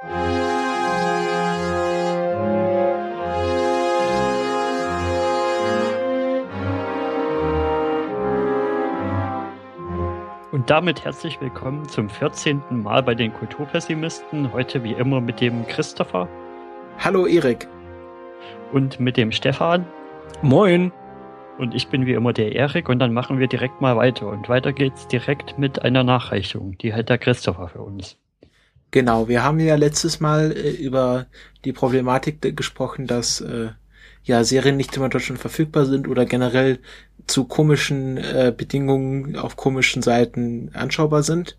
Und damit herzlich willkommen zum 14. Mal bei den Kulturpessimisten. Heute wie immer mit dem Christopher. Hallo Erik. Und mit dem Stefan. Moin. Und ich bin wie immer der Erik und dann machen wir direkt mal weiter. Und weiter geht's direkt mit einer Nachreichung. Die hat der Christopher für uns. Genau, wir haben ja letztes Mal äh, über die Problematik gesprochen, dass äh, ja Serien nicht immer in Deutschland verfügbar sind oder generell zu komischen äh, Bedingungen auf komischen Seiten anschaubar sind.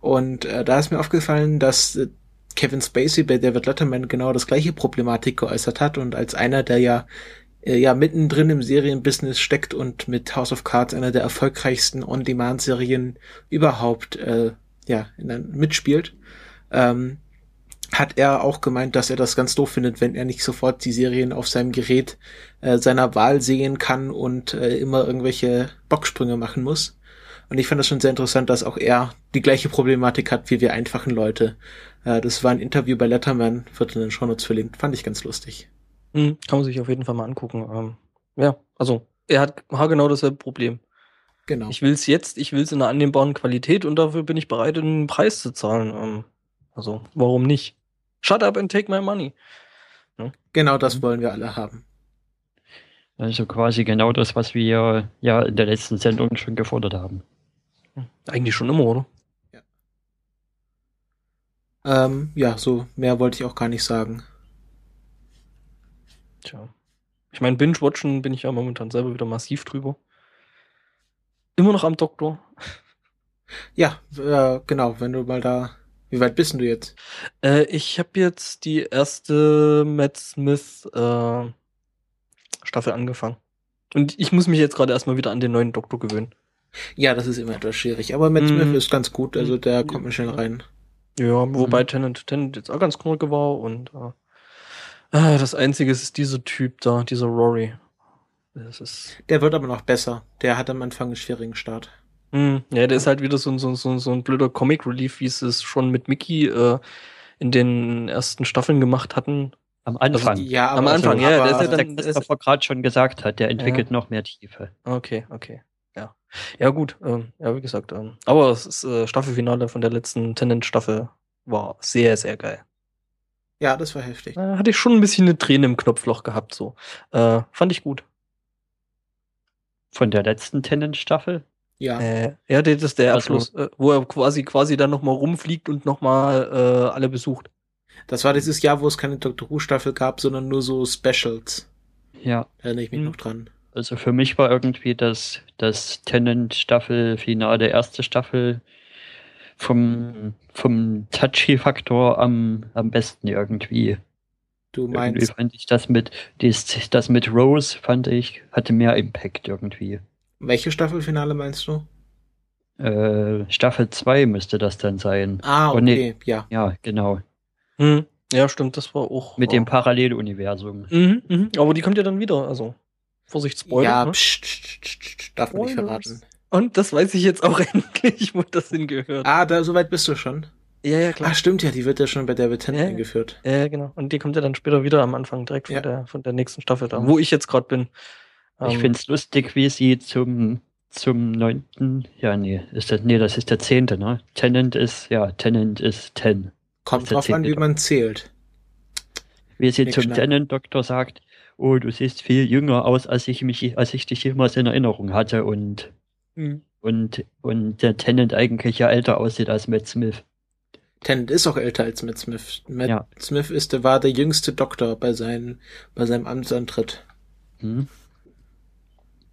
Und äh, da ist mir aufgefallen, dass äh, Kevin Spacey bei David Letterman genau das gleiche Problematik geäußert hat und als einer, der ja äh, ja mittendrin im Serienbusiness steckt und mit House of Cards einer der erfolgreichsten On-Demand-Serien überhaupt äh, ja mitspielt, ähm, hat er auch gemeint, dass er das ganz doof findet, wenn er nicht sofort die Serien auf seinem Gerät äh, seiner Wahl sehen kann und äh, immer irgendwelche Bocksprünge machen muss. Und ich fand das schon sehr interessant, dass auch er die gleiche Problematik hat wie wir einfachen Leute. Äh, das war ein Interview bei Letterman, wird in den Shownotes verlinkt. Fand ich ganz lustig. Mhm, kann man sich auf jeden Fall mal angucken. Ähm, ja, also er hat genau dasselbe Problem. Genau. Ich will es jetzt, ich will es in einer annehmbaren Qualität und dafür bin ich bereit, einen Preis zu zahlen. Ähm, also, warum nicht? Shut up and take my money. Ja? Genau das wollen wir alle haben. Also quasi genau das, was wir ja in der letzten Sendung schon gefordert haben. Eigentlich schon immer, oder? Ja. Ähm, ja, so mehr wollte ich auch gar nicht sagen. Tja. Ich meine, Binge-Watchen bin ich ja momentan selber wieder massiv drüber. Immer noch am Doktor. Ja, äh, genau, wenn du mal da wie weit bist du jetzt? Äh, ich habe jetzt die erste Matt Smith äh, Staffel angefangen. Und ich muss mich jetzt gerade erstmal wieder an den neuen Doktor gewöhnen. Ja, das ist immer etwas schwierig. Aber Matt mm. Smith ist ganz gut, also der mm. kommt mir schnell rein. Ja, wobei mm. Tennant, Tennant jetzt auch ganz knorke war und äh, äh, das Einzige ist dieser Typ da, dieser Rory. Das ist der wird aber noch besser. Der hat am Anfang einen schwierigen Start. Mhm. Ja, der ist halt wieder so, ein so, so, so ein blöder Comic Relief, wie sie es schon mit Mickey äh, in den ersten Staffeln gemacht hatten. Am Anfang. Also, ja, am Anfang, ja. Der ist ja dann, der Christopher gerade schon gesagt hat, der entwickelt ja. noch mehr Tiefe. Okay, okay. Ja. Ja, gut. Ähm, ja, wie gesagt. Ähm, aber das ist, äh, Staffelfinale von der letzten Tenant-Staffel war sehr, sehr geil. Ja, das war heftig. Äh, hatte ich schon ein bisschen eine Träne im Knopfloch gehabt, so. Äh, fand ich gut. Von der letzten Tenant-Staffel? Ja. Äh, ja, das ist der also, Abschluss, äh, wo er quasi quasi dann nochmal rumfliegt und nochmal äh, alle besucht. Das war dieses Jahr, wo es keine Dr. Who Staffel gab, sondern nur so Specials. Ja. Da erinnere ich mich hm. noch dran. Also für mich war irgendwie das, das Tenant Staffel Finale der erste Staffel vom, vom Touchy-Faktor am, am besten irgendwie. Du meinst. Irgendwie fand ich das mit, das, das mit Rose fand ich, hatte mehr Impact irgendwie. Welche Staffelfinale meinst du? Äh, Staffel 2 müsste das dann sein. Ah, okay, oh, nee. ja. Ja, genau. Hm. Ja, stimmt, das war auch. Mit dem Paralleluniversum. Mhm, mhm. Aber die kommt ja dann wieder, also. Vorsicht, Spoiler. Ja, ne? pst, pst, pst, darf man nicht verraten. Und das weiß ich jetzt auch endlich, wo das hingehört. Ah, da, soweit bist du schon. Ja, ja, klar. Ah, stimmt ja, die wird ja schon bei David Tennant ja, eingeführt. Ja, genau. Und die kommt ja dann später wieder am Anfang direkt von, ja. der, von der nächsten Staffel da, wo ich jetzt gerade bin. Ich ähm, finde es lustig, wie sie zum zum neunten, ja, nee, ist das, nee, das ist der zehnte, ne? Tenant ist, ja, Tenant ist ten. Kommt drauf an, wie man zählt. Wie sie Nicht zum Tenant-Doktor sagt, oh, du siehst viel jünger aus, als ich mich, als ich dich jemals in Erinnerung hatte und, mhm. und, und der Tenant eigentlich ja älter aussieht als Matt Smith. Tennant ist auch älter als Matt Smith. Matt ja. Smith ist, war der jüngste Doktor bei, seinen, bei seinem Amtsantritt. Mhm.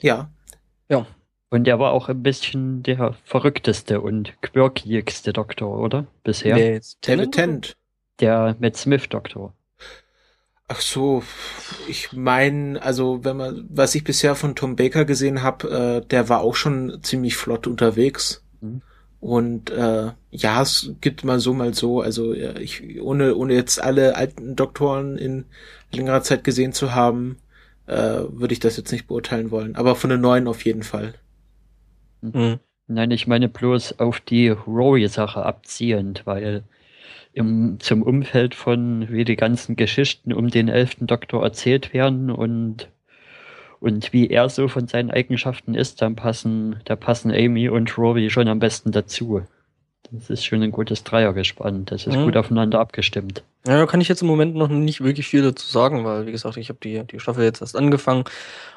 Ja. Ja. Und er war auch ein bisschen der verrückteste und quirkigste Doktor, oder? Bisher. Nee, David Tennant. Der Matt Smith Doktor. Ach so, ich meine, also wenn man, was ich bisher von Tom Baker gesehen habe, äh, der war auch schon ziemlich flott unterwegs. Mhm. Und äh, ja, es gibt mal so, mal so. Also ich, ohne, ohne jetzt alle alten Doktoren in längerer Zeit gesehen zu haben, äh, würde ich das jetzt nicht beurteilen wollen. Aber von den neuen auf jeden Fall. Mhm. Nein, ich meine bloß auf die Rory-Sache abziehend, weil im, zum Umfeld von, wie die ganzen Geschichten um den elften Doktor erzählt werden und, und wie er so von seinen Eigenschaften ist, dann passen, da passen Amy und Rory schon am besten dazu. Das ist schon ein gutes Dreiergespann. Das ist mhm. gut aufeinander abgestimmt. Ja, da kann ich jetzt im Moment noch nicht wirklich viel dazu sagen, weil, wie gesagt, ich habe die, die Staffel jetzt erst angefangen.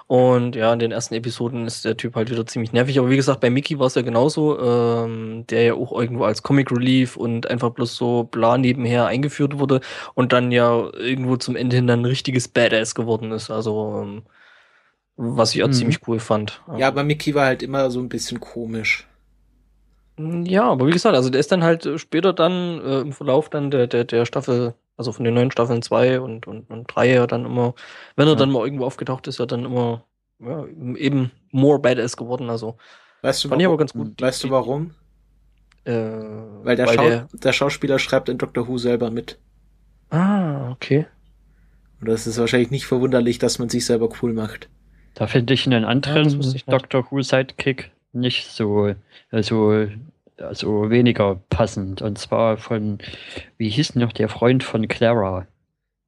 Und ja, in den ersten Episoden ist der Typ halt wieder ziemlich nervig. Aber wie gesagt, bei Mickey war es ja genauso, ähm, der ja auch irgendwo als Comic Relief und einfach bloß so bla nebenher eingeführt wurde und dann ja irgendwo zum Ende hin dann ein richtiges Badass geworden ist. Also, ähm, was ich auch mhm. ziemlich cool fand. Ja, aber Mickey war halt immer so ein bisschen komisch. Ja, aber wie gesagt, also der ist dann halt äh, später dann äh, im Verlauf dann der, der, der Staffel, also von den neuen Staffeln zwei und, und, und drei ja dann immer, wenn er ja. dann mal irgendwo aufgetaucht ist, ja dann immer ja, eben more badass geworden. Also weißt du, fand warum? ich aber ganz gut. Weißt du warum? Äh, weil der, weil Schau der, der Schauspieler schreibt in Doctor Who selber mit. Ah, okay. Und das ist wahrscheinlich nicht verwunderlich, dass man sich selber cool macht. Da finde ich einen anderen ja, Doctor Who Sidekick nicht so, also, also weniger passend. Und zwar von, wie hieß noch der Freund von Clara?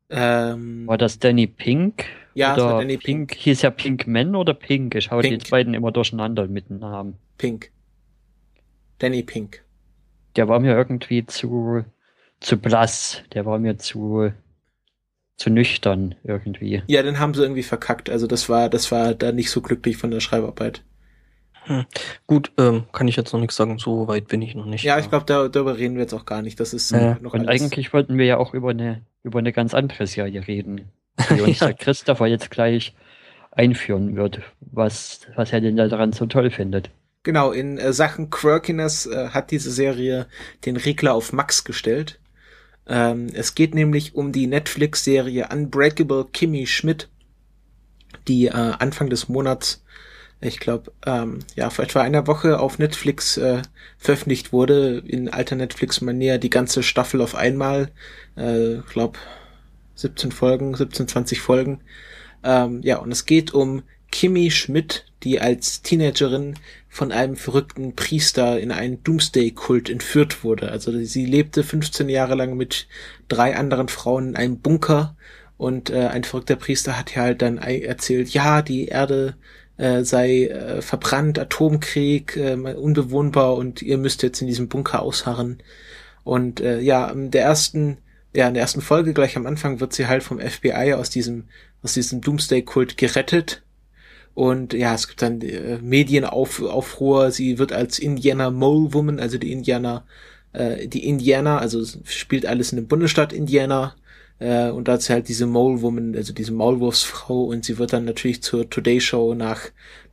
Ähm, war das Danny Pink? Ja, oder war Danny Pink. Pink. Hieß ja Pink Man oder Pink? Ich hau Pink. die beiden immer durcheinander mit dem Namen. Pink. Danny Pink. Der war mir irgendwie zu, zu blass. Der war mir zu, zu nüchtern irgendwie. Ja, den haben sie irgendwie verkackt. Also das war, das war da nicht so glücklich von der Schreibarbeit. Hm. Gut, ähm, kann ich jetzt noch nichts sagen, so weit bin ich noch nicht. Ja, ich glaube, da, darüber reden wir jetzt auch gar nicht. Das ist äh, noch Und alles. eigentlich wollten wir ja auch über eine, über eine ganz andere Serie reden, die uns ja. der Christopher jetzt gleich einführen wird, was, was er denn daran so toll findet. Genau, in äh, Sachen Quirkiness äh, hat diese Serie den Regler auf Max gestellt. Ähm, es geht nämlich um die Netflix-Serie Unbreakable Kimmy Schmidt, die äh, Anfang des Monats ich glaube, ähm, ja, vor etwa einer Woche auf Netflix äh, veröffentlicht wurde, in alter Netflix-Manier die ganze Staffel auf einmal. Äh, glaube 17 Folgen, 17, 20 Folgen. Ähm, ja, und es geht um Kimmy Schmidt, die als Teenagerin von einem verrückten Priester in einen Doomsday-Kult entführt wurde. Also sie lebte 15 Jahre lang mit drei anderen Frauen in einem Bunker und äh, ein verrückter Priester hat ja halt dann erzählt, ja, die Erde äh, sei äh, verbrannt, Atomkrieg, äh, unbewohnbar und ihr müsst jetzt in diesem Bunker ausharren. Und äh, ja, in der ersten, ja, in der ersten Folge gleich am Anfang wird sie halt vom FBI aus diesem, aus diesem Doomsday-Kult gerettet. Und ja, es gibt dann äh, Medienaufruhr, sie wird als Indiana Mole Woman, also die Indiana, äh, die Indiana, also spielt alles in dem Bundesstaat Indiana, äh, und da hat sie halt diese Mole Woman, also diese Maulwurfsfrau und sie wird dann natürlich zur Today Show nach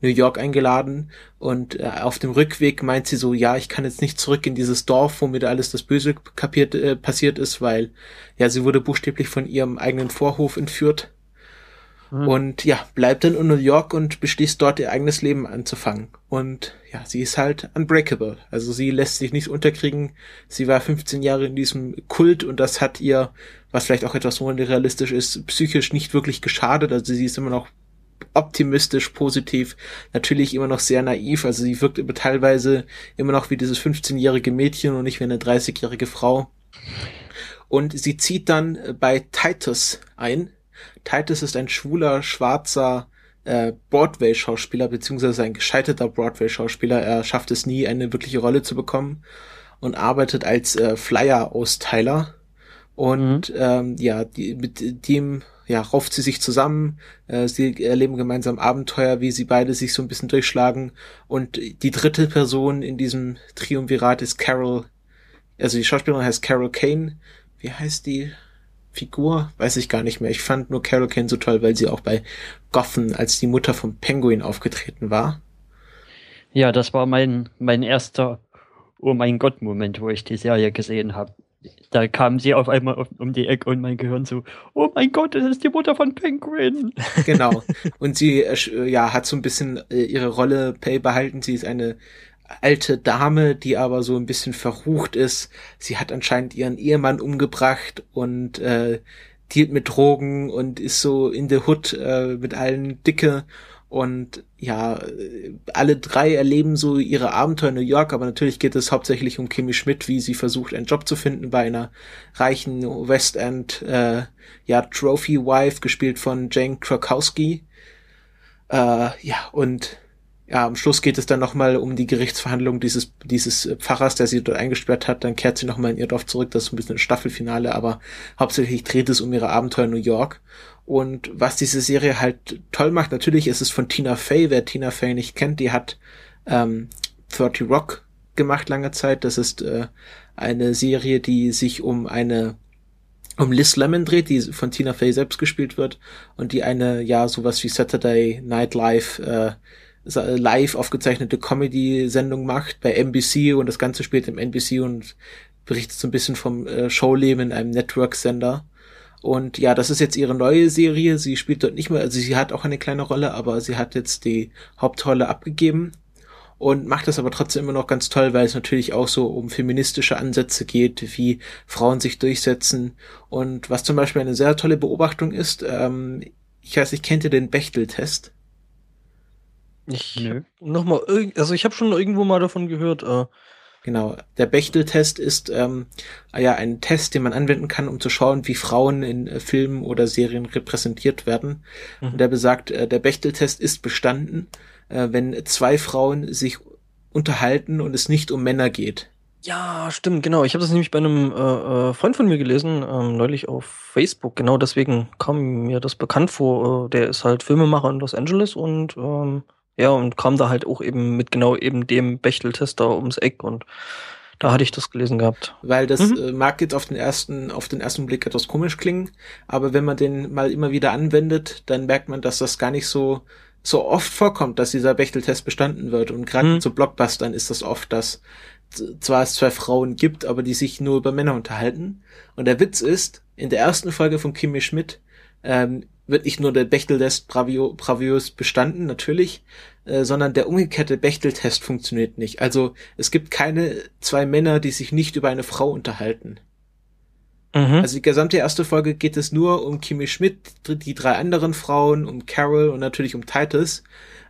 New York eingeladen und äh, auf dem Rückweg meint sie so, ja, ich kann jetzt nicht zurück in dieses Dorf, wo mir alles das Böse kapiert, äh, passiert ist, weil ja, sie wurde buchstäblich von ihrem eigenen Vorhof entführt Mhm. Und ja, bleibt dann in New York und beschließt dort ihr eigenes Leben anzufangen. Und ja, sie ist halt unbreakable. Also sie lässt sich nicht unterkriegen. Sie war 15 Jahre in diesem Kult und das hat ihr, was vielleicht auch etwas unrealistisch ist, psychisch nicht wirklich geschadet. Also sie ist immer noch optimistisch, positiv, natürlich immer noch sehr naiv. Also sie wirkt teilweise immer noch wie dieses 15-jährige Mädchen und nicht wie eine 30-jährige Frau. Und sie zieht dann bei Titus ein, Titus ist ein schwuler, schwarzer äh, Broadway-Schauspieler, beziehungsweise ein gescheiterter Broadway-Schauspieler. Er schafft es nie, eine wirkliche Rolle zu bekommen und arbeitet als äh, Flyer-Austeiler. Und mhm. ähm, ja, die, mit dem ja, rauft sie sich zusammen, äh, sie erleben gemeinsam Abenteuer, wie sie beide sich so ein bisschen durchschlagen. Und die dritte Person in diesem Triumvirat ist Carol, also die Schauspielerin heißt Carol Kane. Wie heißt die Figur, weiß ich gar nicht mehr. Ich fand nur Carol Kane so toll, weil sie auch bei Gotham als die Mutter vom Penguin aufgetreten war. Ja, das war mein, mein erster Oh mein Gott Moment, wo ich die Serie gesehen habe. Da kam sie auf einmal um, um die Ecke und mein Gehirn so, oh mein Gott, das ist die Mutter von Penguin. Genau. Und sie äh, ja, hat so ein bisschen äh, ihre Rolle behalten. Sie ist eine alte Dame, die aber so ein bisschen verrucht ist. Sie hat anscheinend ihren Ehemann umgebracht und äh, dealt mit Drogen und ist so in the Hood äh, mit allen dicke Und ja, alle drei erleben so ihre Abenteuer in New York, aber natürlich geht es hauptsächlich um Kimi Schmidt, wie sie versucht, einen Job zu finden bei einer reichen West End, äh, ja, Trophy Wife, gespielt von Jane Krakowski. Äh, ja, und ja, am Schluss geht es dann nochmal um die Gerichtsverhandlung dieses, dieses Pfarrers, der sie dort eingesperrt hat. Dann kehrt sie nochmal in ihr Dorf zurück. Das ist ein bisschen ein Staffelfinale, aber hauptsächlich dreht es um ihre Abenteuer in New York. Und was diese Serie halt toll macht, natürlich ist es von Tina Fey. Wer Tina Fey nicht kennt, die hat ähm, 30 Rock gemacht lange Zeit. Das ist äh, eine Serie, die sich um eine um Liz Lemon dreht, die von Tina Fey selbst gespielt wird und die eine, ja, sowas wie Saturday Night Live äh, live aufgezeichnete Comedy-Sendung macht bei NBC und das Ganze spielt im NBC und berichtet so ein bisschen vom äh, Showleben in einem Network-Sender. Und ja, das ist jetzt ihre neue Serie. Sie spielt dort nicht mehr, also sie hat auch eine kleine Rolle, aber sie hat jetzt die Hauptrolle abgegeben und macht das aber trotzdem immer noch ganz toll, weil es natürlich auch so um feministische Ansätze geht, wie Frauen sich durchsetzen. Und was zum Beispiel eine sehr tolle Beobachtung ist, ähm, ich weiß, ich kennt ihr den Bechtel-Test? Ich Nö. noch mal, also ich habe schon irgendwo mal davon gehört. Äh, Genau. Der Bechtel-Test ist ähm, ja ein Test, den man anwenden kann, um zu schauen, wie Frauen in äh, Filmen oder Serien repräsentiert werden. Mhm. Und der besagt, äh, der Bechtel-Test ist bestanden, äh, wenn zwei Frauen sich unterhalten und es nicht um Männer geht. Ja, stimmt, genau. Ich habe das nämlich bei einem äh, äh, Freund von mir gelesen, ähm, neulich auf Facebook. Genau deswegen kam mir das bekannt vor. Äh, der ist halt Filmemacher in Los Angeles und ähm, ja, und kam da halt auch eben mit genau eben dem Bechteltester ums Eck und da hatte ich das gelesen gehabt. Weil das mhm. äh, mag jetzt auf den ersten, auf den ersten Blick etwas komisch klingen, aber wenn man den mal immer wieder anwendet, dann merkt man, dass das gar nicht so, so oft vorkommt, dass dieser Bechteltest bestanden wird. Und gerade mhm. zu Blockbustern ist das oft, dass zwar es zwei Frauen gibt, aber die sich nur über Männer unterhalten. Und der Witz ist, in der ersten Folge von Kimi Schmidt ähm, wird nicht nur der Bechtel-Test bravio, bravios bestanden, natürlich, äh, sondern der umgekehrte Bechtel-Test funktioniert nicht. Also es gibt keine zwei Männer, die sich nicht über eine Frau unterhalten. Mhm. Also die gesamte erste Folge geht es nur um Kimi Schmidt, die drei anderen Frauen, um Carol und natürlich um Titus.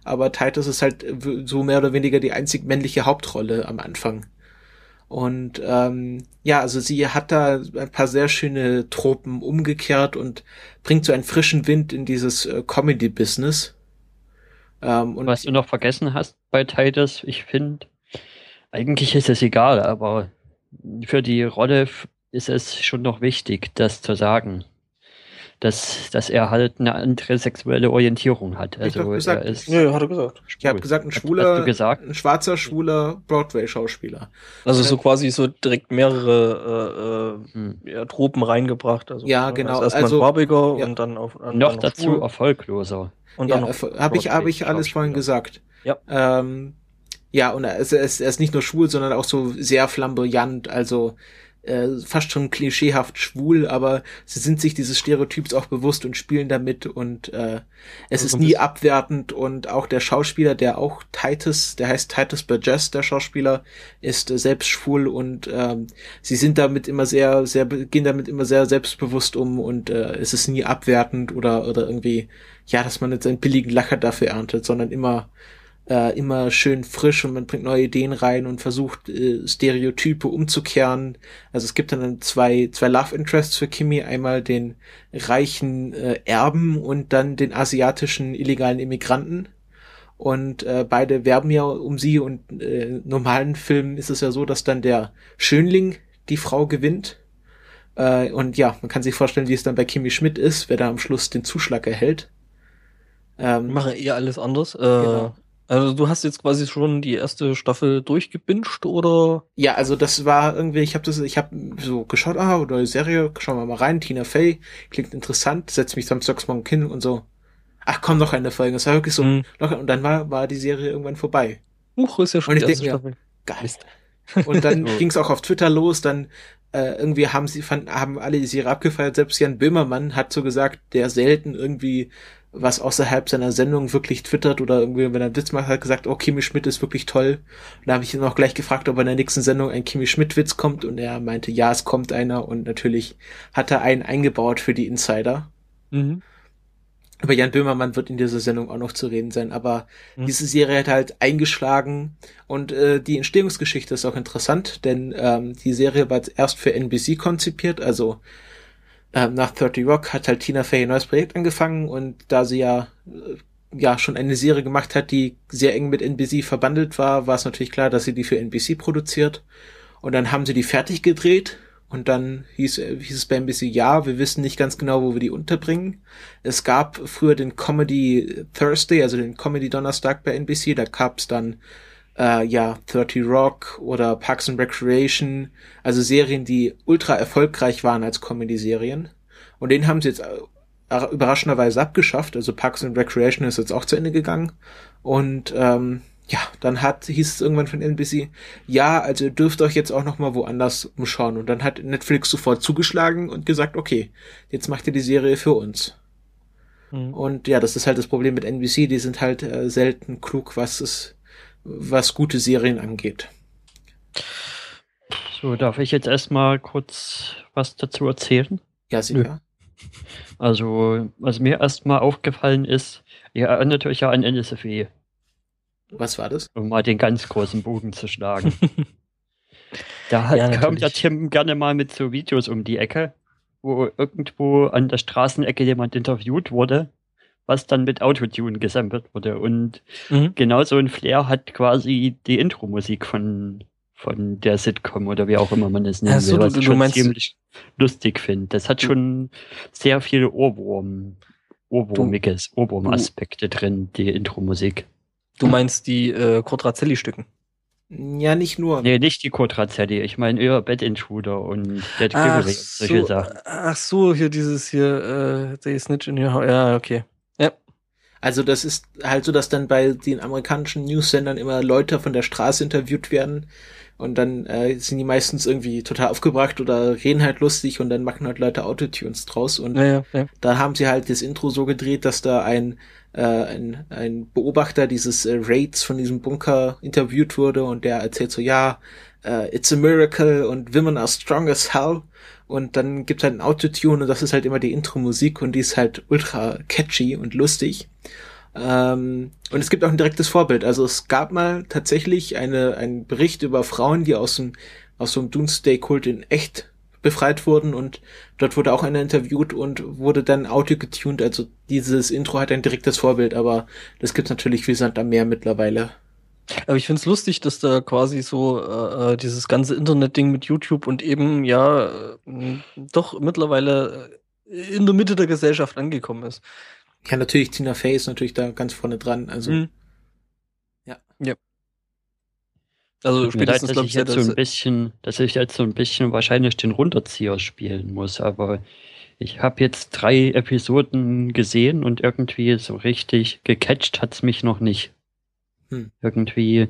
Aber Titus ist halt so mehr oder weniger die einzig männliche Hauptrolle am Anfang. Und ähm, ja, also sie hat da ein paar sehr schöne Tropen umgekehrt und bringt so einen frischen Wind in dieses äh, Comedy-Business. Ähm, und Was du noch vergessen hast bei Titus, ich finde, eigentlich ist es egal, aber für die Rolle ist es schon noch wichtig, das zu sagen dass, dass er halt eine andere sexuelle Orientierung hat. Also ich gesagt, er ist. Ja, hat er gesagt. Schwul. Ich habe gesagt, ein schwuler, gesagt? ein schwarzer, schwuler Broadway-Schauspieler. Also so quasi so direkt mehrere äh, äh, hm. ja, Tropen reingebracht. Also ja, genau. Also erstmal also, farbiger ja. und dann auf noch dann dazu schwul. erfolgloser. Und dann ja, habe ich habe ich alles vorhin gesagt. Ja. Ähm, ja, und er ist, er ist nicht nur schwul, sondern auch so sehr flamboyant. Also äh, fast schon klischeehaft schwul, aber sie sind sich dieses Stereotyps auch bewusst und spielen damit und äh, es also ist nie abwertend und auch der Schauspieler, der auch Titus, der heißt Titus Burgess, der Schauspieler, ist äh, selbst schwul und ähm, sie sind damit immer sehr, sehr, gehen damit immer sehr selbstbewusst um und äh, es ist nie abwertend oder, oder irgendwie, ja, dass man jetzt einen billigen Lacher dafür erntet, sondern immer äh, immer schön frisch und man bringt neue Ideen rein und versucht äh, Stereotype umzukehren. Also es gibt dann zwei, zwei Love Interests für Kimi, einmal den reichen äh, Erben und dann den asiatischen illegalen Immigranten. Und äh, beide werben ja um sie und äh, normalen Filmen ist es ja so, dass dann der Schönling die Frau gewinnt. Äh, und ja, man kann sich vorstellen, wie es dann bei Kimi Schmidt ist, wer da am Schluss den Zuschlag erhält. Ähm, Mache eher alles anders. Äh, genau. Also du hast jetzt quasi schon die erste Staffel durchgebinscht oder? Ja, also das war irgendwie, ich habe das, ich habe so geschaut, ah, die Serie, schauen wir mal rein, Tina Fey, klingt interessant, setz mich samstags morgen hin und so. Ach komm, noch eine Folge. Das war wirklich so, mhm. noch, und dann war, war die Serie irgendwann vorbei. Huch, ist ja schon und ich denke mir, geil. Und dann oh. ging es auch auf Twitter los, dann äh, irgendwie haben sie fand, haben alle die Serie abgefeiert, selbst Jan Böhmermann hat so gesagt, der selten irgendwie was außerhalb seiner Sendung wirklich twittert oder irgendwie, wenn er einen Witz macht, hat gesagt, oh, Kimi Schmidt ist wirklich toll. Und da habe ich ihn auch gleich gefragt, ob in der nächsten Sendung ein Kimi Schmidt-Witz kommt und er meinte, ja, es kommt einer und natürlich hat er einen eingebaut für die Insider. Mhm. über Jan Böhmermann wird in dieser Sendung auch noch zu reden sein, aber mhm. diese Serie hat halt eingeschlagen und äh, die Entstehungsgeschichte ist auch interessant, denn ähm, die Serie war erst für NBC konzipiert, also ähm, nach 30 Rock hat halt Tina Fey ein neues Projekt angefangen und da sie ja äh, ja schon eine Serie gemacht hat, die sehr eng mit NBC verbandelt war, war es natürlich klar, dass sie die für NBC produziert und dann haben sie die fertig gedreht und dann hieß, hieß es bei NBC, ja, wir wissen nicht ganz genau, wo wir die unterbringen. Es gab früher den Comedy Thursday, also den Comedy Donnerstag bei NBC, da gab's dann äh, ja 30 Rock oder Parks and Recreation, also Serien, die ultra erfolgreich waren als Comedy-Serien. Und den haben sie jetzt äh, überraschenderweise abgeschafft. Also Parks and Recreation ist jetzt auch zu Ende gegangen. Und ähm, ja, dann hat, hieß es irgendwann von NBC, ja, also ihr dürft euch jetzt auch noch mal woanders umschauen. Und dann hat Netflix sofort zugeschlagen und gesagt, okay, jetzt macht ihr die Serie für uns. Mhm. Und ja, das ist halt das Problem mit NBC, die sind halt äh, selten klug, was es, was gute Serien angeht. So, darf ich jetzt erstmal kurz was dazu erzählen? Ja, sicher. Also, was mir erstmal aufgefallen ist, ihr erinnert euch ja an NSFE. Was war das? Um mal den ganz großen Bogen zu schlagen. da hat, ja, kommt der Tim gerne mal mit so Videos um die Ecke, wo irgendwo an der Straßenecke jemand interviewt wurde, was dann mit Autotune gesampelt wurde. Und mhm. genau so ein Flair hat quasi die Intro-Musik von, von der Sitcom oder wie auch immer man es nennt, so, was ich schon ziemlich lustig finde. Das hat schon sehr viele Ohrwurm, Ohrwurmiges, Ohrwurm-Aspekte drin, die Intro-Musik. Du meinst die äh, Quadrazelli-Stücken? Ja, nicht nur. Nee, nicht die Quadrazelli. Ich meine eher Bed Intruder und Dead Ach so, solche Sachen. Ach so, hier dieses hier, äh, They Snitch in Your Ja, okay. Also das ist halt so, dass dann bei den amerikanischen News-Sendern immer Leute von der Straße interviewt werden und dann äh, sind die meistens irgendwie total aufgebracht oder reden halt lustig und dann machen halt Leute Autotunes draus und ja, ja, ja. da haben sie halt das Intro so gedreht, dass da ein äh, ein, ein Beobachter dieses äh, Raids von diesem Bunker interviewt wurde und der erzählt so, ja, uh, it's a miracle und women are strong as hell und dann gibt halt ein Autotune und das ist halt immer die Intro-Musik und die ist halt ultra catchy und lustig. Ähm, und es gibt auch ein direktes Vorbild. Also es gab mal tatsächlich eine, einen Bericht über Frauen, die aus dem, aus einem Doomsday-Kult in echt befreit wurden und dort wurde auch einer interviewt und wurde dann Audio getuned. Also dieses Intro hat ein direktes Vorbild, aber das gibt's natürlich wie Sand am Meer mittlerweile. Aber ich find's lustig, dass da quasi so äh, äh dieses ganze Internet-Ding mit YouTube und eben ja äh, doch mittlerweile äh, in der Mitte der Gesellschaft angekommen ist. Ja, natürlich, Tina Fey ist natürlich da ganz vorne dran. Also mhm. ja. Ja. Also spätestens leid, dass ich jetzt so ein bisschen, dass ich jetzt so ein bisschen wahrscheinlich den Runterzieher spielen muss, aber ich habe jetzt drei Episoden gesehen und irgendwie so richtig gecatcht hat's mich noch nicht. Hm. Irgendwie,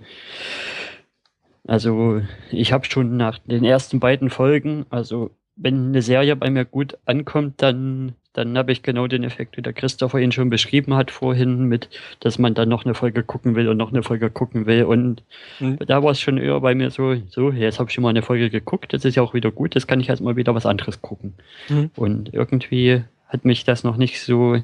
also ich habe schon nach den ersten beiden Folgen, also wenn eine Serie bei mir gut ankommt, dann dann habe ich genau den Effekt, wie der Christopher ihn schon beschrieben hat vorhin, mit, dass man dann noch eine Folge gucken will und noch eine Folge gucken will. Und mhm. da war es schon eher bei mir so, so, jetzt habe ich schon mal eine Folge geguckt, das ist ja auch wieder gut, jetzt kann ich erstmal wieder was anderes gucken. Mhm. Und irgendwie hat mich das noch nicht so,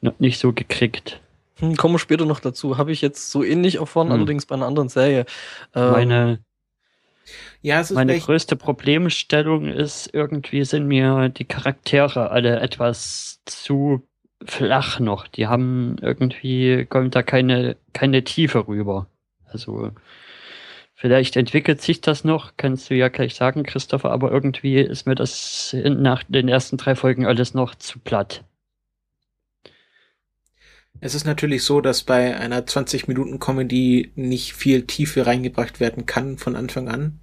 noch nicht so gekriegt. Hm, kommen wir später noch dazu. Habe ich jetzt so ähnlich erfahren, hm. allerdings bei einer anderen Serie. Ähm, Meine ja, es ist Meine größte Problemstellung ist, irgendwie sind mir die Charaktere alle etwas zu flach noch. Die haben irgendwie, kommt da keine, keine Tiefe rüber. Also, vielleicht entwickelt sich das noch, kannst du ja gleich sagen, Christopher, aber irgendwie ist mir das nach den ersten drei Folgen alles noch zu platt. Es ist natürlich so, dass bei einer 20-Minuten-Comedy nicht viel Tiefe reingebracht werden kann von Anfang an.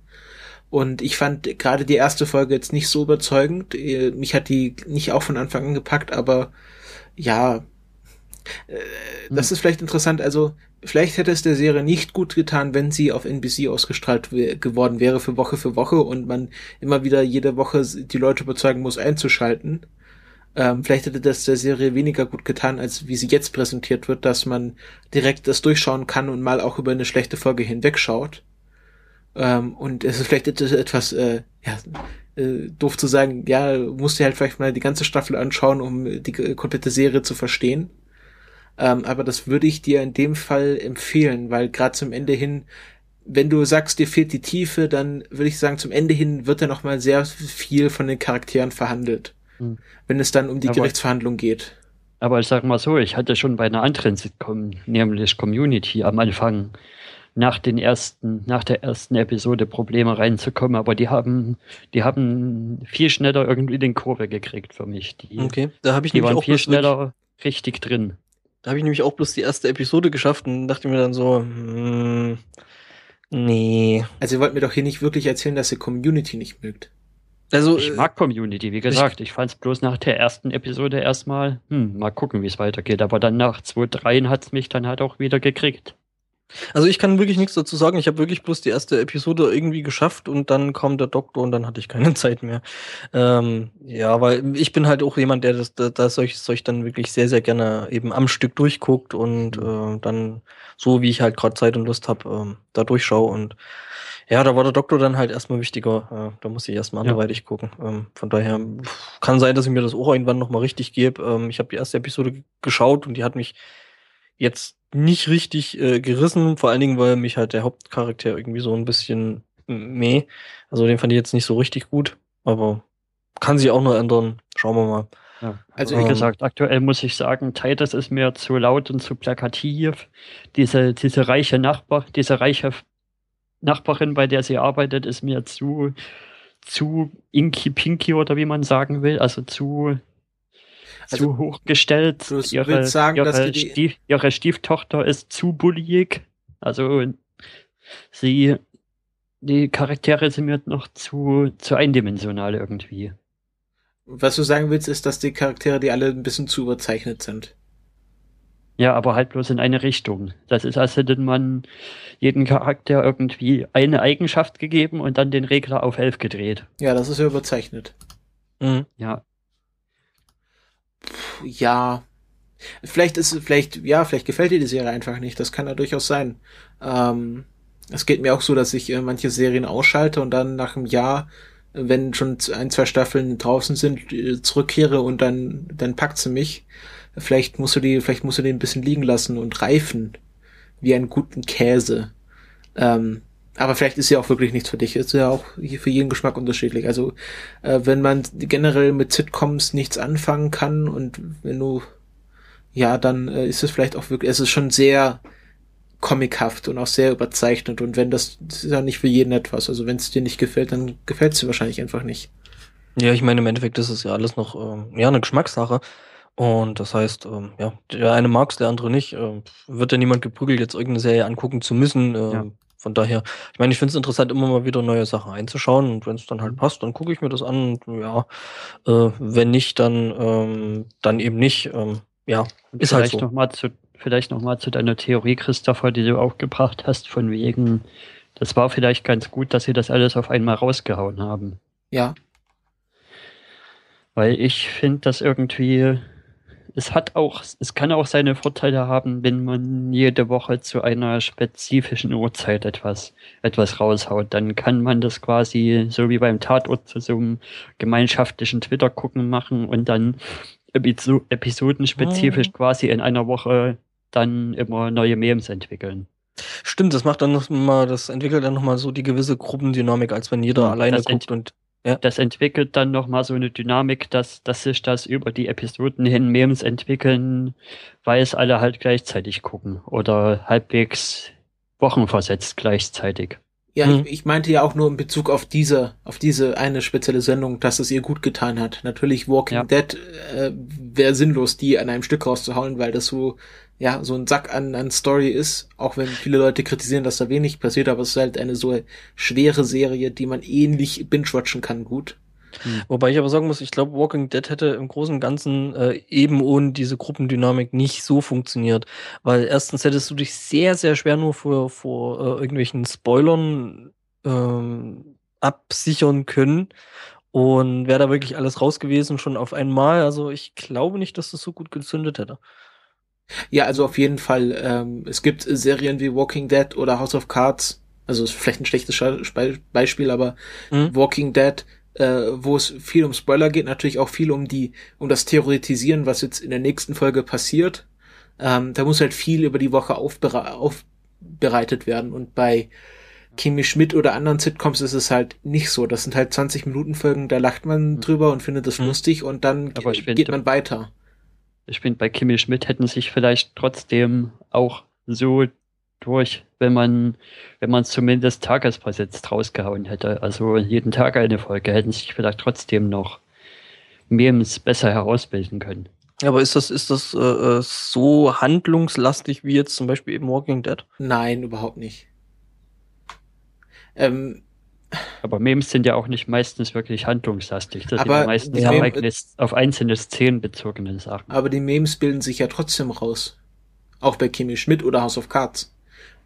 Und ich fand gerade die erste Folge jetzt nicht so überzeugend. Äh, mich hat die nicht auch von Anfang an gepackt, aber ja, äh, das hm. ist vielleicht interessant. Also, vielleicht hätte es der Serie nicht gut getan, wenn sie auf NBC ausgestrahlt geworden wäre für Woche für Woche und man immer wieder jede Woche die Leute überzeugen muss, einzuschalten. Ähm, vielleicht hätte das der Serie weniger gut getan, als wie sie jetzt präsentiert wird, dass man direkt das durchschauen kann und mal auch über eine schlechte Folge hinwegschaut. Ähm, und es ist vielleicht etwas, äh, ja, äh, doof zu sagen, ja, musst du halt vielleicht mal die ganze Staffel anschauen, um die komplette Serie zu verstehen. Ähm, aber das würde ich dir in dem Fall empfehlen, weil gerade zum Ende hin, wenn du sagst, dir fehlt die Tiefe, dann würde ich sagen, zum Ende hin wird da noch mal sehr viel von den Charakteren verhandelt, hm. wenn es dann um die aber, Gerichtsverhandlung geht. Aber ich sag mal so, ich hatte schon bei einer anderen Sitcom, nämlich Community, am Anfang nach den ersten, nach der ersten Episode Probleme reinzukommen, aber die haben, die haben viel schneller irgendwie den Kurve gekriegt für mich. Die, okay, da habe ich die waren auch viel schneller richtig drin. Da habe ich nämlich auch bloß die erste Episode geschafft und dachte mir dann so, hm, nee. Also ihr wollt mir doch hier nicht wirklich erzählen, dass ihr Community nicht mögt. Also, ich äh, mag Community, wie gesagt. Ich, ich fand es bloß nach der ersten Episode erstmal, hm, mal gucken, wie es weitergeht. Aber dann nach zwei, dreien hat es mich dann halt auch wieder gekriegt. Also ich kann wirklich nichts dazu sagen. Ich habe wirklich bloß die erste Episode irgendwie geschafft und dann kam der Doktor und dann hatte ich keine Zeit mehr. Ähm, ja, weil ich bin halt auch jemand, der das, das solch, solch dann wirklich sehr, sehr gerne eben am Stück durchguckt und mhm. äh, dann so, wie ich halt gerade Zeit und Lust habe, ähm, da durchschaue. Und ja, da war der Doktor dann halt erstmal wichtiger. Äh, da muss ich erstmal anderweitig ja. gucken. Ähm, von daher kann sein, dass ich mir das auch irgendwann nochmal richtig gebe. Ähm, ich habe die erste Episode geschaut und die hat mich jetzt nicht richtig äh, gerissen, vor allen Dingen, weil mich halt der Hauptcharakter irgendwie so ein bisschen meh. Also den fand ich jetzt nicht so richtig gut, aber kann sich auch noch ändern. Schauen wir mal. Ja, also wie ähm, gesagt, aktuell muss ich sagen, Titus ist mir zu laut und zu plakativ. Diese, diese reiche Nachbar, diese reiche Nachbarin, bei der sie arbeitet, ist mir zu, zu inky pinky oder wie man sagen will, also zu also, zu hochgestellt. Du ihre, sagen, ihre, dass die Stief, ihre Stieftochter ist zu bullyig. Also sie, die Charaktere sind mir noch zu, zu eindimensional irgendwie. Was du sagen willst, ist, dass die Charaktere, die alle ein bisschen zu überzeichnet sind. Ja, aber halt bloß in eine Richtung. Das ist, als hätte man jeden Charakter irgendwie eine Eigenschaft gegeben und dann den Regler auf 11 gedreht. Ja, das ist ja überzeichnet. Mhm. Ja, ja, vielleicht ist vielleicht, ja, vielleicht gefällt dir die Serie einfach nicht. Das kann ja durchaus sein. Ähm, es geht mir auch so, dass ich äh, manche Serien ausschalte und dann nach einem Jahr, wenn schon ein, zwei Staffeln draußen sind, äh, zurückkehre und dann, dann packt sie mich. Vielleicht musst du die, vielleicht musst du den ein bisschen liegen lassen und reifen. Wie einen guten Käse. Ähm, aber vielleicht ist sie auch wirklich nichts für dich. Ist ja auch für jeden Geschmack unterschiedlich. Also äh, wenn man generell mit Sitcoms nichts anfangen kann und wenn du ja, dann äh, ist es vielleicht auch wirklich, es ist schon sehr comichaft und auch sehr überzeichnet und wenn das, das ist ja nicht für jeden etwas. Also wenn es dir nicht gefällt, dann gefällt es dir wahrscheinlich einfach nicht. Ja, ich meine, im Endeffekt ist es ja alles noch ähm, ja eine Geschmackssache. Und das heißt, ähm, ja, der eine mag es, der andere nicht. Äh, wird ja niemand geprügelt, jetzt irgendeine Serie angucken zu müssen. Äh, ja. Von daher, ich meine, ich finde es interessant, immer mal wieder neue Sachen einzuschauen und wenn es dann halt mhm. passt, dann gucke ich mir das an und ja, äh, wenn nicht, dann, ähm, dann eben nicht. Ähm, ja, ist halt vielleicht halt so. Noch mal zu, vielleicht nochmal zu deiner Theorie, Christopher, die du aufgebracht hast, von wegen, das war vielleicht ganz gut, dass sie das alles auf einmal rausgehauen haben. Ja. Weil ich finde das irgendwie es hat auch, es kann auch seine Vorteile haben, wenn man jede Woche zu einer spezifischen Uhrzeit etwas, etwas raushaut. Dann kann man das quasi so wie beim Tatort zu so einem gemeinschaftlichen Twitter gucken machen und dann episodenspezifisch mhm. quasi in einer Woche dann immer neue Memes entwickeln. Stimmt, das macht dann noch mal, das entwickelt dann nochmal so die gewisse Gruppendynamik, als wenn jeder ja, alleine guckt und ja. Das entwickelt dann nochmal so eine Dynamik, dass, dass sich das über die Episoden hin Memes entwickeln, weil es alle halt gleichzeitig gucken oder halbwegs wochenversetzt gleichzeitig. Ja, hm. ich, ich, meinte ja auch nur in Bezug auf diese, auf diese eine spezielle Sendung, dass es ihr gut getan hat. Natürlich Walking ja. Dead äh, wäre sinnlos, die an einem Stück rauszuhauen, weil das so ja, so ein Sack an, an Story ist, auch wenn viele Leute kritisieren, dass da wenig passiert, aber es ist halt eine so schwere Serie, die man ähnlich binge-watchen kann, gut. Hm. Wobei ich aber sagen muss, ich glaube, Walking Dead hätte im Großen und Ganzen äh, eben ohne diese Gruppendynamik nicht so funktioniert. Weil erstens hättest du dich sehr, sehr schwer nur vor, vor äh, irgendwelchen Spoilern ähm, absichern können. Und wäre da wirklich alles raus gewesen, schon auf einmal. Also ich glaube nicht, dass das so gut gezündet hätte. Ja, also auf jeden Fall. Ähm, es gibt Serien wie Walking Dead oder House of Cards. Also ist vielleicht ein schlechtes Beispiel, aber mhm. Walking Dead äh, wo es viel um Spoiler geht, natürlich auch viel um die, um das Theoretisieren, was jetzt in der nächsten Folge passiert. Ähm, da muss halt viel über die Woche aufbere aufbereitet werden und bei Kimi Schmidt oder anderen Sitcoms ist es halt nicht so. Das sind halt 20 Minuten Folgen, da lacht man hm. drüber und findet das hm. lustig und dann geht man weiter. Ich finde, bei Kimi Schmidt hätten sich vielleicht trotzdem auch so durch, wenn man, wenn man zumindest tagesversetzt rausgehauen hätte. Also jeden Tag eine Folge, hätten sich vielleicht trotzdem noch Memes besser herausbilden können. Aber ist das, ist das äh, äh, so handlungslastig wie jetzt zum Beispiel eben Walking Dead? Nein, überhaupt nicht. Ähm, aber Memes sind ja auch nicht meistens wirklich handlungslastig. Das aber sind meistens ja, Mem auf einzelne Szenen bezogene Sachen. Aber die Memes bilden sich ja trotzdem raus. Auch bei Kimi Schmidt oder House of Cards.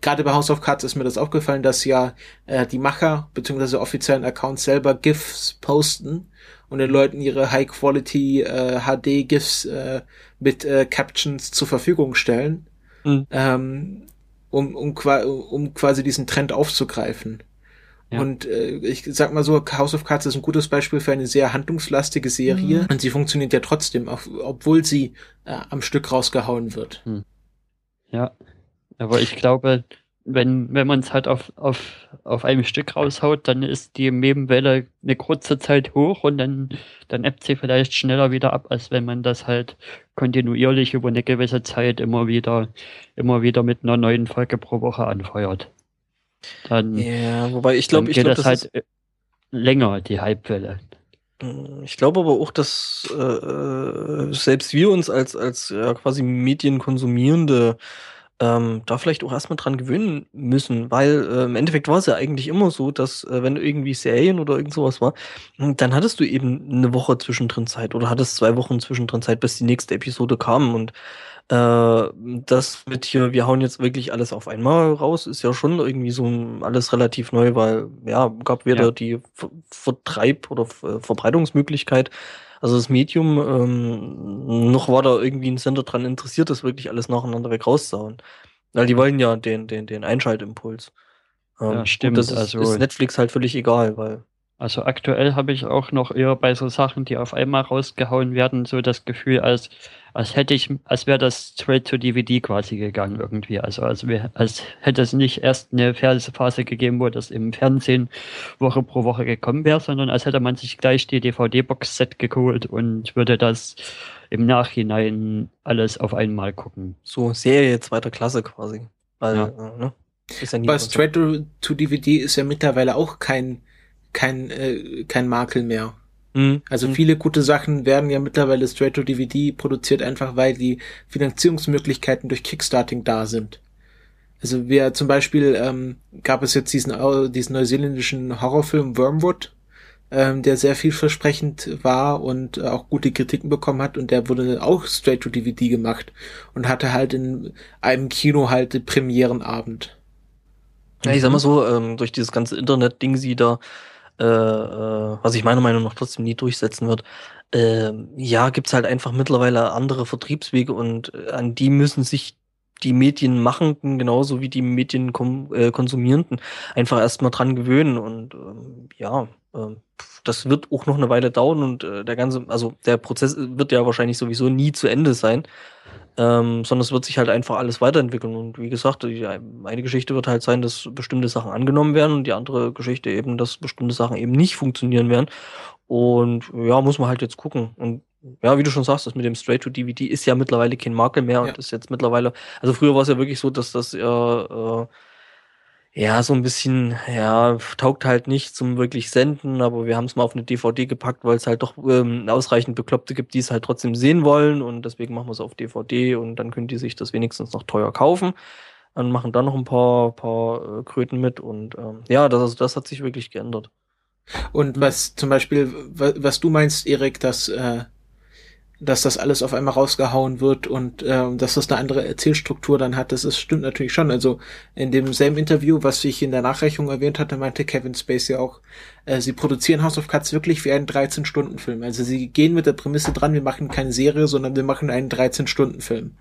Gerade bei House of Cards ist mir das aufgefallen, dass ja äh, die Macher bzw. offiziellen Accounts selber GIFs posten und den Leuten ihre High-Quality äh, HD-GIFs äh, mit äh, Captions zur Verfügung stellen, mhm. ähm, um, um, um quasi diesen Trend aufzugreifen. Ja. Und äh, ich sag mal so, House of Cards ist ein gutes Beispiel für eine sehr handlungslastige Serie mhm. und sie funktioniert ja trotzdem, auch, obwohl sie äh, am Stück rausgehauen wird. Mhm. Ja, aber ich glaube, wenn, wenn man es halt auf, auf, auf einem Stück raushaut, dann ist die Mebenwelle eine kurze Zeit hoch und dann, dann ebbt sie vielleicht schneller wieder ab, als wenn man das halt kontinuierlich über eine gewisse Zeit immer wieder, immer wieder mit einer neuen Folge pro Woche anfeuert. Dann, ja, wobei ich glaube, ich glaube, das, das halt ist länger, die Hypewelle. Hm, ich glaube aber auch, dass äh, äh, selbst wir uns als, als ja, quasi Medienkonsumierende ähm, da vielleicht auch erstmal dran gewöhnen müssen, weil äh, im Endeffekt war es ja eigentlich immer so, dass äh, wenn irgendwie Serien oder irgend sowas war, hm, dann hattest du eben eine Woche zwischendrin Zeit oder hattest zwei Wochen zwischendrin Zeit, bis die nächste Episode kam und äh, das mit hier, wir hauen jetzt wirklich alles auf einmal raus, ist ja schon irgendwie so alles relativ neu, weil ja, gab weder ja. die Ver Vertreib- oder Ver Verbreitungsmöglichkeit, also das Medium, ähm, noch war da irgendwie ein Sender dran interessiert, das wirklich alles nacheinander weg rauszuhauen. Weil die wollen ja den, den, den Einschaltimpuls. Ähm, ja, stimmt. das ist, also, ist Netflix halt völlig egal, weil also aktuell habe ich auch noch eher bei so Sachen, die auf einmal rausgehauen werden, so das Gefühl, als, als hätte ich, als wäre das straight to DVD quasi gegangen irgendwie. Also als, wär, als hätte es nicht erst eine Phase gegeben, wo das im Fernsehen Woche pro Woche gekommen wäre, sondern als hätte man sich gleich die DVD-Box-Set geholt und würde das im Nachhinein alles auf einmal gucken. So Serie zweiter Klasse quasi. Weil, ja. Äh, ne? Ist ja Aber straight to, to DVD ist ja mittlerweile auch kein kein, äh, kein Makel mehr. Mhm. Also mhm. viele gute Sachen werden ja mittlerweile straight to DVD produziert, einfach weil die Finanzierungsmöglichkeiten durch Kickstarting da sind. Also wir zum Beispiel ähm, gab es jetzt diesen, diesen neuseeländischen Horrorfilm Wormwood, ähm, der sehr vielversprechend war und äh, auch gute Kritiken bekommen hat und der wurde auch straight to DVD gemacht und hatte halt in einem Kino halt Premierenabend. Ja, ich sag mal so, ähm, durch dieses ganze Internet-Ding sie da äh, äh, was ich meiner Meinung nach trotzdem nie durchsetzen wird. Äh, ja, gibt's halt einfach mittlerweile andere Vertriebswege und äh, an die müssen sich die Medienmachenden genauso wie die Medienkonsumierenden äh, einfach erstmal dran gewöhnen und ähm, ja, äh, das wird auch noch eine Weile dauern und äh, der ganze, also der Prozess wird ja wahrscheinlich sowieso nie zu Ende sein. Ähm, sondern es wird sich halt einfach alles weiterentwickeln. Und wie gesagt, die, eine Geschichte wird halt sein, dass bestimmte Sachen angenommen werden und die andere Geschichte eben, dass bestimmte Sachen eben nicht funktionieren werden. Und ja, muss man halt jetzt gucken. Und ja, wie du schon sagst, das mit dem Straight-to-DVD ist ja mittlerweile kein Makel mehr und ja. ist jetzt mittlerweile, also früher war es ja wirklich so, dass das ja äh, ja, so ein bisschen, ja, taugt halt nicht zum wirklich Senden, aber wir haben es mal auf eine DVD gepackt, weil es halt doch ähm, ausreichend Bekloppte gibt, die es halt trotzdem sehen wollen und deswegen machen wir es auf DVD und dann können die sich das wenigstens noch teuer kaufen und machen dann noch ein paar, paar äh, Kröten mit und ähm, ja, das, also das hat sich wirklich geändert. Und was zum Beispiel, was, was du meinst, Erik, dass äh, dass das alles auf einmal rausgehauen wird und äh, dass das eine andere Erzählstruktur dann hat, das ist, stimmt natürlich schon. Also in demselben Interview, was ich in der Nachreichung erwähnt hatte, meinte Kevin Spacey auch, äh, sie produzieren House of Cards wirklich wie einen 13-Stunden-Film. Also sie gehen mit der Prämisse dran, wir machen keine Serie, sondern wir machen einen 13-Stunden-Film.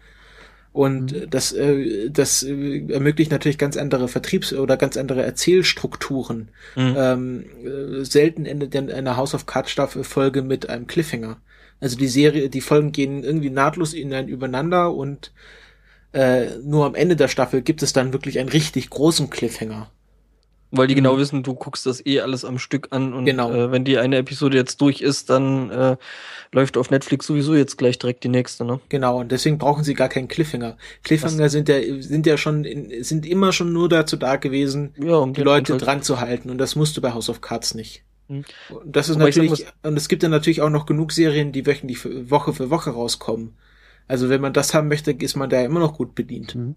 Und mhm. das, äh, das äh, ermöglicht natürlich ganz andere Vertriebs- oder ganz andere Erzählstrukturen. Mhm. Ähm, äh, selten endet denn eine House of Cards Staffel Folge mit einem Cliffhanger. Also die Serie, die Folgen gehen irgendwie nahtlos in ein übereinander und äh, nur am Ende der Staffel gibt es dann wirklich einen richtig großen Cliffhanger. Weil die genau mhm. wissen, du guckst das eh alles am Stück an und genau. äh, wenn die eine Episode jetzt durch ist, dann äh, läuft auf Netflix sowieso jetzt gleich direkt die nächste, ne? Genau, und deswegen brauchen sie gar keinen Cliffhanger. Cliffhanger Was? sind ja, sind ja schon, in, sind immer schon nur dazu da gewesen, ja, um die Leute halt dran zu halten und das musst du bei House of Cards nicht. Und das ist Aber natürlich, und es gibt ja natürlich auch noch genug Serien, die wöchentlich Woche für Woche rauskommen. Also wenn man das haben möchte, ist man da immer noch gut bedient. Mhm.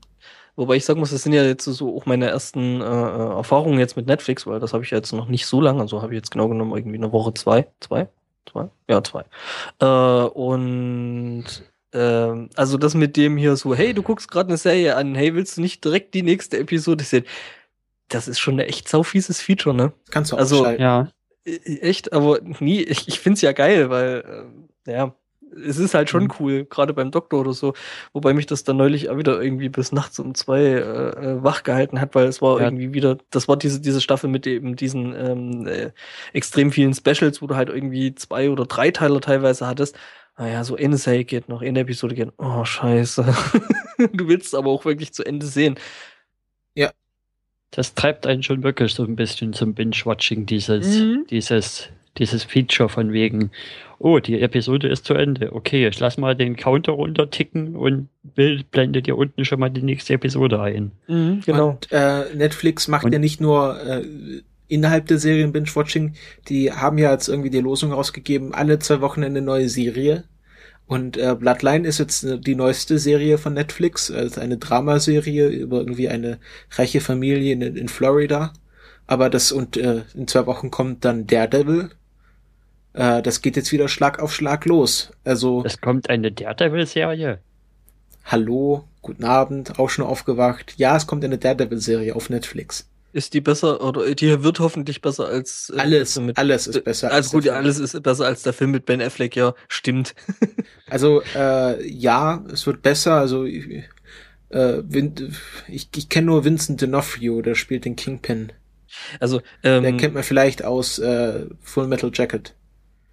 Wobei ich sagen muss, das sind ja jetzt so auch meine ersten äh, äh, Erfahrungen jetzt mit Netflix, weil das habe ich ja jetzt noch nicht so lange, also habe ich jetzt genau genommen irgendwie eine Woche zwei, zwei, zwei, ja zwei. Äh, und äh, also das mit dem hier so, hey, du guckst gerade eine Serie an, hey, willst du nicht direkt die nächste Episode sehen? Das ist schon ein echt saufieses Feature, ne? Kannst du auch also, ja. Echt, aber nie, ich, ich find's ja geil, weil, äh, ja, es ist halt schon mhm. cool, gerade beim Doktor oder so, wobei mich das dann neulich auch wieder irgendwie bis nachts um zwei äh, äh, wach gehalten hat, weil es war ja. irgendwie wieder, das war diese, diese Staffel mit eben diesen ähm, äh, extrem vielen Specials, wo du halt irgendwie zwei oder drei Teiler teilweise hattest. Naja, so eine Serie geht noch, eine Episode geht, oh scheiße. du willst aber auch wirklich zu Ende sehen. Das treibt einen schon wirklich so ein bisschen zum Binge-Watching, dieses, mhm. dieses dieses Feature von wegen, oh, die Episode ist zu Ende. Okay, ich lass mal den Counter runter ticken und Bild blendet dir unten schon mal die nächste Episode ein. Mhm, genau. Und äh, Netflix macht und, ja nicht nur äh, innerhalb der Serien Binge-Watching, die haben ja jetzt irgendwie die Losung rausgegeben, alle zwei Wochen eine neue Serie. Und äh, Bloodline ist jetzt äh, die neueste Serie von Netflix, also eine Dramaserie über irgendwie eine reiche Familie in, in Florida. Aber das und äh, in zwei Wochen kommt dann Daredevil, äh, das geht jetzt wieder Schlag auf Schlag los. Also. Es kommt eine Daredevil-Serie. Hallo, guten Abend, auch schon aufgewacht. Ja, es kommt eine Daredevil-Serie auf Netflix. Ist die besser oder die wird hoffentlich besser als äh, alles? Mit, alles ist besser. Also als gut, alles ist besser als der Film mit Ben Affleck. Ja, stimmt. also äh, ja, es wird besser. Also äh, ich, ich kenne nur Vincent D'Onofrio, der spielt den Kingpin. Also ähm, der kennt man vielleicht aus äh, Full Metal Jacket.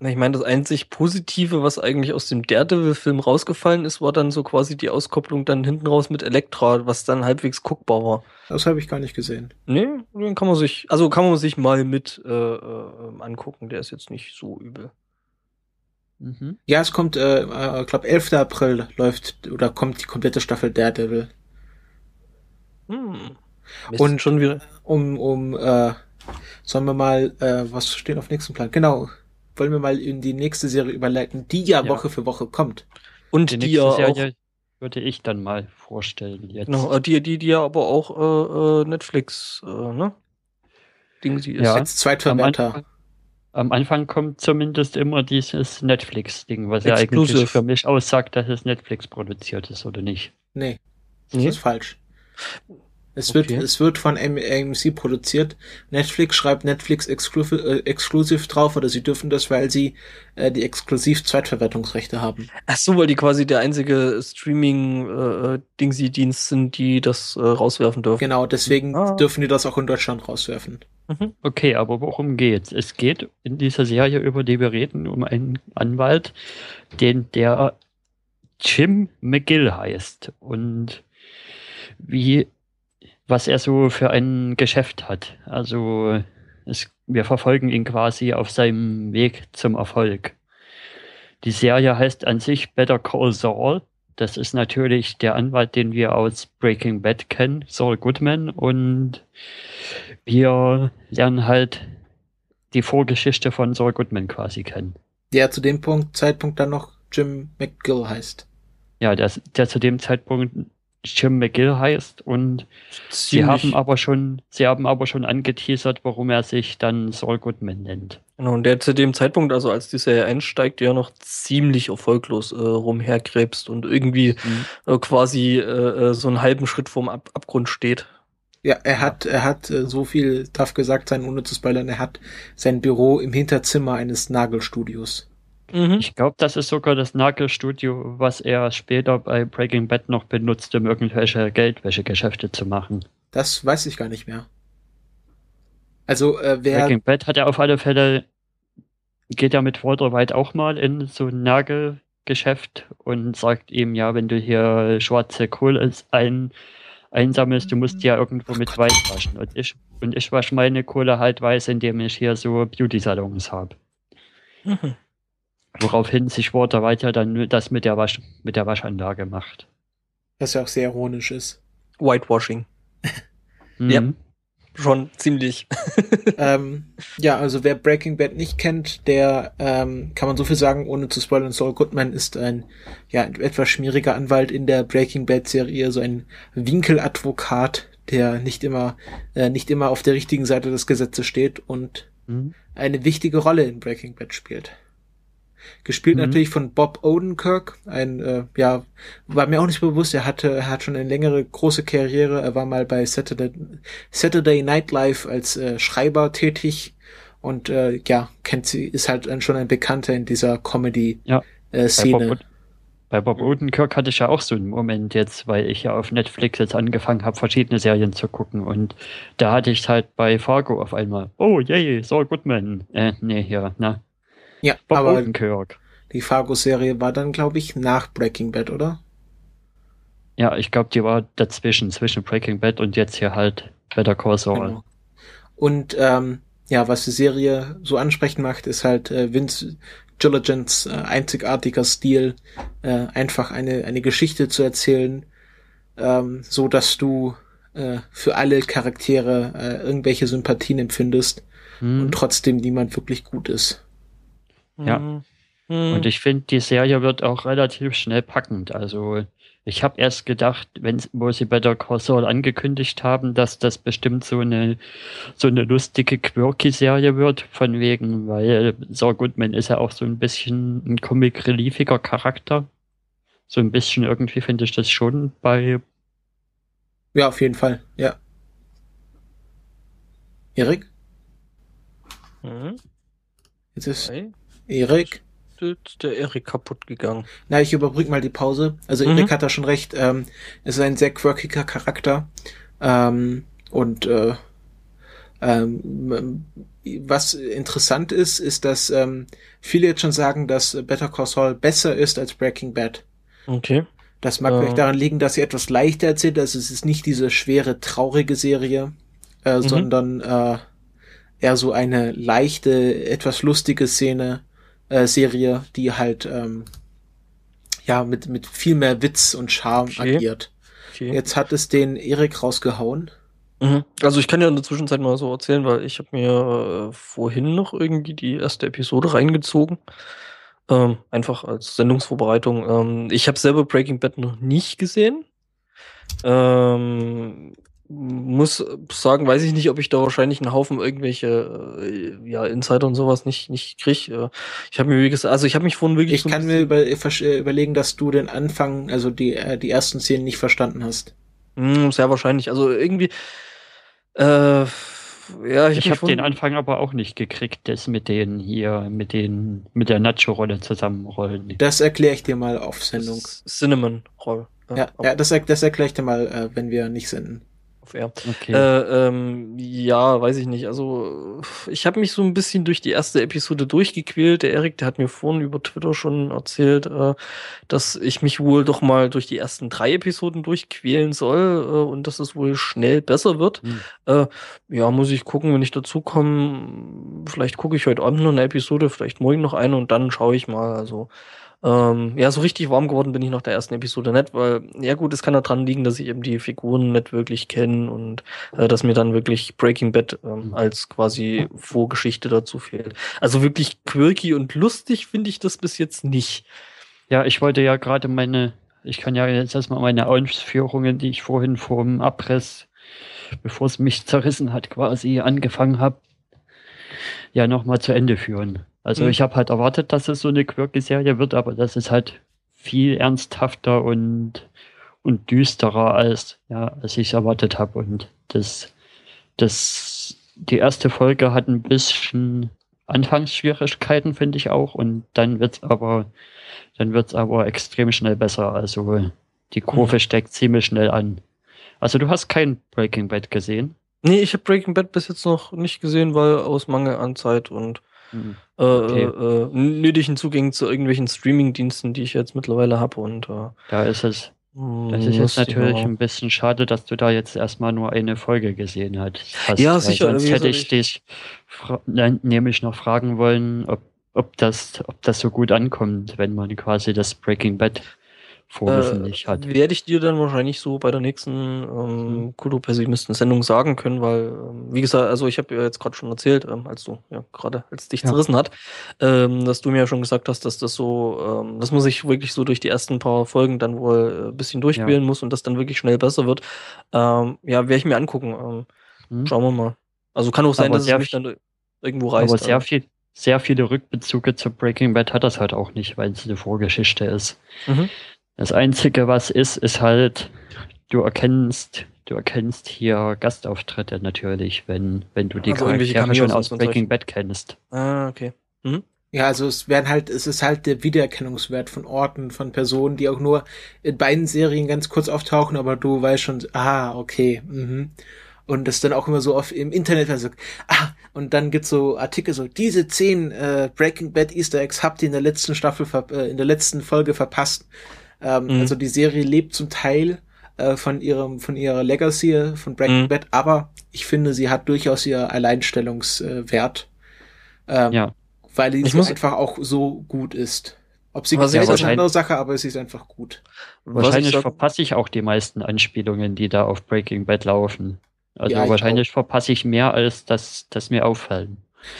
Ich meine, das einzig Positive, was eigentlich aus dem Daredevil-Film rausgefallen ist, war dann so quasi die Auskopplung dann hinten raus mit Elektra, was dann halbwegs guckbar war. Das habe ich gar nicht gesehen. Nee, den kann man sich, also kann man sich mal mit äh, äh, angucken. Der ist jetzt nicht so übel. Mhm. Ja, es kommt, äh, äh, ich glaube, 11. April läuft oder kommt die komplette Staffel Daredevil. Hm. Und schon wieder. Um, um, äh, sollen wir mal, äh, was steht auf nächsten Plan? Genau wollen wir mal in die nächste Serie überleiten, die ja, ja. Woche für Woche kommt. Und die, die ja auch würde ich dann mal vorstellen jetzt. Genau, äh, die, die, die ja aber auch äh, äh, Netflix, äh, ne? Ding sie ist. Ja, als Zweitverwerter. Am Anfang, am Anfang kommt zumindest immer dieses Netflix-Ding, was Exclusive. ja eigentlich für mich aussagt, dass es Netflix produziert ist, oder nicht? Nee, das nee? ist falsch. Es wird, okay. es wird von AMC produziert. Netflix schreibt Netflix Exclusive, äh, Exclusive drauf oder sie dürfen das, weil sie äh, die exklusiv Zweitverwertungsrechte haben. Ach so, weil die quasi der einzige Streaming-Dingsy-Dienst äh, sind, die das äh, rauswerfen dürfen. Genau, deswegen ah. dürfen die das auch in Deutschland rauswerfen. Mhm. Okay, aber worum geht's? Es geht in dieser Serie, über die wir reden, um einen Anwalt, den der Jim McGill heißt. Und wie was er so für ein Geschäft hat. Also es, wir verfolgen ihn quasi auf seinem Weg zum Erfolg. Die Serie heißt an sich Better Call Saul. Das ist natürlich der Anwalt, den wir aus Breaking Bad kennen, Saul Goodman. Und wir lernen halt die Vorgeschichte von Saul Goodman quasi kennen. Der zu dem Punkt, Zeitpunkt dann noch Jim McGill heißt. Ja, der, der zu dem Zeitpunkt Jim McGill heißt und sie haben aber schon, sie haben aber schon angeteasert, warum er sich dann Saul Goodman nennt. Genau, und der zu dem Zeitpunkt, also als die Serie einsteigt, ja noch ziemlich erfolglos äh, rumherkrebst und irgendwie mhm. äh, quasi äh, äh, so einen halben Schritt vorm Ab Abgrund steht. Ja, er hat, er hat äh, so viel darf gesagt sein, ohne zu spoilern, er hat sein Büro im Hinterzimmer eines Nagelstudios. Mhm. Ich glaube, das ist sogar das Nagelstudio, was er später bei Breaking Bad noch benutzt, um irgendwelche Geldwäschegeschäfte zu machen. Das weiß ich gar nicht mehr. Also, äh, wer. Breaking Bad hat er auf alle Fälle, geht er mit Walter White auch mal in so ein Nagelgeschäft und sagt ihm, ja, wenn du hier schwarze Kohle ein, einsammelst, du musst ja irgendwo mit Gott. weiß waschen. Und ich, und ich wasche meine Kohle halt weiß, indem ich hier so Beauty-Salons habe. Mhm. Woraufhin sich Walter White ja dann das mit der, Wasch, mit der Waschanlage macht. Was ja auch sehr ironisch ist. Whitewashing. mhm. Ja, schon ziemlich. ähm, ja, also wer Breaking Bad nicht kennt, der ähm, kann man so viel sagen, ohne zu spoilern. Saul Goodman ist ein ja etwas schmieriger Anwalt in der Breaking Bad Serie, so ein Winkeladvokat, der nicht immer äh, nicht immer auf der richtigen Seite des Gesetzes steht und mhm. eine wichtige Rolle in Breaking Bad spielt. Gespielt mhm. natürlich von Bob Odenkirk, ein, äh, ja, war mir auch nicht bewusst, er hatte, er hat schon eine längere große Karriere, er war mal bei Saturday, Saturday Night Live als äh, Schreiber tätig und äh, ja, kennt sie, ist halt schon ein Bekannter in dieser Comedy-Szene. Ja. Äh, bei Bob Odenkirk hatte ich ja auch so einen Moment jetzt, weil ich ja auf Netflix jetzt angefangen habe, verschiedene Serien zu gucken. Und da hatte ich halt bei Fargo auf einmal, oh yay, Saul Goodman. Äh, nee, hier, na, ja, Bob aber Odenkirk. die Fargo-Serie war dann, glaube ich, nach Breaking Bad, oder? Ja, ich glaube, die war dazwischen, zwischen Breaking Bad und jetzt hier halt Better Call Saul. Genau. Und ähm, ja, was die Serie so ansprechend macht, ist halt äh, Vince Gilligans äh, einzigartiger Stil, äh, einfach eine, eine Geschichte zu erzählen, ähm, so dass du äh, für alle Charaktere äh, irgendwelche Sympathien empfindest hm. und trotzdem niemand wirklich gut ist. Ja. Mhm. Und ich finde, die Serie wird auch relativ schnell packend. Also ich habe erst gedacht, wenn wo sie bei der Call angekündigt haben, dass das bestimmt so eine so eine lustige quirky Serie wird, von wegen, weil Saul Goodman ist ja auch so ein bisschen ein comic reliefiger Charakter. So ein bisschen irgendwie finde ich das schon bei. Ja, auf jeden Fall, ja. Erik? Mhm. Jetzt ist. Hey. Erik? Ist der Erik kaputt gegangen. Na, ich überbrücke mal die Pause. Also mhm. Erik hat da schon recht. Ähm, es ist ein sehr quirkiger Charakter. Ähm, und äh, ähm, was interessant ist, ist, dass ähm, viele jetzt schon sagen, dass Better Call Saul besser ist als Breaking Bad. Okay. Das mag äh. vielleicht daran liegen, dass sie etwas leichter erzählt. Also es ist nicht diese schwere, traurige Serie, äh, mhm. sondern äh, eher so eine leichte, etwas lustige Szene äh, Serie, die halt ähm, ja mit mit viel mehr Witz und Charme okay. agiert. Okay. Jetzt hat es den Erik rausgehauen. Mhm. Also ich kann ja in der Zwischenzeit mal so erzählen, weil ich habe mir äh, vorhin noch irgendwie die erste Episode reingezogen. Ähm, einfach als Sendungsvorbereitung. Ähm, ich habe selber Breaking Bad noch nicht gesehen. Ähm, muss sagen, weiß ich nicht, ob ich da wahrscheinlich einen Haufen irgendwelche äh, ja, Insider und sowas nicht nicht krieg. Äh, ich habe mir wie gesagt, also ich habe mich vorhin wirklich. Ich so kann mir über, äh, überlegen, dass du den Anfang, also die die ersten Szenen nicht verstanden hast. Mh, sehr wahrscheinlich. Also irgendwie. Äh, ja, ich, ich habe den Anfang aber auch nicht gekriegt, das mit den hier, mit den, mit der Nacho-Rolle zusammenrollen. Das erkläre ich dir mal auf Sendung. Cinnamon-Roll. Ja, ja, ja, das, das erkläre ich dir mal, äh, wenn wir nicht senden auf Air. Okay. Äh, ähm, ja, weiß ich nicht. Also ich habe mich so ein bisschen durch die erste Episode durchgequält. Der Erik, der hat mir vorhin über Twitter schon erzählt, äh, dass ich mich wohl doch mal durch die ersten drei Episoden durchquälen soll äh, und dass es wohl schnell besser wird. Hm. ja, muss ich gucken, wenn ich dazu komme. Vielleicht gucke ich heute Abend noch eine Episode, vielleicht morgen noch eine und dann schaue ich mal. Also ähm, ja, so richtig warm geworden bin ich nach der ersten Episode nicht, weil, ja gut, es kann daran liegen, dass ich eben die Figuren nicht wirklich kenne und äh, dass mir dann wirklich Breaking Bad ähm, als quasi Vorgeschichte dazu fehlt. Also wirklich quirky und lustig finde ich das bis jetzt nicht. Ja, ich wollte ja gerade meine, ich kann ja jetzt erstmal meine Ausführungen, die ich vorhin vor dem Abriss, bevor es mich zerrissen hat, quasi angefangen habe, ja nochmal zu Ende führen. Also mhm. ich habe halt erwartet, dass es so eine Quirky-Serie wird, aber das ist halt viel ernsthafter und, und düsterer als, ja, als ich erwartet habe. Und das, das, die erste Folge hat ein bisschen Anfangsschwierigkeiten, finde ich auch. Und dann wird's aber, dann wird's aber extrem schnell besser. Also die Kurve mhm. steckt ziemlich schnell an. Also du hast kein Breaking Bad gesehen? Nee, ich habe Breaking Bad bis jetzt noch nicht gesehen, weil aus Mangel an Zeit und mhm. Äh, okay. äh, äh, nötigen Zugängen zu irgendwelchen Streaming-Diensten, die ich jetzt mittlerweile habe. Und äh, da ist es. Das ist jetzt natürlich ein bisschen schade, dass du da jetzt erstmal nur eine Folge gesehen hast. Ja, sicher. Sonst hätte ich dich nämlich noch fragen wollen, ob, ob, das, ob das so gut ankommt, wenn man quasi das Breaking Bad Vorwissen äh, nicht hat. Werde ich dir dann wahrscheinlich so bei der nächsten ähm, mhm. Kulturpessimisten-Sendung sagen können, weil, ähm, wie gesagt, also ich habe ja jetzt gerade schon erzählt, ähm, als du, ja, gerade als dich ja. zerrissen hat, ähm, dass du mir ja schon gesagt hast, dass das so, ähm, dass man sich wirklich so durch die ersten paar Folgen dann wohl ein äh, bisschen durchspielen ja. muss und das dann wirklich schnell besser wird. Ähm, ja, werde ich mir angucken. Ähm, mhm. Schauen wir mal. Also kann auch sein, aber dass es mich dann irgendwo reißt. Aber sehr viel, sehr viele Rückbezüge zu Breaking Bad hat das halt auch nicht, weil es eine Vorgeschichte ist. Mhm. Das Einzige, was ist, ist halt, du erkennst, du erkennst hier Gastauftritte natürlich, wenn, wenn du die also Charaktere schon aus Breaking Bad kennst. Ah, okay. Mhm. Ja, also es werden halt, es ist halt der Wiedererkennungswert von Orten, von Personen, die auch nur in beiden Serien ganz kurz auftauchen, aber du weißt schon, ah, okay, mhm. Und das dann auch immer so oft im Internet, also, ah, und dann gibt's so Artikel so, diese zehn äh, Breaking Bad Easter Eggs habt ihr in der letzten Staffel, äh, in der letzten Folge verpasst. Ähm, mhm. Also die Serie lebt zum Teil äh, von ihrem, von ihrer Legacy von Breaking mhm. Bad, aber ich finde, sie hat durchaus ihr Alleinstellungswert. Ähm, ja. Weil sie so einfach auch so gut ist. Ob sie gut ist, ist eine andere Sache, aber sie ist einfach gut. Wahrscheinlich ich verpasse ich auch die meisten Anspielungen, die da auf Breaking Bad laufen. Also ja, wahrscheinlich verpasse ich mehr, als dass das mir auffallen.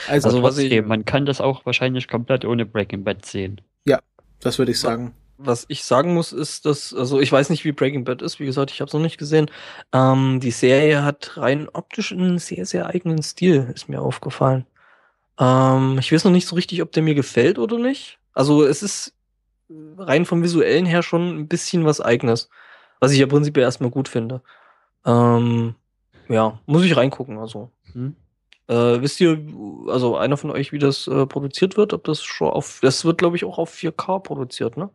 Also, also trotzdem, ich, man kann das auch wahrscheinlich komplett ohne Breaking Bad sehen. Ja, das würde ich sagen was ich sagen muss, ist, dass, also ich weiß nicht, wie Breaking Bad ist, wie gesagt, ich habe es noch nicht gesehen. Ähm, die Serie hat rein optisch einen sehr, sehr eigenen Stil, ist mir aufgefallen. Ähm, ich weiß noch nicht so richtig, ob der mir gefällt oder nicht. Also es ist rein vom visuellen her schon ein bisschen was eigenes, was ich ja prinzipiell erstmal gut finde. Ähm, ja, muss ich reingucken, also. Hm. Äh, wisst ihr, also einer von euch, wie das äh, produziert wird? Ob das schon auf, das wird glaube ich auch auf 4K produziert, ne?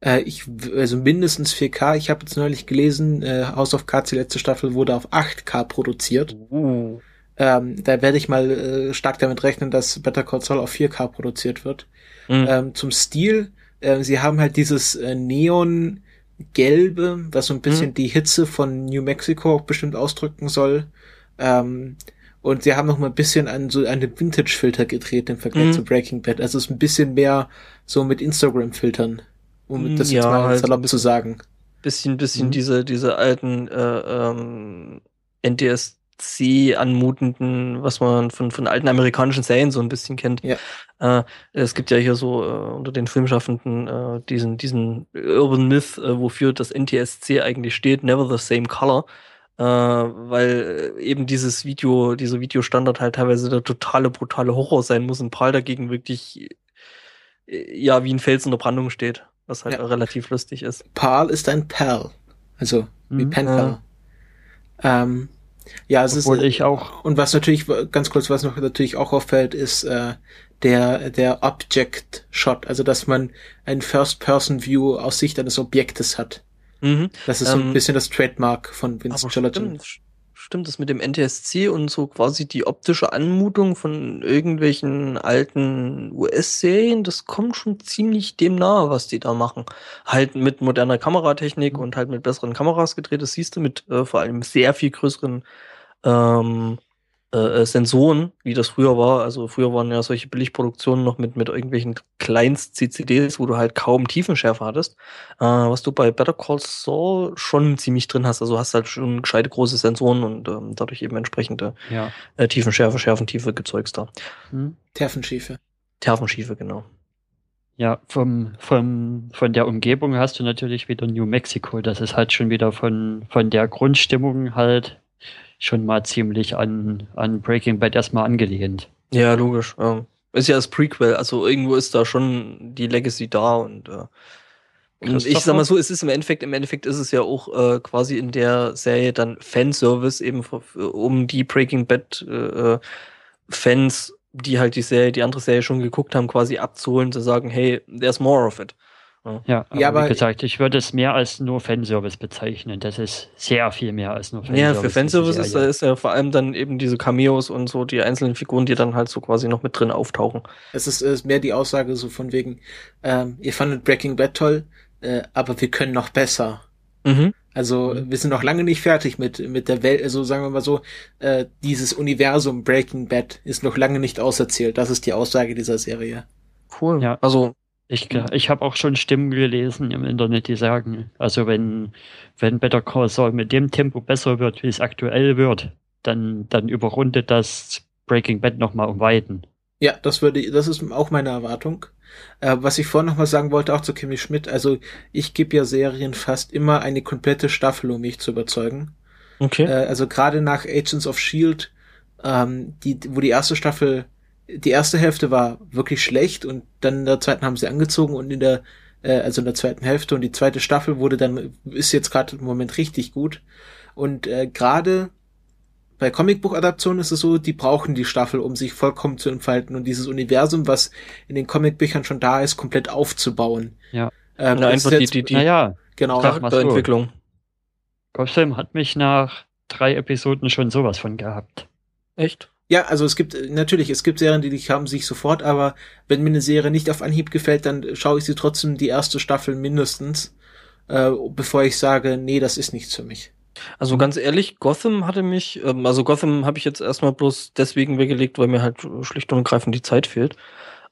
Äh, ich, also mindestens 4K. Ich habe jetzt neulich gelesen, äh, House of Cards, die letzte Staffel, wurde auf 8K produziert. Uh. Ähm, da werde ich mal äh, stark damit rechnen, dass Better Call Saul auf 4K produziert wird. Mhm. Ähm, zum Stil, äh, sie haben halt dieses äh, Neon Gelbe, was so ein bisschen mhm. die Hitze von New Mexico auch bestimmt ausdrücken soll. Ähm, und sie haben noch mal ein bisschen an so einen Vintage-Filter gedreht im Vergleich mhm. zu Breaking Bad. Also es ist ein bisschen mehr so mit Instagram-Filtern um das ja, jetzt mal halt salopp bisschen, zu sagen. Bisschen, bisschen mhm. diese, diese alten äh, ähm, NTSC anmutenden, was man von, von alten amerikanischen Serien so ein bisschen kennt. Ja. Äh, es gibt ja hier so äh, unter den Filmschaffenden äh, diesen, diesen Urban Myth, äh, wofür das NTSC eigentlich steht, Never the Same Color. Äh, weil eben dieses Video, dieser Videostandard halt teilweise der totale, brutale Horror sein muss und Paul dagegen wirklich äh, ja wie ein Fels in der Brandung steht was halt ja. relativ lustig ist. Pal ist ein Pal, also wie mhm. Penpal. Ja. Ähm, ja, es Obwohl ist ich auch. Und was natürlich ganz kurz, was noch natürlich auch auffällt, ist äh, der der Object Shot, also dass man ein First-Person-View aus Sicht eines Objektes hat. Mhm. Das ist so ein ähm, bisschen das Trademark von Vince Gelatin. Stimmt, stimmt das mit dem NTSC und so quasi die optische Anmutung von irgendwelchen alten US-Serien, das kommt schon ziemlich dem nahe, was die da machen. Halt mit moderner Kameratechnik mhm. und halt mit besseren Kameras gedreht, das siehst du mit äh, vor allem sehr viel größeren ähm, äh, äh, Sensoren, wie das früher war. Also früher waren ja solche Billigproduktionen noch mit, mit irgendwelchen Kleinst-CCDs, wo du halt kaum Tiefenschärfe hattest. Äh, was du bei Better Call Saul schon ziemlich drin hast. Also hast halt schon gescheite große Sensoren und ähm, dadurch eben entsprechende ja. äh, Tiefenschärfe, Schärfentiefe Gezeugs da. Hm. Terfenschiefe. Terfenschiefe, genau. Ja, vom, vom, von der Umgebung hast du natürlich wieder New Mexico. Das ist halt schon wieder von, von der Grundstimmung halt schon mal ziemlich an, an Breaking Bad erstmal angelehnt. Ja, logisch. Ja. Ist ja das Prequel, also irgendwo ist da schon die Legacy da und, äh, und ich sag mal so, es ist im Endeffekt, im Endeffekt ist es ja auch äh, quasi in der Serie dann Fanservice eben für, um die Breaking Bad äh, äh Fans die halt die Serie, die andere Serie schon geguckt haben, quasi abzuholen, zu sagen, hey, there's more of it. Ja, aber, ja, aber wie gesagt, ich würde es mehr als nur Fanservice bezeichnen. Das ist sehr viel mehr als nur Fanservice. Ja, für Fanservice ist, ist ja vor allem dann eben diese Cameos und so, die einzelnen Figuren, die dann halt so quasi noch mit drin auftauchen. Es ist, ist mehr die Aussage so von wegen, ähm, ihr fandet Breaking Bad toll, äh, aber wir können noch besser. Mhm. Also mhm. wir sind noch lange nicht fertig mit mit der Welt. Also sagen wir mal so, äh, dieses Universum Breaking Bad ist noch lange nicht auserzählt. Das ist die Aussage dieser Serie. Cool. Ja, also ich, ich habe auch schon Stimmen gelesen im Internet, die sagen, also wenn, wenn Better Call Saul mit dem Tempo besser wird, wie es aktuell wird, dann, dann überrundet das Breaking Bad nochmal um Weiten. Ja, das würde, das ist auch meine Erwartung. Äh, was ich vorhin nochmal sagen wollte, auch zu Kimmy Schmidt, also ich gebe ja Serien fast immer eine komplette Staffel, um mich zu überzeugen. Okay. Äh, also gerade nach Agents of Shield, ähm, die, wo die erste Staffel die erste Hälfte war wirklich schlecht und dann in der zweiten haben sie angezogen und in der äh, also in der zweiten Hälfte und die zweite Staffel wurde dann ist jetzt gerade im Moment richtig gut und äh, gerade bei Comicbuch-Adaptionen ist es so, die brauchen die Staffel, um sich vollkommen zu entfalten und dieses Universum, was in den Comicbüchern schon da ist, komplett aufzubauen. Ja. Ähm, Na, einfach die, die, die, naja, genau. Charakterentwicklung. Gotham hat mich nach drei Episoden schon sowas von gehabt. Echt? Ja, also es gibt natürlich, es gibt Serien, die dich haben sich sofort, aber wenn mir eine Serie nicht auf Anhieb gefällt, dann schaue ich sie trotzdem die erste Staffel mindestens, äh, bevor ich sage, nee, das ist nichts für mich. Also ganz ehrlich, Gotham hatte mich, ähm, also Gotham habe ich jetzt erstmal bloß deswegen weggelegt, weil mir halt schlicht und ergreifend die Zeit fehlt.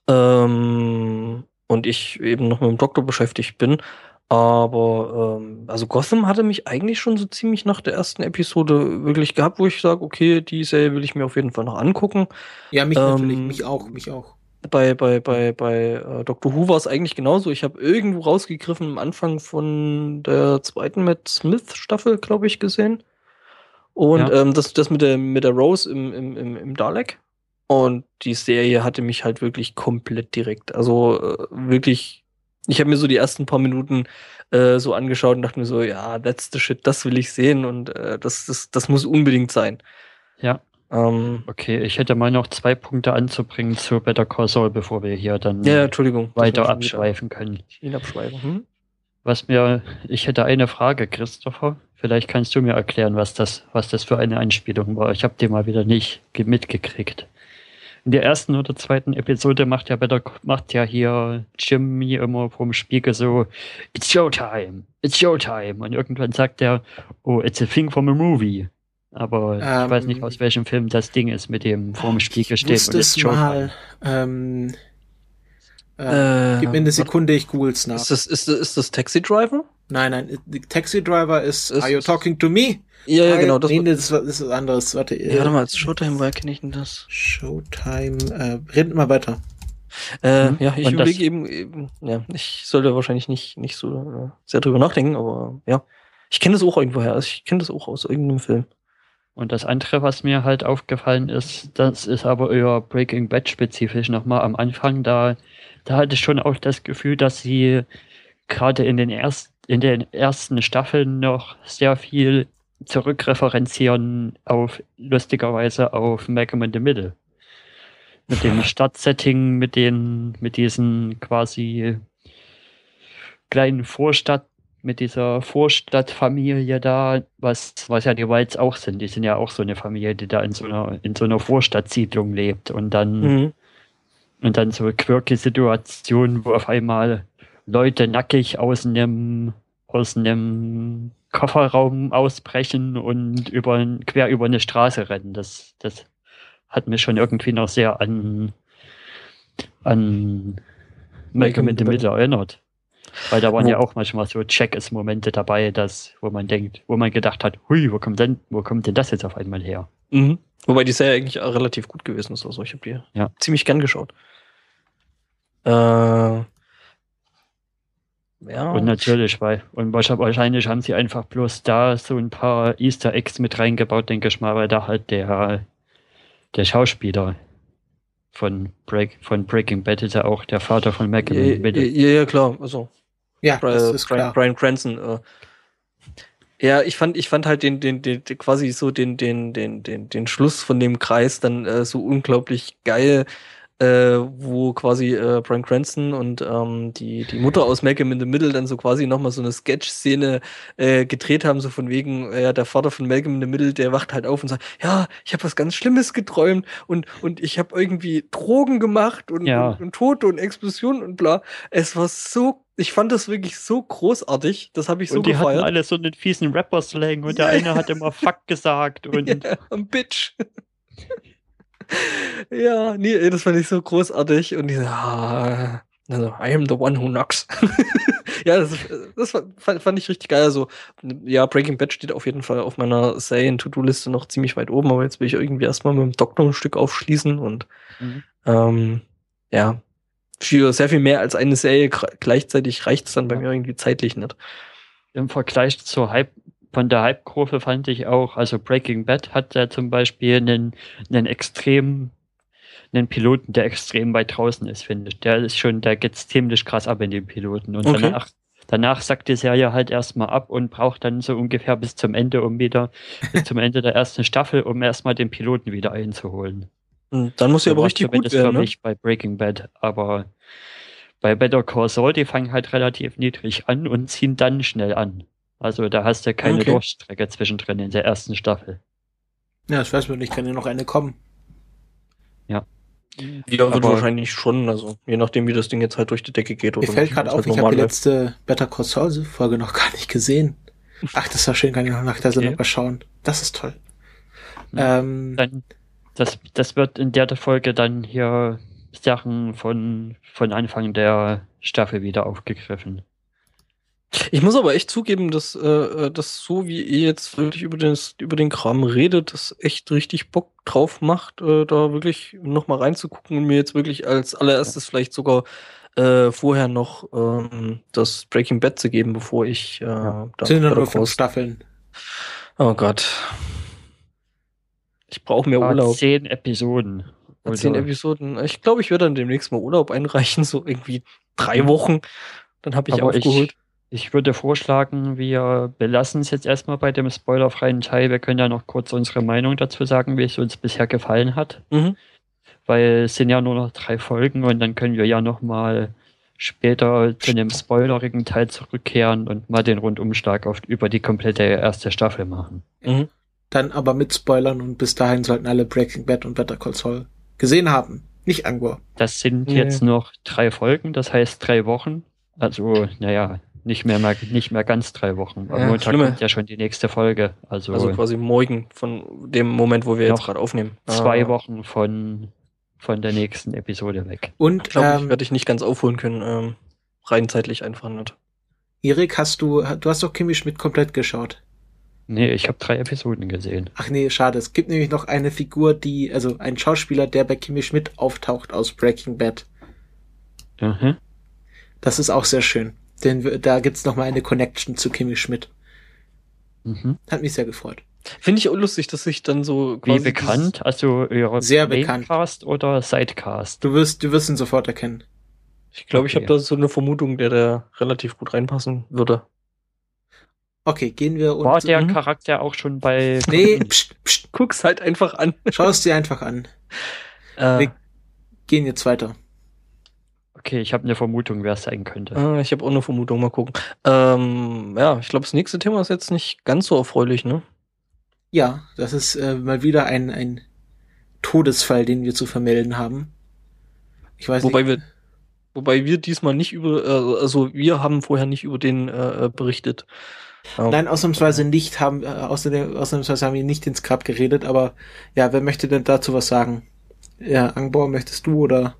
Ähm, und ich eben noch mit dem Doktor beschäftigt bin. Aber ähm, also Gotham hatte mich eigentlich schon so ziemlich nach der ersten Episode wirklich gehabt, wo ich sage, okay, die Serie will ich mir auf jeden Fall noch angucken. Ja, mich ähm, natürlich, mich auch, mich auch. Bei, bei, bei, bei äh, Dr. Who war es eigentlich genauso. Ich habe irgendwo rausgegriffen am Anfang von der zweiten Matt Smith-Staffel, glaube ich, gesehen. Und ja. ähm, das, das mit der, mit der Rose im, im, im, im Dalek. Und die Serie hatte mich halt wirklich komplett direkt. Also äh, wirklich ich habe mir so die ersten paar Minuten äh, so angeschaut und dachte mir so, ja, that's the shit, das will ich sehen und äh, das, das, das muss unbedingt sein. Ja. Ähm, okay, ich hätte mal noch zwei Punkte anzubringen zu Better Call Saul, bevor wir hier dann ja, Entschuldigung, weiter abschweifen können. Ihn abschweifen. Hm? Was mir, ich hätte eine Frage, Christopher. Vielleicht kannst du mir erklären, was das, was das für eine Einspielung war. Ich habe die mal wieder nicht mitgekriegt in der ersten oder zweiten Episode macht ja Better, macht ja hier Jimmy immer vom Spiegel so, it's showtime, it's showtime. Und irgendwann sagt er, oh, it's a thing from a movie. Aber ähm, ich weiß nicht, aus welchem Film das Ding ist, mit dem vorm Spiegel steht und it's showtime. Mal, ähm, äh, gib mir eine Sekunde, ich google's nach. Ist das, ist, das, ist das Taxi Driver? Nein, nein, Taxi Driver ist, ist Are you talking to me? Ja, ja, genau. Das, nee, das, das ist was anderes. Warte. Ja, warte mal, Showtime, woher kenne ich denn das? Showtime, äh, redet mal weiter. Äh, mhm. Ja, ich überlege eben, eben, ja, ich sollte wahrscheinlich nicht, nicht so äh, sehr drüber nachdenken, aber ja. Ich kenne das auch irgendwoher, also ich kenne das auch aus irgendeinem Film. Und das andere, was mir halt aufgefallen ist, das ist aber eher Breaking Bad spezifisch nochmal am Anfang, da, da hatte ich schon auch das Gefühl, dass sie gerade in den ersten in den ersten Staffeln noch sehr viel zurückreferenzieren auf, lustigerweise, auf Malcolm in the Middle. Mit dem Stadtsetting, mit den, mit diesen quasi kleinen Vorstadt, mit dieser Vorstadtfamilie da, was, was ja die Wilds auch sind. Die sind ja auch so eine Familie, die da in so einer, in so einer Vorstadtsiedlung lebt und dann, mhm. und dann so quirky Situationen, wo auf einmal Leute nackig aus einem, aus einem Kofferraum ausbrechen und über, quer über eine Straße rennen. Das, das hat mich schon irgendwie noch sehr an, an Malcolm in the Middle erinnert. Weil da waren oh. ja auch manchmal so Check-Momente dabei, dass, wo man denkt, wo man gedacht hat, hui, wo kommt denn, wo kommt denn das jetzt auf einmal her? Mhm. Wobei die Serie eigentlich auch relativ gut gewesen ist. Also ich habe die ja. ziemlich gern geschaut. Äh, ja. Und natürlich, weil, und wahrscheinlich haben sie einfach bloß da so ein paar Easter Eggs mit reingebaut, denke ich mal, weil da halt der, der Schauspieler von, Break, von Breaking Bad ist ja auch der Vater von Malcolm ja, ja, ja, klar, also. Ja, das ist Brian, klar. Brian Cranston. Äh, Ja, ich fand, ich fand halt den, den, den, quasi so den, den, den, den, den Schluss von dem Kreis dann äh, so unglaublich geil, äh, wo quasi äh, Brian Cranston und ähm, die, die Mutter aus Malcolm in the Middle dann so quasi nochmal so eine Sketch-Szene äh, gedreht haben, so von wegen, äh, ja, der Vater von Malcolm in the Middle, der wacht halt auf und sagt, ja, ich habe was ganz Schlimmes geträumt und, und ich habe irgendwie Drogen gemacht und, ja. und, und Tote und Explosionen und bla. Es war so ich fand das wirklich so großartig. Das habe ich so und die gefeiert. hatten alle so einen fiesen Rapper-Slang und der eine hat immer Fuck gesagt und, yeah, und Bitch ja, nee, das fand ich so großartig. Und diese, ah, also, I am the one who knocks. ja, das, das fand, fand, ich richtig geil. Also, ja, Breaking Bad steht auf jeden Fall auf meiner Serien-To-Do-Liste noch ziemlich weit oben, aber jetzt will ich irgendwie erstmal mit dem Doktor ein Stück aufschließen und mhm. ähm, ja, für sehr viel mehr als eine Serie gleichzeitig reicht es dann bei mir irgendwie zeitlich nicht. Im Vergleich zur Hype von der Hype-Kurve fand ich auch, also Breaking Bad hat ja zum Beispiel einen, einen extrem, einen Piloten, der extrem weit draußen ist, finde ich. Der ist schon, der geht ziemlich krass ab in den Piloten. Und okay. danach, danach sagt die Serie halt erstmal ab und braucht dann so ungefähr bis zum Ende, um wieder, bis zum Ende der ersten Staffel, um erstmal den Piloten wieder einzuholen. Hm, dann muss sie aber richtig gut werden, für ne? mich bei Breaking Bad, aber bei Better Call Saul, die fangen halt relativ niedrig an und ziehen dann schnell an. Also da hast du keine okay. Durchstrecke zwischendrin in der ersten Staffel. Ja, das weiß man nicht, kann ja noch eine kommen. Ja. Ja, wird wahrscheinlich schon, also je nachdem, wie das Ding jetzt halt durch die Decke geht. Oder mir fällt gerade auf, halt ich habe die letzte Better Call Saul Folge noch gar nicht gesehen. Ach, das war schön, kann ich noch nach der Sendung okay. mal schauen. Das ist toll. Ja, ähm, dann, das, das wird in der Folge dann hier Sachen von, von Anfang der Staffel wieder aufgegriffen. Ich muss aber echt zugeben, dass, äh, äh, dass so wie ihr jetzt wirklich über, den über den Kram redet, das echt richtig Bock drauf macht, äh, da wirklich nochmal reinzugucken und mir jetzt wirklich als allererstes vielleicht sogar äh, vorher noch ähm, das Breaking Bad zu geben, bevor ich äh, ja. da sind nur fünf Staffeln. Oh Gott. Ich brauche mehr Urlaub. Zehn Episoden. Zehn Episoden. Ich glaube, ich werde dann demnächst mal Urlaub einreichen, so irgendwie drei Wochen. Dann habe ich Aber aufgeholt. Ich ich würde vorschlagen, wir belassen es jetzt erstmal bei dem spoilerfreien Teil. Wir können ja noch kurz unsere Meinung dazu sagen, wie es uns bisher gefallen hat. Mhm. Weil es sind ja nur noch drei Folgen und dann können wir ja nochmal später zu dem spoilerigen Teil zurückkehren und mal den Rundumschlag auf, über die komplette erste Staffel machen. Mhm. Dann aber mit Spoilern und bis dahin sollten alle Breaking Bad und Better Call Saul gesehen haben. Nicht Angor. Das sind nee. jetzt noch drei Folgen, das heißt drei Wochen. Also, naja, nicht mehr, mehr, nicht mehr ganz drei Wochen. Am ja, Montag schlimme. kommt ja schon die nächste Folge. Also, also quasi morgen von dem Moment, wo wir jetzt gerade aufnehmen. Zwei ah. Wochen von, von der nächsten Episode weg. Und ich glaube, ähm, ich werde ich nicht ganz aufholen können, ähm, rein zeitlich einfach nicht. Erik, hast du, du hast doch Kimi Schmidt komplett geschaut. Nee, ich habe drei Episoden gesehen. Ach nee, schade. Es gibt nämlich noch eine Figur, die, also ein Schauspieler, der bei Kimi Schmidt auftaucht aus Breaking Bad. Mhm. Das ist auch sehr schön. Denn da gibt's noch mal eine Connection zu Kimi Schmidt. Mhm. Hat mich sehr gefreut. Finde ich auch lustig, dass ich dann so quasi Wie bekannt? Also ihre sehr bekannt. oder Sidecast? Du wirst, du wirst ihn sofort erkennen. Ich glaube, okay. ich habe da so eine Vermutung, der da relativ gut reinpassen würde. Okay, gehen wir und. War der mhm. Charakter auch schon bei. Nee, pst, pst. guck's halt einfach an. Schau es dir einfach an. Äh. Wir gehen jetzt weiter. Okay, ich habe eine Vermutung, wer es sein könnte. Ah, ich habe auch eine Vermutung, mal gucken. Ähm, ja, ich glaube, das nächste Thema ist jetzt nicht ganz so erfreulich, ne? Ja, das ist äh, mal wieder ein, ein Todesfall, den wir zu vermelden haben. Ich weiß wobei nicht. Wir, wobei wir diesmal nicht über, äh, also wir haben vorher nicht über den äh, berichtet. Nein, ausnahmsweise nicht, haben, äh, außerdem, ausnahmsweise haben wir nicht ins Grab geredet, aber ja, wer möchte denn dazu was sagen? Ja, Angbor, möchtest du oder?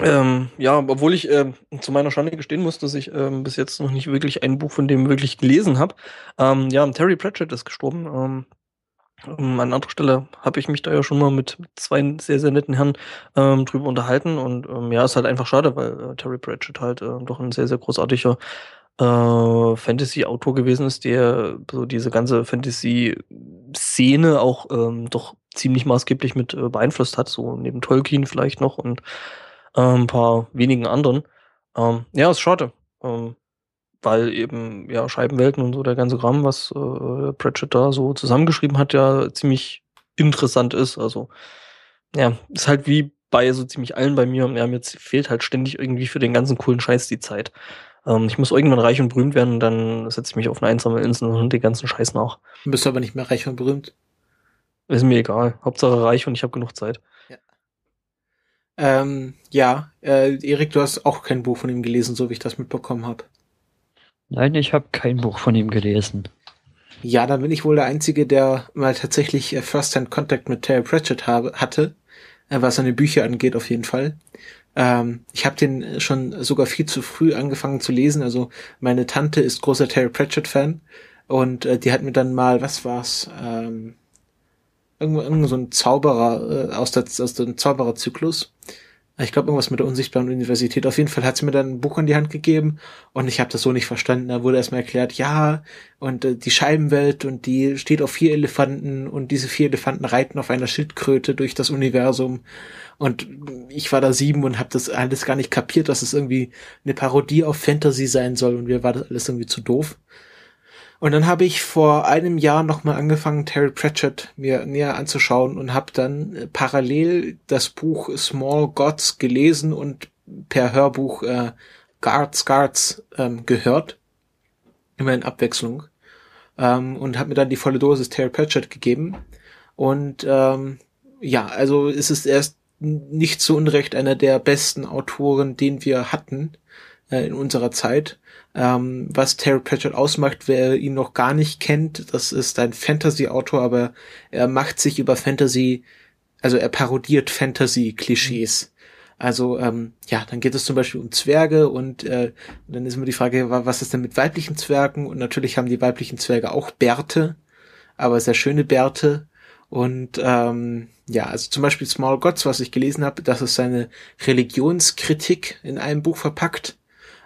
Ähm, ja, obwohl ich äh, zu meiner Schande gestehen muss, dass ich ähm, bis jetzt noch nicht wirklich ein Buch von dem wirklich gelesen habe. Ähm, ja, Terry Pratchett ist gestorben. Ähm, ähm, an anderer Stelle habe ich mich da ja schon mal mit zwei sehr, sehr netten Herren ähm, drüber unterhalten. Und ähm, ja, ist halt einfach schade, weil äh, Terry Pratchett halt äh, doch ein sehr, sehr großartiger äh, Fantasy-Autor gewesen ist, der so diese ganze Fantasy-Szene auch doch ziemlich maßgeblich mit äh, beeinflusst hat, so neben Tolkien vielleicht noch und äh, ein paar wenigen anderen. Ähm, ja, ist schade. Ähm, weil eben ja Scheibenwelten und so der ganze Gramm, was äh, Pratchett da so zusammengeschrieben hat, ja ziemlich interessant ist. Also ja, ist halt wie bei so ziemlich allen bei mir. Ja, mir fehlt halt ständig irgendwie für den ganzen coolen Scheiß die Zeit. Ähm, ich muss irgendwann reich und berühmt werden und dann setze ich mich auf eine einsame Insel und den ganzen Scheiß nach. Bist du aber nicht mehr reich und berühmt? Ist mir egal. Hauptsache reich und ich habe genug Zeit. Ja. Ähm, ja, äh, Erik, du hast auch kein Buch von ihm gelesen, so wie ich das mitbekommen habe. Nein, ich habe kein Buch von ihm gelesen. Ja, dann bin ich wohl der Einzige, der mal tatsächlich äh, First-Hand Contact mit Terry Pratchett habe, hatte, äh, was seine Bücher angeht auf jeden Fall. Ähm, ich habe den schon sogar viel zu früh angefangen zu lesen. Also meine Tante ist großer Terry Pratchett-Fan und äh, die hat mir dann mal, was war's, ähm, irgendwo, irgendwo so ein Zauberer äh, aus, der, aus dem Zaubererzyklus ich glaube, irgendwas mit der unsichtbaren Universität. Auf jeden Fall hat sie mir dann ein Buch in die Hand gegeben und ich habe das so nicht verstanden. Da wurde erstmal erklärt, ja, und äh, die Scheibenwelt und die steht auf vier Elefanten und diese vier Elefanten reiten auf einer Schildkröte durch das Universum. Und ich war da sieben und habe das alles gar nicht kapiert, dass es irgendwie eine Parodie auf Fantasy sein soll und mir war das alles irgendwie zu doof. Und dann habe ich vor einem Jahr nochmal angefangen, Terry Pratchett mir näher anzuschauen und habe dann äh, parallel das Buch Small Gods gelesen und per Hörbuch äh, Guards Guards ähm, gehört. Immer in Abwechslung. Ähm, und habe mir dann die volle Dosis Terry Pratchett gegeben. Und ähm, ja, also ist es erst nicht zu Unrecht einer der besten Autoren, den wir hatten äh, in unserer Zeit. Ähm, was Terry Pratchett ausmacht, wer ihn noch gar nicht kennt, das ist ein Fantasy-Autor, aber er macht sich über Fantasy, also er parodiert Fantasy-Klischees. Also ähm, ja, dann geht es zum Beispiel um Zwerge und äh, dann ist immer die Frage, was ist denn mit weiblichen Zwergen? Und natürlich haben die weiblichen Zwerge auch Bärte, aber sehr schöne Bärte. Und ähm, ja, also zum Beispiel Small Gods, was ich gelesen habe, das ist seine Religionskritik in einem Buch verpackt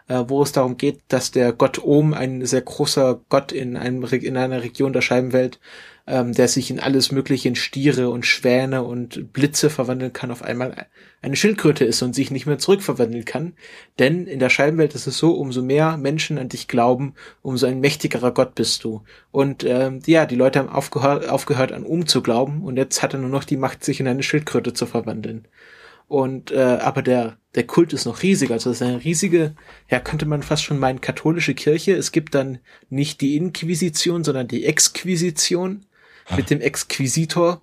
äh, wo es darum geht, dass der Gott Ohm, ein sehr großer Gott in, einem, in einer Region der Scheibenwelt, ähm, der sich in alles mögliche, in Stiere und Schwäne und Blitze verwandeln kann, auf einmal eine Schildkröte ist und sich nicht mehr zurückverwandeln kann. Denn in der Scheibenwelt ist es so, umso mehr Menschen an dich glauben, umso ein mächtigerer Gott bist du. Und ähm, ja, die Leute haben aufgehört, aufgehört an Ohm zu glauben und jetzt hat er nur noch die Macht, sich in eine Schildkröte zu verwandeln. Und äh, aber der der Kult ist noch riesig, also das ist eine riesige, ja könnte man fast schon meinen katholische Kirche. Es gibt dann nicht die Inquisition, sondern die Exquisition mit dem Exquisitor.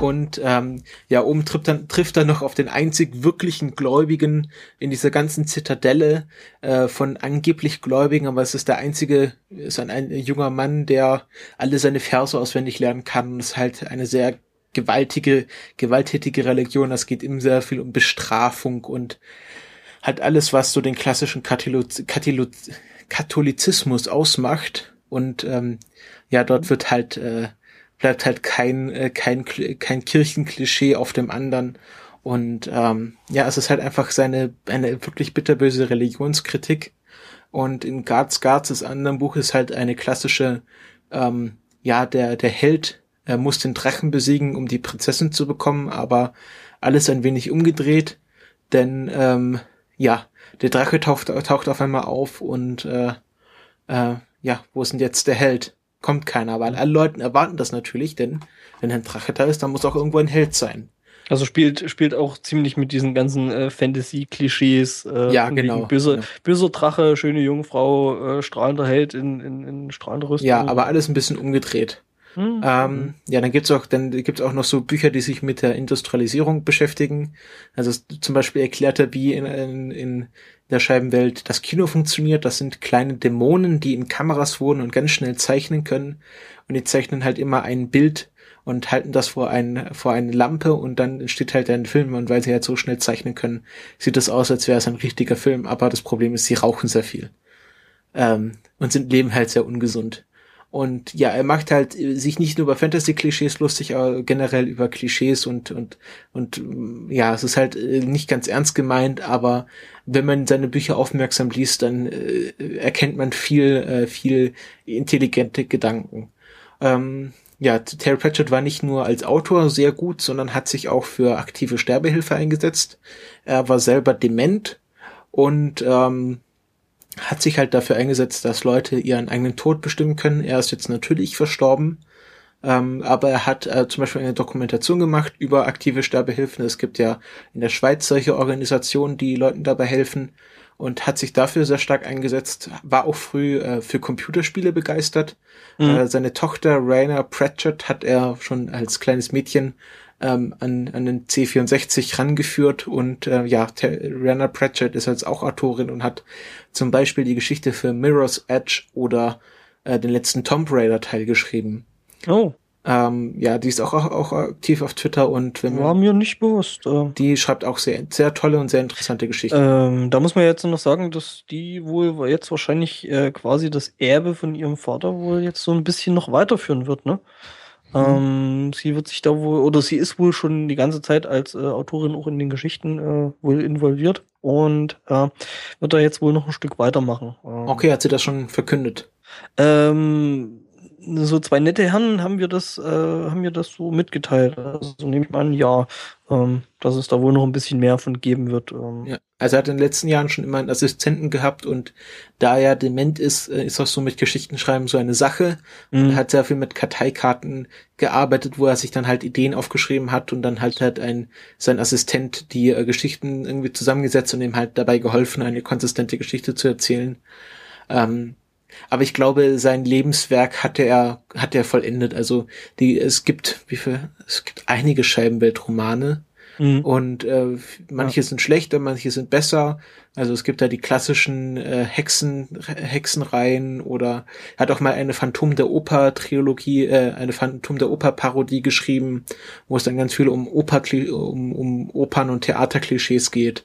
Und ähm, ja, oben trifft dann, trifft dann noch auf den einzig wirklichen Gläubigen in dieser ganzen Zitadelle äh, von angeblich Gläubigen, aber es ist der einzige, ist ein, ein junger Mann, der alle seine Verse auswendig lernen kann und ist halt eine sehr gewaltige, gewalttätige Religion. Das geht ihm sehr viel um Bestrafung und halt alles, was so den klassischen Katholuz Katholuz Katholizismus ausmacht. Und ähm, ja, dort wird halt äh, bleibt halt kein äh, kein kein Kirchenklischee auf dem anderen. Und ähm, ja, es ist halt einfach seine eine wirklich bitterböse Religionskritik. Und in Guards Guards, das andere Buch, ist halt eine klassische, ähm, ja, der der Held er muss den Drachen besiegen, um die Prinzessin zu bekommen, aber alles ein wenig umgedreht, denn ähm, ja, der Drache taucht, taucht auf einmal auf und äh, äh, ja, wo ist denn jetzt der Held? Kommt keiner, weil alle Leute erwarten das natürlich, denn wenn ein Drache da ist, dann muss auch irgendwo ein Held sein. Also spielt, spielt auch ziemlich mit diesen ganzen äh, Fantasy-Klischees. Äh, ja, genau. Böse, ja. böser Drache, schöne Jungfrau, äh, strahlender Held in, in, in strahlender Rüstung. Ja, aber alles ein bisschen umgedreht. Mhm. Ähm, ja, dann gibt's auch, dann gibt's auch noch so Bücher, die sich mit der Industrialisierung beschäftigen. Also zum Beispiel erklärt er, wie in, in, in der Scheibenwelt das Kino funktioniert. Das sind kleine Dämonen, die in Kameras wohnen und ganz schnell zeichnen können. Und die zeichnen halt immer ein Bild und halten das vor, ein, vor eine Lampe und dann entsteht halt ein Film und weil sie halt so schnell zeichnen können, sieht es aus, als wäre es ein richtiger Film, aber das Problem ist, sie rauchen sehr viel. Ähm, und sind leben halt sehr ungesund. Und ja, er macht halt äh, sich nicht nur über Fantasy-Klischees lustig, aber generell über Klischees und, und, und mm, ja, es ist halt äh, nicht ganz ernst gemeint, aber wenn man seine Bücher aufmerksam liest, dann äh, erkennt man viel, äh, viel intelligente Gedanken. Ähm, ja, Terry Pratchett war nicht nur als Autor sehr gut, sondern hat sich auch für aktive Sterbehilfe eingesetzt. Er war selber dement und ähm, hat sich halt dafür eingesetzt, dass Leute ihren eigenen Tod bestimmen können. Er ist jetzt natürlich verstorben, ähm, aber er hat äh, zum Beispiel eine Dokumentation gemacht über aktive Sterbehilfen. Es gibt ja in der Schweiz solche Organisationen, die Leuten dabei helfen und hat sich dafür sehr stark eingesetzt. War auch früh äh, für Computerspiele begeistert. Mhm. Äh, seine Tochter Raina Pratchett hat er schon als kleines Mädchen ähm, an, an den C64 rangeführt und äh, ja, Raina Pratchett ist jetzt auch Autorin und hat zum Beispiel die Geschichte für Mirror's Edge oder äh, den letzten Tomb Raider Teil geschrieben. Oh. Ähm, ja, die ist auch, auch, auch aktiv auf Twitter und wenn War mir nicht bewusst. Äh. Die schreibt auch sehr, sehr tolle und sehr interessante Geschichten. Ähm, da muss man jetzt noch sagen, dass die wohl jetzt wahrscheinlich äh, quasi das Erbe von ihrem Vater wohl jetzt so ein bisschen noch weiterführen wird, ne? Mhm. Ähm, sie wird sich da wohl, oder sie ist wohl schon die ganze Zeit als äh, Autorin auch in den Geschichten äh, wohl involviert und äh, wird da jetzt wohl noch ein Stück weitermachen. Ähm, okay, hat sie das schon verkündet? Ähm, so zwei nette Herren haben wir das, äh, haben wir das so mitgeteilt. Also nehme ich mal an, ja, ähm, dass es da wohl noch ein bisschen mehr von geben wird. Ähm. Ja, also er hat in den letzten Jahren schon immer einen Assistenten gehabt und da er dement ist, äh, ist auch so mit Geschichtenschreiben so eine Sache. Mhm. er hat sehr viel mit Karteikarten gearbeitet, wo er sich dann halt Ideen aufgeschrieben hat und dann halt halt ein, sein Assistent die äh, Geschichten irgendwie zusammengesetzt und ihm halt dabei geholfen, eine konsistente Geschichte zu erzählen. Ähm, aber ich glaube, sein Lebenswerk hatte er, hat er vollendet. Also die, es gibt, wie viel, es gibt einige Scheibenweltromane. Mhm. Und äh, manche ja. sind schlechter, manche sind besser. Also es gibt da die klassischen äh, Hexen, Hexenreihen oder hat auch mal eine Phantom der Oper Trilogie, äh, eine Phantom der Oper Parodie geschrieben, wo es dann ganz viel um Oper, um, um Opern und Theaterklischees geht.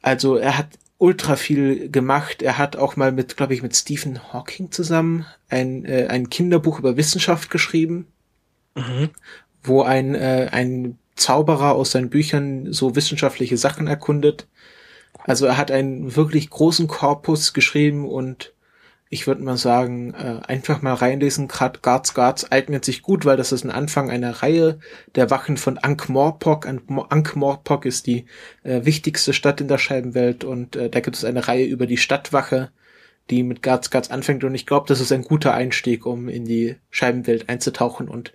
Also er hat ultra viel gemacht. Er hat auch mal mit, glaube ich, mit Stephen Hawking zusammen ein, äh, ein Kinderbuch über Wissenschaft geschrieben, mhm. wo ein, äh, ein Zauberer aus seinen Büchern so wissenschaftliche Sachen erkundet. Also er hat einen wirklich großen Korpus geschrieben und ich würde mal sagen, äh, einfach mal reinlesen. Gerade Guards Guards eignet sich gut, weil das ist ein Anfang einer Reihe der Wachen von Ankh-Morpork. Ankh-Morpork ist die äh, wichtigste Stadt in der Scheibenwelt und äh, da gibt es eine Reihe über die Stadtwache, die mit Guards Guards anfängt und ich glaube, das ist ein guter Einstieg, um in die Scheibenwelt einzutauchen und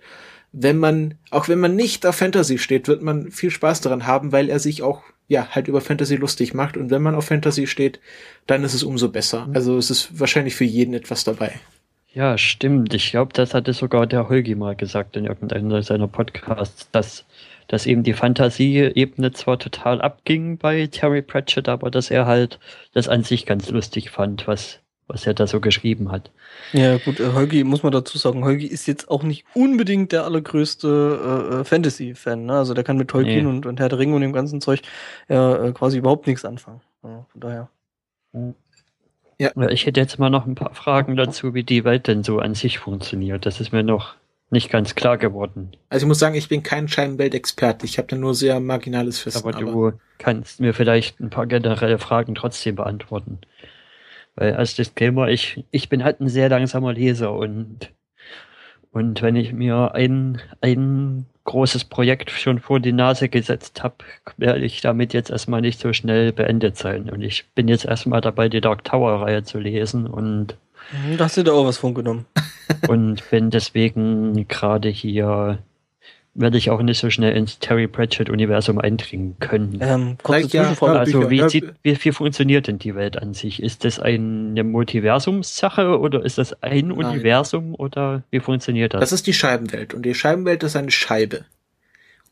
wenn man, auch wenn man nicht auf Fantasy steht, wird man viel Spaß daran haben, weil er sich auch ja, halt über Fantasy lustig macht. Und wenn man auf Fantasy steht, dann ist es umso besser. Also es ist wahrscheinlich für jeden etwas dabei. Ja, stimmt. Ich glaube, das hatte sogar der Holgi mal gesagt in irgendeiner seiner Podcasts, dass, dass eben die Fantasie-Ebene zwar total abging bei Terry Pratchett, aber dass er halt das an sich ganz lustig fand, was, was er da so geschrieben hat. Ja, gut, äh, Holgi, muss man dazu sagen, Holgi ist jetzt auch nicht unbedingt der allergrößte äh, äh Fantasy-Fan. Ne? Also der kann mit Tolkien nee. und, und Herr der Ringe und dem ganzen Zeug ja, äh, quasi überhaupt nichts anfangen. Ja, von daher. Ja. Ich hätte jetzt mal noch ein paar Fragen dazu, wie die Welt denn so an sich funktioniert. Das ist mir noch nicht ganz klar geworden. Also ich muss sagen, ich bin kein Scheibenweltexperte. Ich habe da nur sehr marginales Wissen. Aber, aber du kannst mir vielleicht ein paar generelle Fragen trotzdem beantworten. Weil als Disclaimer, ich, ich bin halt ein sehr langsamer Leser und, und wenn ich mir ein, ein großes Projekt schon vor die Nase gesetzt habe, werde ich damit jetzt erstmal nicht so schnell beendet sein. Und ich bin jetzt erstmal dabei, die Dark Tower-Reihe zu lesen und da hast du da auch was von genommen. und bin deswegen gerade hier werde ich auch nicht so schnell ins Terry Pratchett-Universum eindringen können. Ähm, kurze Zwischenfrage. Ja, also, wie, sieht, wie, wie funktioniert denn die Welt an sich? Ist das eine Multiversumssache oder ist das ein Nein. Universum oder wie funktioniert das? Das ist die Scheibenwelt und die Scheibenwelt ist eine Scheibe.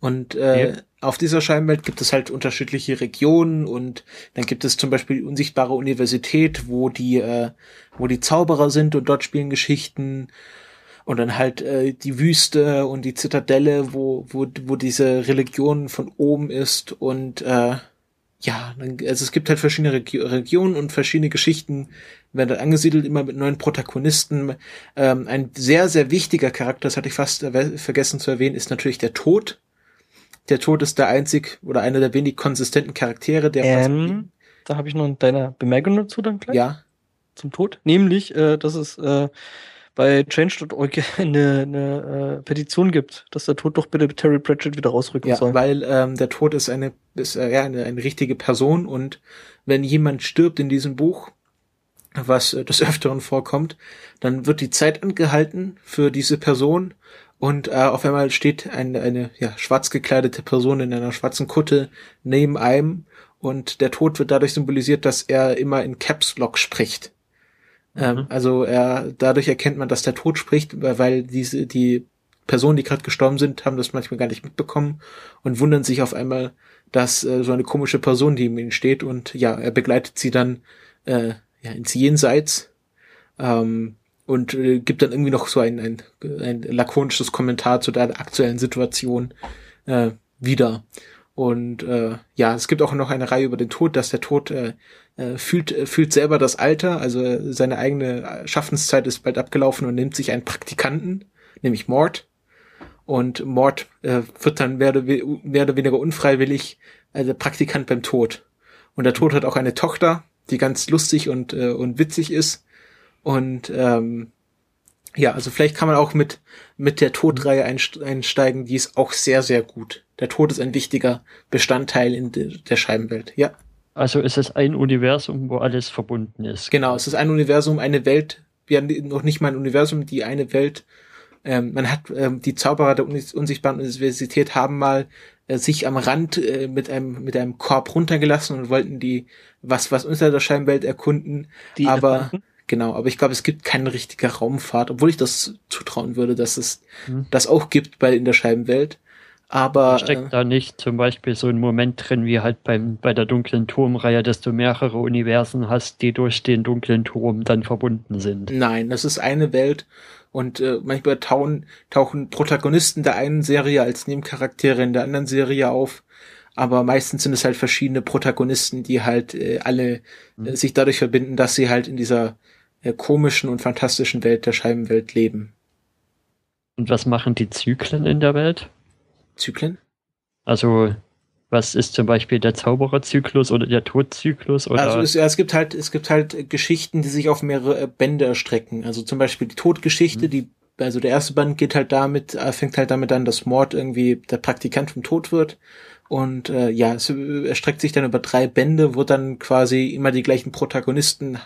Und äh, ja. auf dieser Scheibenwelt gibt es halt unterschiedliche Regionen und dann gibt es zum Beispiel die unsichtbare Universität, wo die, äh, wo die Zauberer sind und dort spielen Geschichten und dann halt äh, die Wüste und die Zitadelle, wo, wo, wo diese Religion von oben ist und äh, ja, also es gibt halt verschiedene Reg Regionen und verschiedene Geschichten werden dann angesiedelt, immer mit neuen Protagonisten. Ähm, ein sehr, sehr wichtiger Charakter, das hatte ich fast vergessen zu erwähnen, ist natürlich der Tod. Der Tod ist der einzig oder einer der wenig konsistenten Charaktere, der ähm, Da habe ich noch deine Bemerkung dazu dann gleich. Ja. Zum Tod. Nämlich, äh, dass es äh, bei Change.org eine, eine äh, Petition gibt, dass der Tod doch bitte Terry Pratchett wieder rausrücken ja, soll. Weil ähm, der Tod ist eine ist äh, ja eine, eine richtige Person und wenn jemand stirbt in diesem Buch, was äh, des Öfteren vorkommt. Dann wird die Zeit angehalten für diese Person und äh, auf einmal steht eine, eine ja, schwarz gekleidete Person in einer schwarzen Kutte neben einem und der Tod wird dadurch symbolisiert, dass er immer in Caps Lock spricht. Ähm, mhm. Also er dadurch erkennt man, dass der Tod spricht, weil diese die Personen, die gerade gestorben sind, haben das manchmal gar nicht mitbekommen und wundern sich auf einmal, dass äh, so eine komische Person die ihm steht und ja, er begleitet sie dann äh, ja, ins Jenseits ähm, und äh, gibt dann irgendwie noch so ein, ein, ein lakonisches Kommentar zu der aktuellen Situation äh, wieder. Und äh, ja, es gibt auch noch eine Reihe über den Tod, dass der Tod äh, fühlt, äh, fühlt selber das Alter, also seine eigene Schaffenszeit ist bald abgelaufen und nimmt sich einen Praktikanten, nämlich Mord. Und Mord äh, wird dann mehr oder, mehr oder weniger unfreiwillig also Praktikant beim Tod. Und der Tod hat auch eine Tochter, die ganz lustig und, äh, und witzig ist. Und ähm, ja, also vielleicht kann man auch mit, mit der Todreihe einsteigen, die ist auch sehr, sehr gut. Der Tod ist ein wichtiger Bestandteil in de, der Scheibenwelt, ja. Also ist es ein Universum, wo alles verbunden ist. Genau, es ist ein Universum, eine Welt, wir haben noch nicht mal ein Universum, die eine Welt. Ähm, man hat ähm, die Zauberer der unsichtbaren Universität haben mal äh, sich am Rand äh, mit einem mit einem Korb runtergelassen und wollten die was was unter der Scheinwelt erkunden. Die aber Elefanten? genau, aber ich glaube, es gibt keine richtige Raumfahrt, obwohl ich das zutrauen würde, dass es hm. das auch gibt bei in der Scheibenwelt. Aber steckt äh, da nicht zum Beispiel so ein Moment drin, wie halt beim bei der dunklen Turmreihe, dass du mehrere Universen hast, die durch den dunklen Turm dann verbunden sind. Nein, das ist eine Welt und äh, manchmal tauchen, tauchen Protagonisten der einen Serie als Nebencharaktere in der anderen Serie auf. Aber meistens sind es halt verschiedene Protagonisten, die halt äh, alle äh, mhm. sich dadurch verbinden, dass sie halt in dieser äh, komischen und fantastischen Welt der Scheibenwelt leben. Und was machen die Zyklen in der Welt? Zyklen? Also was ist zum Beispiel der Zaubererzyklus oder der Todzyklus? Oder? Also es, ja, es gibt halt, es gibt halt Geschichten, die sich auf mehrere äh, Bände erstrecken. Also zum Beispiel die Todgeschichte, mhm. die, also der erste Band geht halt damit, äh, fängt halt damit an, dass Mord irgendwie der Praktikant vom Tod wird. Und äh, ja, es erstreckt sich dann über drei Bände, wo dann quasi immer die gleichen Protagonisten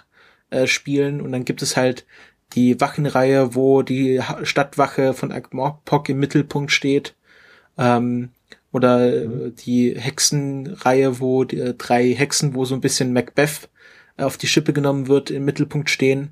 äh, spielen. Und dann gibt es halt die Wachenreihe, wo die Stadtwache von Agmorpok im Mittelpunkt steht. Ähm, oder mhm. die Hexenreihe, wo die, äh, drei Hexen, wo so ein bisschen Macbeth äh, auf die Schippe genommen wird, im Mittelpunkt stehen.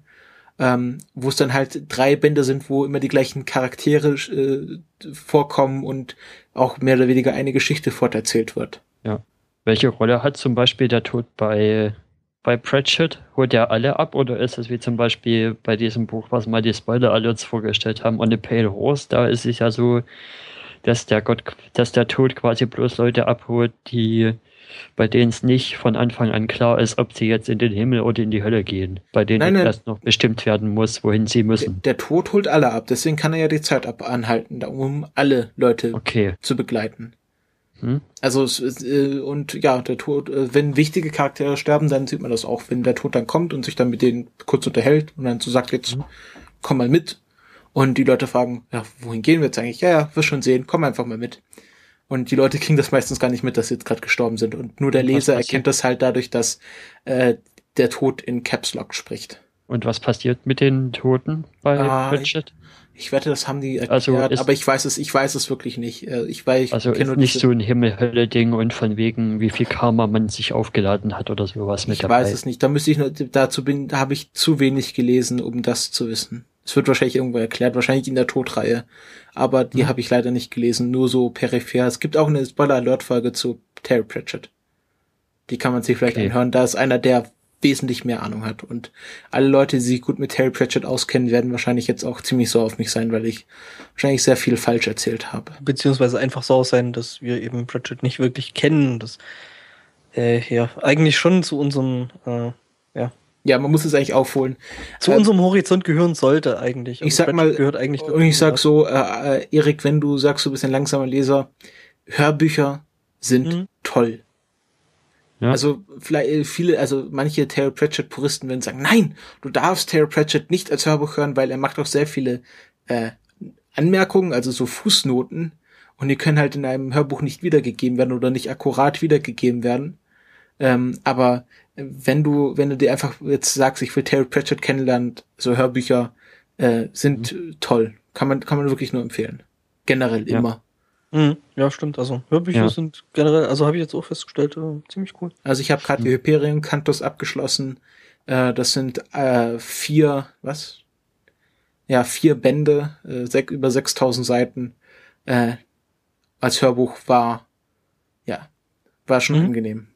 Ähm, wo es dann halt drei Bände sind, wo immer die gleichen Charaktere äh, vorkommen und auch mehr oder weniger eine Geschichte forterzählt wird. Ja. Welche Rolle hat zum Beispiel der Tod bei, bei Pratchett? Holt er alle ab oder ist es wie zum Beispiel bei diesem Buch, was mal die Spoiler Alerts vorgestellt haben, On a Pale Horse? Da ist es ja so, dass der Gott, dass der Tod quasi bloß Leute abholt, die bei denen es nicht von Anfang an klar ist, ob sie jetzt in den Himmel oder in die Hölle gehen, bei denen nein, nein. erst noch bestimmt werden muss, wohin sie müssen. Der, der, Tod holt alle ab, deswegen kann er ja die Zeit ab anhalten, um alle Leute okay. zu begleiten. Hm? Also äh, und ja, der Tod, äh, wenn wichtige Charaktere sterben, dann sieht man das auch, wenn der Tod dann kommt und sich dann mit denen kurz unterhält und dann so sagt, jetzt hm. komm mal mit, und die Leute fragen, ja, wohin gehen wir jetzt eigentlich? Ja, ja, wirst schon sehen, komm einfach mal mit. Und die Leute kriegen das meistens gar nicht mit, dass sie jetzt gerade gestorben sind. Und nur der Leser erkennt das halt dadurch, dass äh, der Tod in Caps Lock spricht. Und was passiert mit den Toten bei ah, Pratchett? Ich, ich wette, das haben die erklärt, also ist, aber ich weiß es, ich weiß es wirklich nicht. Äh, ich weiß, ich also ist nicht so ein Himmel-Hölle-Ding und von wegen, wie viel Karma man sich aufgeladen hat oder sowas mit ich dabei. Ich weiß es nicht. Da müsste ich nur, dazu bin, da habe ich zu wenig gelesen, um das zu wissen. Es wird wahrscheinlich irgendwo erklärt, wahrscheinlich in der Todreihe. Aber die mhm. habe ich leider nicht gelesen, nur so peripher. Es gibt auch eine Spoiler-Alert-Folge zu Terry Pratchett. Die kann man sich vielleicht okay. anhören. Da ist einer, der wesentlich mehr Ahnung hat. Und alle Leute, die sich gut mit Terry Pratchett auskennen, werden wahrscheinlich jetzt auch ziemlich so auf mich sein, weil ich wahrscheinlich sehr viel falsch erzählt habe. Beziehungsweise einfach so sein, dass wir eben Pratchett nicht wirklich kennen. Das äh, ja eigentlich schon zu unserem äh, ja, man muss es eigentlich aufholen. Zu ähm, unserem Horizont gehören sollte eigentlich. Ich sag mal, gehört eigentlich und ich sag so, äh, äh, Erik, wenn du sagst, du bist ein langsamer Leser, Hörbücher sind mhm. toll. Ja. Also vielleicht äh, viele, also manche Terry Pratchett Puristen werden sagen, nein, du darfst Terry Pratchett nicht als Hörbuch hören, weil er macht auch sehr viele äh, Anmerkungen, also so Fußnoten, und die können halt in einem Hörbuch nicht wiedergegeben werden oder nicht akkurat wiedergegeben werden. Ähm, aber wenn du, wenn du dir einfach jetzt sagst, ich will Terry Pratchett kennenlernen, so Hörbücher äh, sind mhm. toll. Kann man, kann man wirklich nur empfehlen. Generell ja. immer. Mhm. Ja, stimmt. Also Hörbücher ja. sind generell, also habe ich jetzt auch festgestellt, äh, ziemlich cool. Also ich habe gerade die Hyperion Cantos abgeschlossen. Äh, das sind äh, vier, was? Ja, vier Bände, äh, sech, über 6000 Seiten. Äh, als Hörbuch war, ja, war schon mhm. angenehm.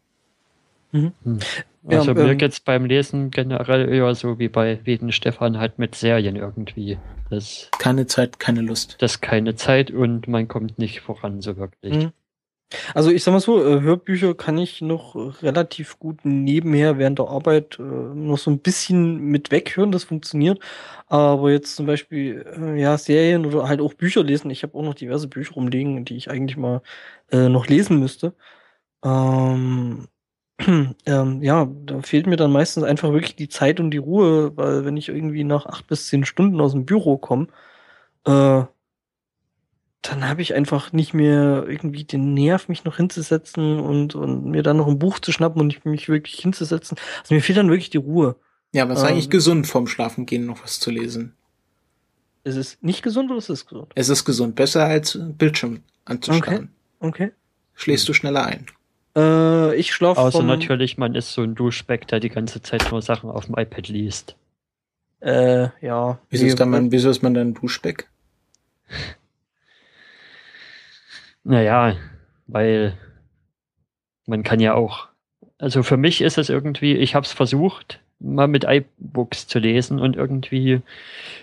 Mhm. Hm. Also ja, mir ähm, geht's beim Lesen generell eher so wie bei Weden Stefan halt mit Serien irgendwie. Das, keine Zeit, keine Lust. Das keine Zeit und man kommt nicht voran so wirklich. Mhm. Also ich sag mal so, äh, Hörbücher kann ich noch relativ gut nebenher während der Arbeit äh, noch so ein bisschen mit weghören, das funktioniert. Aber jetzt zum Beispiel, äh, ja, Serien oder halt auch Bücher lesen. Ich habe auch noch diverse Bücher rumliegen, die ich eigentlich mal äh, noch lesen müsste. Ähm, ähm, ja, da fehlt mir dann meistens einfach wirklich die Zeit und die Ruhe, weil wenn ich irgendwie nach acht bis zehn Stunden aus dem Büro komme, äh, dann habe ich einfach nicht mehr irgendwie den Nerv, mich noch hinzusetzen und, und mir dann noch ein Buch zu schnappen und mich wirklich hinzusetzen. Also mir fehlt dann wirklich die Ruhe. Ja, aber es ist ähm, eigentlich gesund, vorm Schlafengehen noch was zu lesen. Ist es nicht gesund oder ist es gesund? Es ist gesund. Besser als Bildschirm anzuschauen. Okay. okay. Schläfst du schneller ein. Äh, ich schlafe Außer natürlich, man ist so ein Duschbeck, der die ganze Zeit nur Sachen auf dem iPad liest. Äh, ja. Wieso ist, dann man, wieso ist man dann Duschbeck? Naja, weil man kann ja auch, also für mich ist es irgendwie, ich habe es versucht, mal mit iBooks zu lesen und irgendwie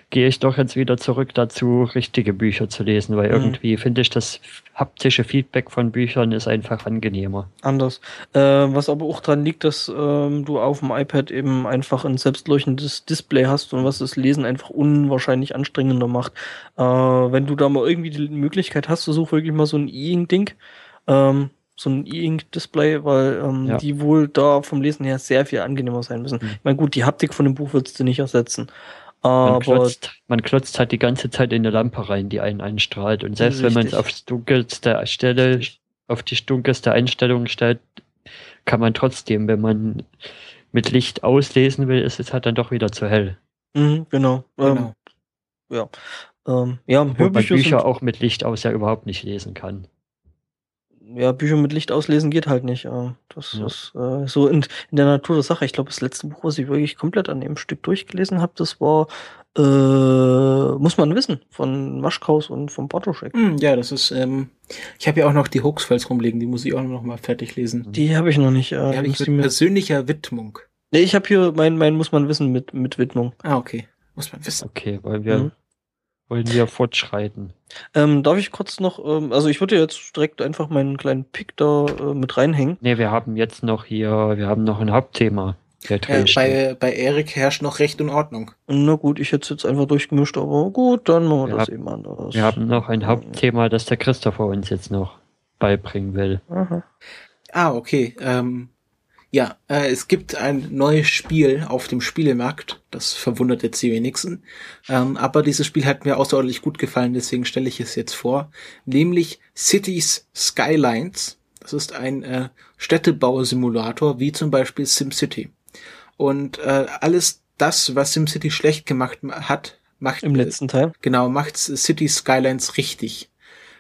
gehe ich doch jetzt wieder zurück dazu, richtige Bücher zu lesen, weil mhm. irgendwie finde ich, das haptische Feedback von Büchern ist einfach angenehmer. Anders. Äh, was aber auch daran liegt, dass ähm, du auf dem iPad eben einfach ein selbstleuchtendes Display hast und was das Lesen einfach unwahrscheinlich anstrengender macht. Äh, wenn du da mal irgendwie die Möglichkeit hast, du such wirklich mal so ein E-Ink-Ding. Ähm, so ein E-Ink-Display, weil ähm, ja. die wohl da vom Lesen her sehr viel angenehmer sein müssen. Mhm. Ich meine, gut, die Haptik von dem Buch würdest du nicht ersetzen. Aber man klotzt, man klotzt halt die ganze Zeit in eine Lampe rein, die einen einstrahlt. Und selbst richtig. wenn man es aufs dunkelste Stelle, auf die dunkelste Einstellung stellt, kann man trotzdem, wenn man mit Licht auslesen will, ist es halt dann doch wieder zu hell. Mhm, genau. genau. Ähm, ja. Ähm, ja, Hörbücher Bücher auch mit Licht aus ja überhaupt nicht lesen kann ja, Bücher mit Licht auslesen geht halt nicht. Das ja. ist äh, so in, in der Natur der Sache. Ich glaube, das letzte Buch, was ich wirklich komplett an dem Stück durchgelesen habe, das war äh, Muss man wissen, von Maschkaus und vom Bartoschek. Mm, ja, das ist, ähm, ich habe ja auch noch die Hoaxfiles rumliegen, die muss ich auch noch mal fertig lesen. Die habe ich noch nicht. Äh, die habe ich mit persönlicher Widmung. Nee, ich habe hier mein, mein Muss man wissen mit, mit Widmung. Ah, okay. Muss man wissen. Okay, weil wir mhm wollen wir fortschreiten. Ähm, darf ich kurz noch, ähm, also ich würde jetzt direkt einfach meinen kleinen Pick da äh, mit reinhängen. Ne, wir haben jetzt noch hier, wir haben noch ein Hauptthema. Ja, bei, bei Erik herrscht noch Recht und Ordnung. Na gut, ich hätte es jetzt einfach durchgemischt, aber gut, dann machen wir, wir das haben, eben anders. Wir haben noch ein Hauptthema, das der Christopher uns jetzt noch beibringen will. Aha. Ah, okay. Ähm, ja, äh, es gibt ein neues Spiel auf dem Spielemarkt. Das verwundert jetzt die wenigsten. Ähm, aber dieses Spiel hat mir außerordentlich gut gefallen, deswegen stelle ich es jetzt vor. Nämlich Cities Skylines. Das ist ein äh, Städtebausimulator, wie zum Beispiel SimCity. Und äh, alles das, was SimCity schlecht gemacht hat, macht im letzten Teil. Genau, macht City Skylines richtig.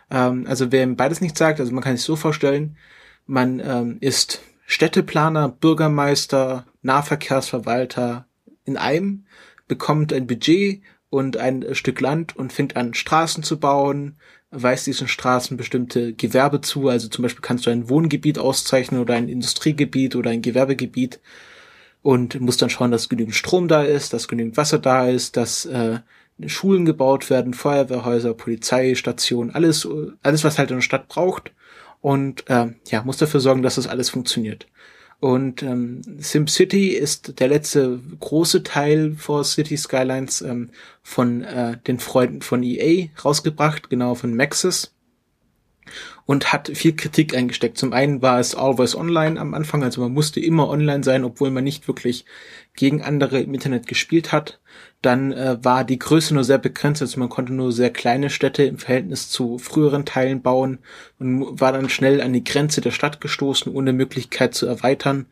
Ähm, also wer beides nicht sagt, also man kann sich so vorstellen, man ähm, ist Städteplaner, Bürgermeister, Nahverkehrsverwalter in einem, bekommt ein Budget und ein Stück Land und fängt an, Straßen zu bauen, weist diesen Straßen bestimmte Gewerbe zu, also zum Beispiel kannst du ein Wohngebiet auszeichnen oder ein Industriegebiet oder ein Gewerbegebiet und musst dann schauen, dass genügend Strom da ist, dass genügend Wasser da ist, dass äh, Schulen gebaut werden, Feuerwehrhäuser, Polizeistationen, alles, alles, was halt eine Stadt braucht und äh, ja, muss dafür sorgen, dass das alles funktioniert. Und ähm, SimCity ist der letzte große Teil vor City Skylines ähm, von äh, den Freunden von EA rausgebracht, genau von Maxis. und hat viel Kritik eingesteckt. Zum einen war es always online am Anfang, also man musste immer online sein, obwohl man nicht wirklich gegen andere im Internet gespielt hat. Dann äh, war die Größe nur sehr begrenzt, also man konnte nur sehr kleine Städte im Verhältnis zu früheren Teilen bauen und war dann schnell an die Grenze der Stadt gestoßen, ohne Möglichkeit zu erweitern.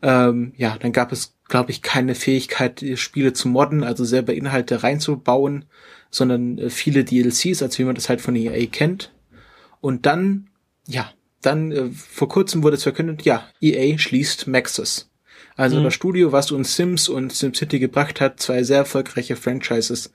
Ähm, ja, dann gab es, glaube ich, keine Fähigkeit, Spiele zu modden, also selber Inhalte reinzubauen, sondern äh, viele DLCs, als wie man das halt von EA kennt. Und dann, ja, dann äh, vor kurzem wurde es verkündet, ja, EA schließt Maxis. Also mhm. das Studio, was uns Sims und SimCity gebracht hat, zwei sehr erfolgreiche Franchises,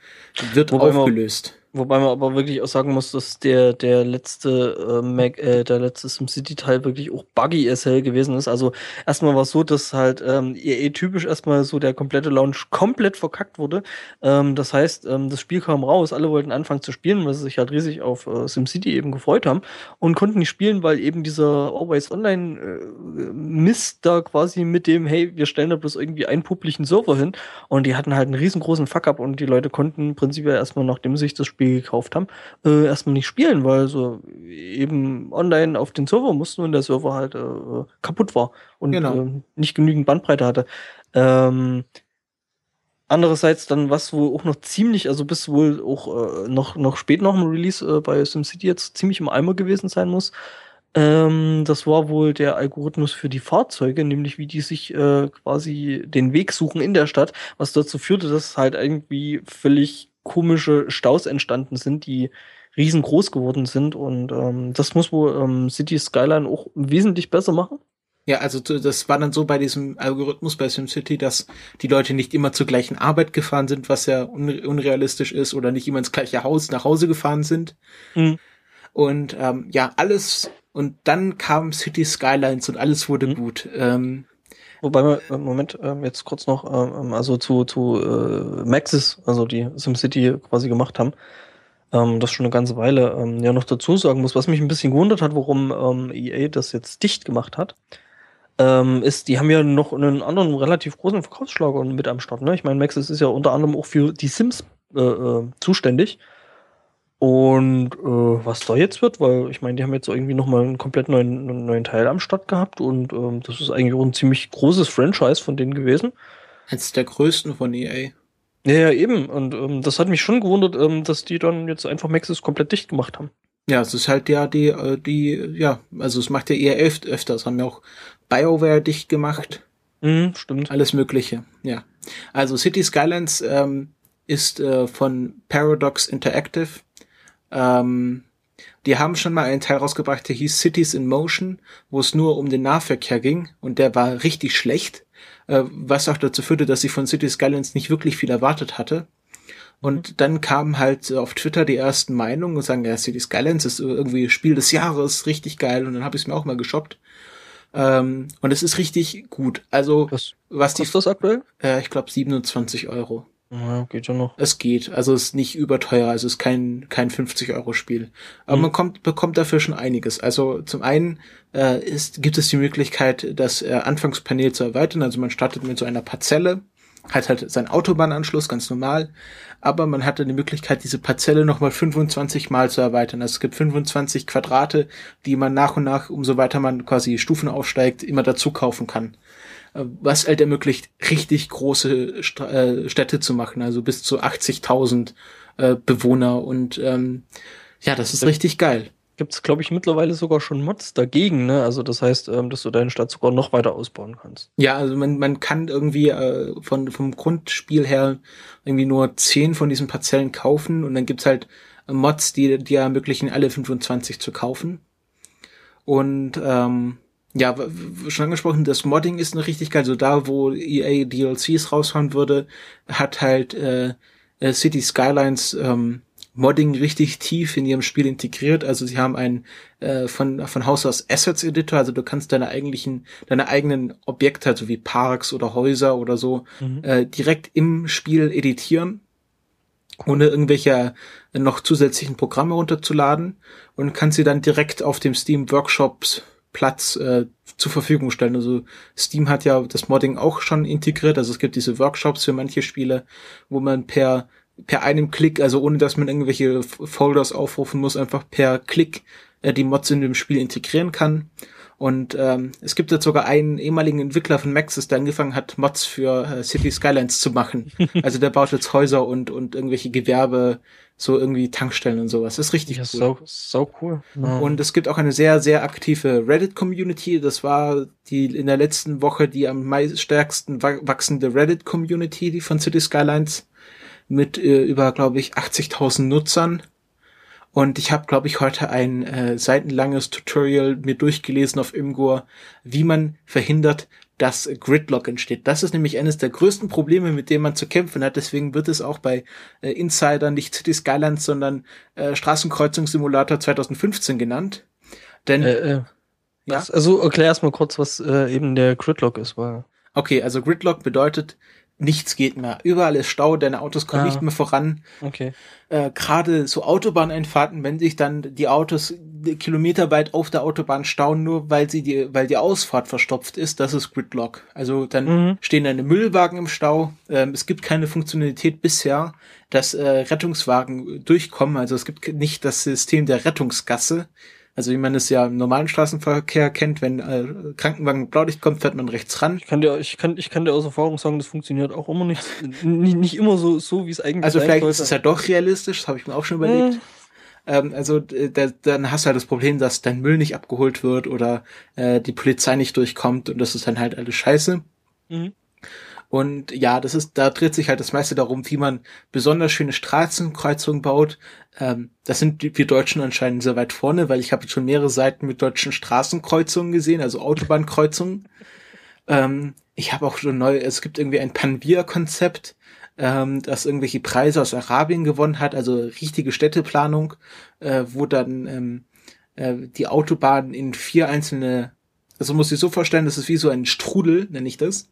wird Wobei aufgelöst. Wobei man aber wirklich auch sagen muss, dass der, der letzte äh, Mac, äh, der letzte SimCity-Teil wirklich auch buggy hell gewesen ist. Also erstmal war es so, dass halt ähm, EA typisch erstmal so der komplette Launch komplett verkackt wurde. Ähm, das heißt, ähm, das Spiel kam raus, alle wollten anfangen zu spielen, weil sie sich halt riesig auf äh, SimCity eben gefreut haben und konnten nicht spielen, weil eben dieser Always Online äh, Mist da quasi mit dem, hey, wir stellen da bloß irgendwie einen publiken Server hin und die hatten halt einen riesengroßen Fuck-up und die Leute konnten prinzipiell erstmal, nachdem sich das Spiel Spiel gekauft haben, äh, erstmal nicht spielen, weil so eben online auf den Server mussten und der Server halt äh, kaputt war und genau. äh, nicht genügend Bandbreite hatte. Ähm, Andererseits dann was wo auch noch ziemlich, also bis wohl auch äh, noch, noch spät noch im Release äh, bei SimCity jetzt ziemlich im Eimer gewesen sein muss. Ähm, das war wohl der Algorithmus für die Fahrzeuge, nämlich wie die sich äh, quasi den Weg suchen in der Stadt, was dazu führte, dass halt irgendwie völlig komische Staus entstanden sind, die riesengroß geworden sind. Und ähm, das muss wohl ähm, City Skyline auch wesentlich besser machen. Ja, also das war dann so bei diesem Algorithmus bei SimCity, dass die Leute nicht immer zur gleichen Arbeit gefahren sind, was ja unrealistisch ist, oder nicht immer ins gleiche Haus nach Hause gefahren sind. Mhm. Und ähm, ja, alles und dann kam City Skylines und alles wurde mhm. gut. Ähm, Wobei wir, äh, Moment, ähm, jetzt kurz noch, ähm, also zu, zu äh, Maxis, also die SimCity quasi gemacht haben, ähm, das schon eine ganze Weile ähm, ja noch dazu sagen muss, was mich ein bisschen gewundert hat, warum ähm, EA das jetzt dicht gemacht hat, ähm, ist, die haben ja noch einen anderen relativ großen Verkaufsschlager mit am Start. Ne? Ich meine, Maxis ist ja unter anderem auch für die Sims äh, zuständig. Und äh, was da jetzt wird, weil ich meine, die haben jetzt irgendwie nochmal einen komplett neuen, neuen Teil am Start gehabt und ähm, das ist eigentlich auch ein ziemlich großes Franchise von denen gewesen. Eines der größten von EA. Ja, ja eben. Und ähm, das hat mich schon gewundert, ähm, dass die dann jetzt einfach Maxis komplett dicht gemacht haben. Ja, es ist halt ja die, äh, die, ja, also es macht ja eher öfter, öfters, haben ja auch BioWare dicht gemacht. Mhm, stimmt. Alles Mögliche, ja. Also City Skylines ähm, ist äh, von Paradox Interactive ähm, die haben schon mal einen Teil rausgebracht, der hieß Cities in Motion, wo es nur um den Nahverkehr ging und der war richtig schlecht, äh, was auch dazu führte, dass ich von Cities Skylines nicht wirklich viel erwartet hatte. Und mhm. dann kamen halt auf Twitter die ersten Meinungen und sagen, ja, Cities Skylines ist irgendwie Spiel des Jahres, richtig geil. Und dann habe ich es mir auch mal geshoppt. Ähm, und es ist richtig gut. Also, was, was die. Was das aktuell? Äh, ich glaube 27 Euro. Ja, geht schon noch. Es geht. Also es ist nicht überteuer, also es ist kein, kein 50-Euro-Spiel. Aber mhm. man kommt, bekommt dafür schon einiges. Also zum einen äh, ist, gibt es die Möglichkeit, das äh, Anfangspanel zu erweitern. Also man startet mit so einer Parzelle, hat halt seinen Autobahnanschluss, ganz normal. Aber man hatte die Möglichkeit, diese Parzelle nochmal 25 Mal zu erweitern. Also es gibt 25 Quadrate, die man nach und nach, umso weiter man quasi Stufen aufsteigt, immer dazu kaufen kann was halt ermöglicht, richtig große St äh, Städte zu machen, also bis zu 80.000 äh, Bewohner und ähm, ja, das ist richtig geil. Gibt es, glaube ich, mittlerweile sogar schon Mods dagegen, ne? Also das heißt, ähm, dass du deine Stadt sogar noch weiter ausbauen kannst. Ja, also man, man kann irgendwie äh, von, vom Grundspiel her irgendwie nur 10 von diesen Parzellen kaufen und dann gibt's halt Mods, die, die ermöglichen, alle 25 zu kaufen. Und ähm, ja, schon angesprochen, das Modding ist noch richtig geil. Also da, wo EA DLCs raushauen würde, hat halt äh, äh, City Skylines ähm, Modding richtig tief in ihrem Spiel integriert. Also sie haben einen äh, von von Haus aus Assets Editor, also du kannst deine eigentlichen deine eigenen Objekte, also wie Parks oder Häuser oder so, mhm. äh, direkt im Spiel editieren, ohne irgendwelche noch zusätzlichen Programme runterzuladen und kannst sie dann direkt auf dem Steam Workshops Platz äh, zur Verfügung stellen. Also Steam hat ja das Modding auch schon integriert. Also es gibt diese Workshops für manche Spiele, wo man per per einem Klick, also ohne dass man irgendwelche Folders aufrufen muss, einfach per Klick äh, die Mods in dem Spiel integrieren kann. Und ähm, es gibt jetzt sogar einen ehemaligen Entwickler von Maxis, der angefangen hat, Mods für äh, City Skylines zu machen. Also der baut jetzt Häuser und, und irgendwelche Gewerbe, so irgendwie Tankstellen und sowas. Das ist richtig ja, cool. So, so cool. Ja. Und es gibt auch eine sehr, sehr aktive Reddit-Community. Das war die in der letzten Woche die am stärksten wachsende Reddit-Community, die von City Skylines mit äh, über, glaube ich, 80.000 Nutzern. Und ich habe, glaube ich, heute ein äh, seitenlanges Tutorial mir durchgelesen auf Imgur, wie man verhindert, dass Gridlock entsteht. Das ist nämlich eines der größten Probleme, mit dem man zu kämpfen hat. Deswegen wird es auch bei äh, Insider nicht City Skylines, sondern äh, Straßenkreuzungssimulator 2015 genannt. Denn äh, äh, ja? also erklär erst mal kurz, was äh, eben der Gridlock ist. Weil okay, also Gridlock bedeutet, nichts geht mehr. Überall ist Stau, deine Autos kommen ah, nicht mehr voran. Okay. Äh, Gerade so Autobahneinfahrten, wenn sich dann die Autos kilometerweit auf der Autobahn stauen, nur weil sie die, weil die Ausfahrt verstopft ist, das ist Gridlock. Also dann mhm. stehen deine Müllwagen im Stau. Ähm, es gibt keine Funktionalität bisher, dass äh, Rettungswagen durchkommen. Also es gibt nicht das System der Rettungsgasse. Also wie man es ja im normalen Straßenverkehr kennt, wenn äh, Krankenwagen Blaulicht kommt, fährt man rechts ran. Ich kann dir, ich kann, ich kann dir aus Erfahrung sagen, das funktioniert auch immer nicht, nicht, nicht immer so, so wie es eigentlich Also vielleicht sollte. ist es ja doch realistisch, das habe ich mir auch schon überlegt. Hm. Ähm, also da, dann hast du halt das Problem, dass dein Müll nicht abgeholt wird oder äh, die Polizei nicht durchkommt und das ist dann halt alles scheiße. Mhm. Und ja, das ist, da dreht sich halt das meiste darum, wie man besonders schöne Straßenkreuzungen baut. Ähm, das sind wir Deutschen anscheinend sehr weit vorne, weil ich habe schon mehrere Seiten mit deutschen Straßenkreuzungen gesehen, also Autobahnkreuzungen. ähm, ich habe auch schon neu, es gibt irgendwie ein Panvia-Konzept, ähm, das irgendwelche Preise aus Arabien gewonnen hat, also richtige Städteplanung, äh, wo dann ähm, äh, die Autobahn in vier einzelne, also muss ich so vorstellen, das ist wie so ein Strudel, nenne ich das.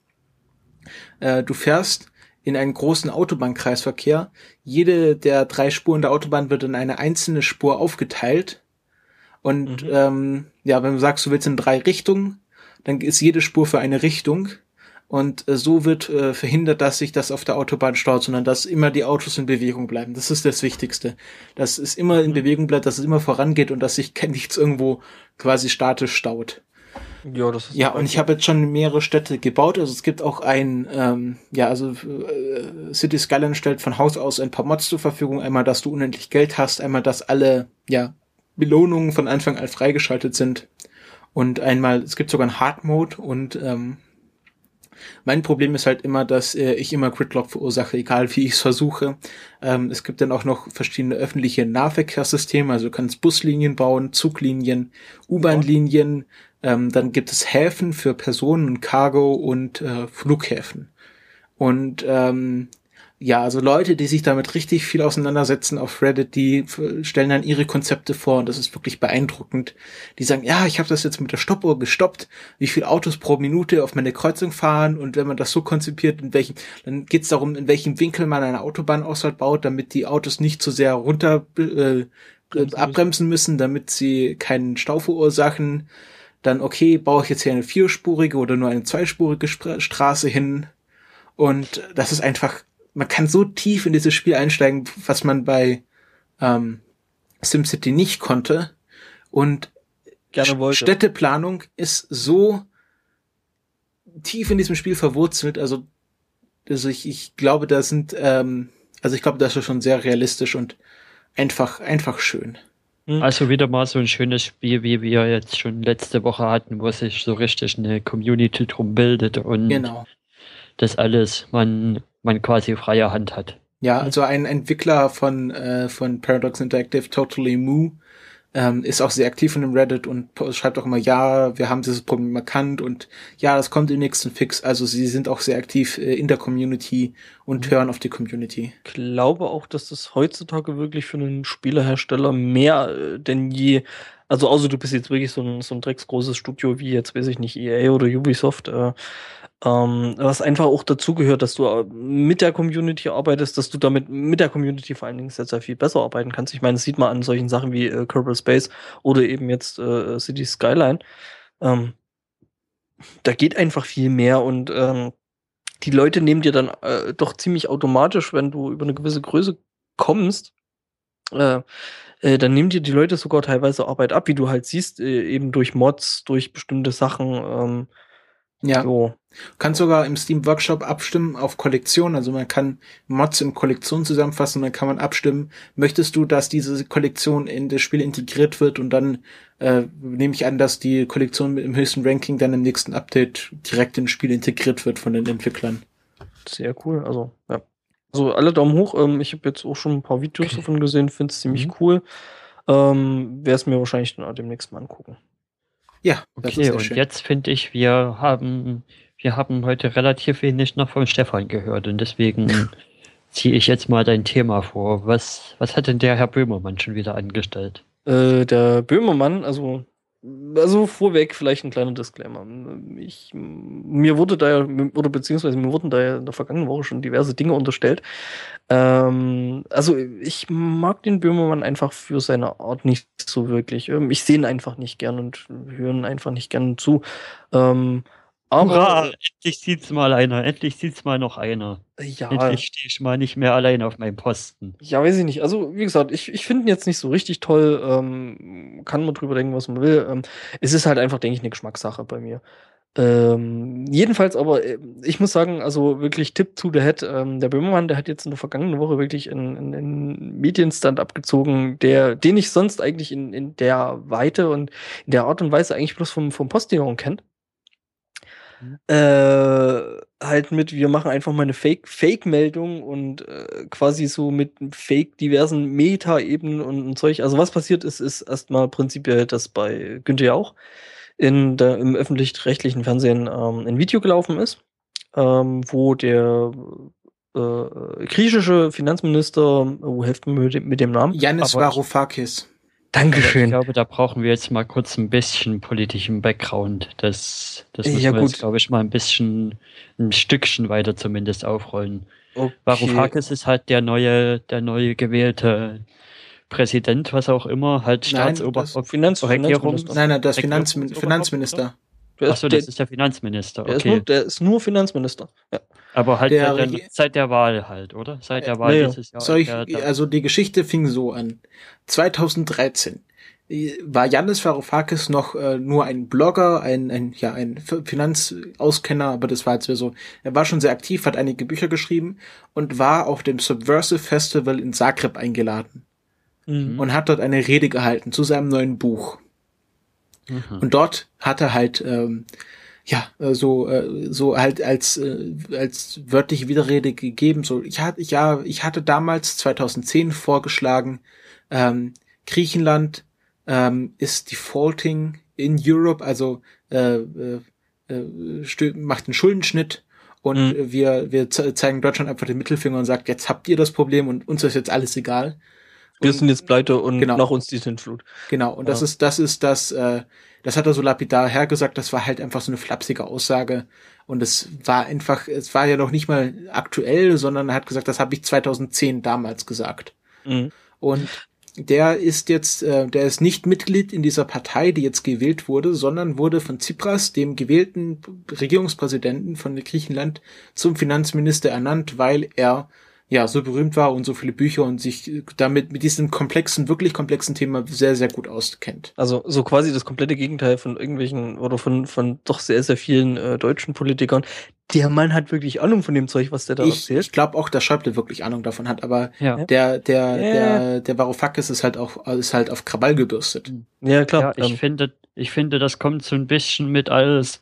Äh, du fährst in einen großen Autobahnkreisverkehr. Jede der drei Spuren der Autobahn wird in eine einzelne Spur aufgeteilt. Und mhm. ähm, ja, wenn du sagst, du willst in drei Richtungen, dann ist jede Spur für eine Richtung. Und äh, so wird äh, verhindert, dass sich das auf der Autobahn staut, sondern dass immer die Autos in Bewegung bleiben. Das ist das Wichtigste. Dass es immer in mhm. Bewegung bleibt, dass es immer vorangeht und dass sich nichts irgendwo quasi statisch staut. Ja, das ist ja und ich habe jetzt schon mehrere Städte gebaut. Also es gibt auch ein, ähm, ja, also äh, City Skyline stellt von Haus aus ein paar Mods zur Verfügung. Einmal, dass du unendlich Geld hast, einmal, dass alle, ja, Belohnungen von Anfang an freigeschaltet sind. Und einmal, es gibt sogar einen Hard Mode und ähm, mein Problem ist halt immer, dass äh, ich immer Gridlock verursache, egal wie ich es versuche. Ähm, es gibt dann auch noch verschiedene öffentliche Nahverkehrssysteme, also du kannst Buslinien bauen, Zuglinien, U-Bahn-Linien, ähm, dann gibt es Häfen für Personen und Cargo und äh, Flughäfen. Und ähm, ja, also Leute, die sich damit richtig viel auseinandersetzen auf Reddit, die stellen dann ihre Konzepte vor und das ist wirklich beeindruckend. Die sagen, ja, ich habe das jetzt mit der Stoppuhr gestoppt, wie viele Autos pro Minute auf meine Kreuzung fahren und wenn man das so konzipiert, in welchem, dann geht es darum, in welchem Winkel man eine Autobahnausfahrt baut, damit die Autos nicht zu sehr runter äh, abbremsen müssen, damit sie keinen Stau verursachen. Dann, okay, baue ich jetzt hier eine vierspurige oder nur eine zweispurige Straße hin. Und das ist einfach man kann so tief in dieses Spiel einsteigen, was man bei ähm, SimCity nicht konnte. Und Städteplanung ist so tief in diesem Spiel verwurzelt. Also, also ich, ich glaube, da sind, ähm, also ich glaube, das ist schon sehr realistisch und einfach, einfach schön. Hm. Also wieder mal so ein schönes Spiel, wie wir jetzt schon letzte Woche hatten, wo sich so richtig eine Community drum bildet und genau. das alles man man quasi freie Hand hat. Ja, also ein Entwickler von, äh, von Paradox Interactive, Totally Moo, ähm, ist auch sehr aktiv in dem Reddit und schreibt auch immer, ja, wir haben dieses Problem erkannt und ja, das kommt im nächsten Fix. Also sie sind auch sehr aktiv äh, in der Community und mhm. hören auf die Community. Ich glaube auch, dass das heutzutage wirklich für einen Spielerhersteller mehr äh, denn je also außer du bist jetzt wirklich so ein, so ein drecksgroßes Studio wie jetzt, weiß ich nicht, EA oder Ubisoft, äh, ähm, was einfach auch dazugehört, dass du äh, mit der Community arbeitest, dass du damit mit der Community vor allen Dingen sehr, sehr viel besser arbeiten kannst. Ich meine, das sieht man an solchen Sachen wie äh, Kerbal Space oder eben jetzt äh, City Skyline. Ähm, da geht einfach viel mehr und ähm, die Leute nehmen dir dann äh, doch ziemlich automatisch, wenn du über eine gewisse Größe kommst, äh, äh, dann nehmen dir die Leute sogar teilweise Arbeit ab, wie du halt siehst, äh, eben durch Mods, durch bestimmte Sachen. Ähm, ja. So. Du kannst sogar im Steam Workshop abstimmen auf Kollektion. Also man kann Mods in Kollektion zusammenfassen und dann kann man abstimmen, möchtest du, dass diese Kollektion in das Spiel integriert wird und dann äh, nehme ich an, dass die Kollektion mit dem höchsten Ranking dann im nächsten Update direkt ins Spiel integriert wird von den Entwicklern. Sehr cool. Also, ja. Also alle Daumen hoch. Ähm, ich habe jetzt auch schon ein paar Videos okay. davon gesehen, finde es ziemlich mhm. cool. Ähm, Werde es mir wahrscheinlich dann demnächst mal angucken. Ja, okay, und schön. jetzt finde ich, wir haben, wir haben heute relativ wenig noch von Stefan gehört und deswegen ziehe ich jetzt mal dein Thema vor. Was, was hat denn der Herr Böhmermann schon wieder angestellt? Äh, der Böhmermann, also also vorweg vielleicht ein kleiner Disclaimer. Ich, mir wurde da ja, oder beziehungsweise mir wurden da ja in der vergangenen Woche schon diverse Dinge unterstellt. Ähm, also ich mag den Böhmermann einfach für seine Art nicht so wirklich. Ähm, ich sehe ihn einfach nicht gern und höre ihn einfach nicht gern zu. Ähm, aber Hurra, endlich sieht's mal einer, endlich sieht's mal noch einer. Ja. Endlich stehe ich mal nicht mehr allein auf meinem Posten. Ja, weiß ich nicht. Also, wie gesagt, ich, ich finde ihn jetzt nicht so richtig toll. Ähm, kann man drüber denken, was man will. Ähm, es ist halt einfach, denke ich, eine Geschmackssache bei mir. Ähm, jedenfalls aber, äh, ich muss sagen, also wirklich Tipp to the Head. Ähm, der Böhmermann, der hat jetzt in der vergangenen Woche wirklich einen, einen Medienstand abgezogen, der, den ich sonst eigentlich in, in der Weite und in der Art und Weise eigentlich bloß vom, vom Postillon kennt. Mhm. Äh, halt mit, wir machen einfach mal eine Fake, Fake-Meldung und äh, quasi so mit Fake diversen Meta-Ebenen und, und Zeug. Also was passiert ist, ist erstmal prinzipiell, dass bei Günther auch in der, im öffentlich-rechtlichen Fernsehen ähm, ein Video gelaufen ist, ähm, wo der äh, griechische Finanzminister, oh, helft mir mit, mit dem Namen. Yanis Varoufakis. Dankeschön. ich glaube, da brauchen wir jetzt mal kurz ein bisschen politischen Background. Das, das müssen ja, wir gut. jetzt, glaube ich, mal ein bisschen, ein Stückchen weiter zumindest aufrollen. Okay. Varoufakis ist halt der neue, der neue gewählte Präsident, was auch immer, halt Staatsoberhaupt Finanz Regierung. Nein, nein, das Finanz Finanzminister. Achso, das ist der Finanzminister. Okay. Der, ist nur, der ist nur Finanzminister. Ja. Aber halt der, seit, der, seit, der, Wahl halt, oder? Seit der Wahl dieses Jahr. Soll ich, also die Geschichte fing so an. 2013 war Janis Varoufakis noch äh, nur ein Blogger, ein, ein ja ein Finanzauskenner, aber das war jetzt so. Er war schon sehr aktiv, hat einige Bücher geschrieben und war auf dem Subversive Festival in Zagreb eingeladen mhm. und hat dort eine Rede gehalten zu seinem neuen Buch. Mhm. Und dort hat er halt ähm, ja, äh, so, äh, so halt als, äh, als wörtliche Widerrede gegeben. So, ich hatte, ja, ich hatte damals 2010 vorgeschlagen, ähm, Griechenland ähm, ist defaulting in Europe, also äh, äh, äh macht einen Schuldenschnitt und mhm. wir, wir zeigen Deutschland einfach den Mittelfinger und sagt, jetzt habt ihr das Problem und uns ist jetzt alles egal. Wir sind jetzt pleite und genau, nach uns die Sintflut. Genau, und ja. das ist, das ist das, äh, das hat er so lapidar hergesagt, das war halt einfach so eine flapsige Aussage. Und es war einfach, es war ja noch nicht mal aktuell, sondern er hat gesagt, das habe ich 2010 damals gesagt. Mhm. Und der ist jetzt, äh, der ist nicht Mitglied in dieser Partei, die jetzt gewählt wurde, sondern wurde von Tsipras, dem gewählten Regierungspräsidenten von Griechenland, zum Finanzminister ernannt, weil er ja so berühmt war und so viele Bücher und sich damit mit diesem komplexen, wirklich komplexen Thema sehr, sehr gut auskennt. Also so quasi das komplette Gegenteil von irgendwelchen oder von, von doch sehr, sehr vielen äh, deutschen Politikern. Der Mann hat wirklich Ahnung von dem Zeug, was der da ich, erzählt. Ich glaube auch, dass Schäuble wirklich Ahnung davon hat, aber ja. der, der, ja. der, der Varoufakis ist halt auch, ist halt auf Krawall gebürstet. Ja, klar. Ja, ich ähm. finde, ich finde, das kommt so ein bisschen mit alles,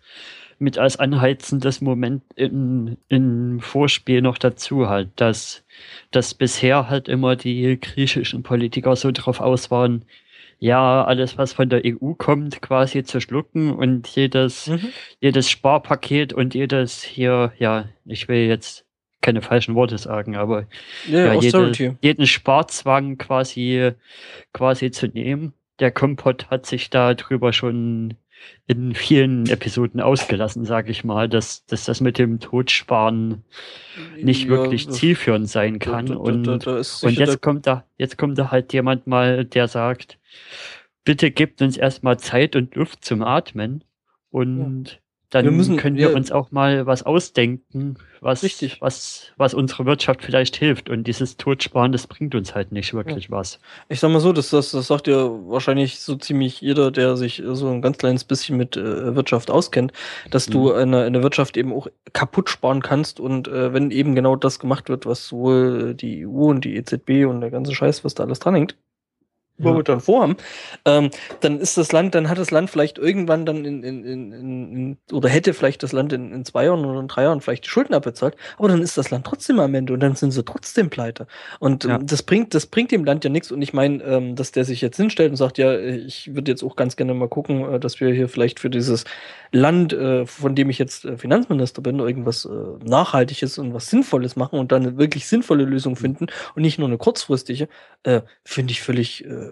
mit als anheizendes Moment in, in Vorspiel noch dazu halt, dass, dass bisher halt immer die griechischen Politiker so drauf aus waren, ja, alles, was von der EU kommt, quasi zu schlucken und jedes, mhm. jedes Sparpaket und jedes hier, ja, ich will jetzt keine falschen Worte sagen, aber ja, ja jede, jeden Sparzwang quasi, quasi zu nehmen. Der Kompott hat sich da drüber schon in vielen Episoden ausgelassen, sage ich mal, dass, dass das mit dem Totsparen nicht ja, wirklich zielführend sein kann. Da, da, und, da, und jetzt kommt da, jetzt kommt da halt jemand mal, der sagt, bitte gebt uns erstmal Zeit und Luft zum Atmen. Und ja. Dann wir müssen, können wir ja, uns auch mal was ausdenken, was, richtig. was, was unsere Wirtschaft vielleicht hilft. Und dieses Totsparen, das bringt uns halt nicht wirklich ja. was. Ich sag mal so, das, das, das sagt ja wahrscheinlich so ziemlich jeder, der sich so ein ganz kleines bisschen mit äh, Wirtschaft auskennt, dass mhm. du eine, eine Wirtschaft eben auch kaputt sparen kannst. Und äh, wenn eben genau das gemacht wird, was sowohl die EU und die EZB und der ganze Scheiß, was da alles dran hängt, wo wir dann vorhaben, ähm, dann ist das Land, dann hat das Land vielleicht irgendwann dann in, in, in, in oder hätte vielleicht das Land in, in zwei Jahren oder in drei Jahren vielleicht die Schulden abbezahlt, aber dann ist das Land trotzdem am Ende und dann sind sie trotzdem pleite. Und ja. das bringt, das bringt dem Land ja nichts. Und ich meine, ähm, dass der sich jetzt hinstellt und sagt, ja, ich würde jetzt auch ganz gerne mal gucken, äh, dass wir hier vielleicht für dieses Land, äh, von dem ich jetzt äh, Finanzminister bin, irgendwas äh, Nachhaltiges und was Sinnvolles machen und dann eine wirklich sinnvolle Lösung finden und nicht nur eine kurzfristige, äh, finde ich völlig äh,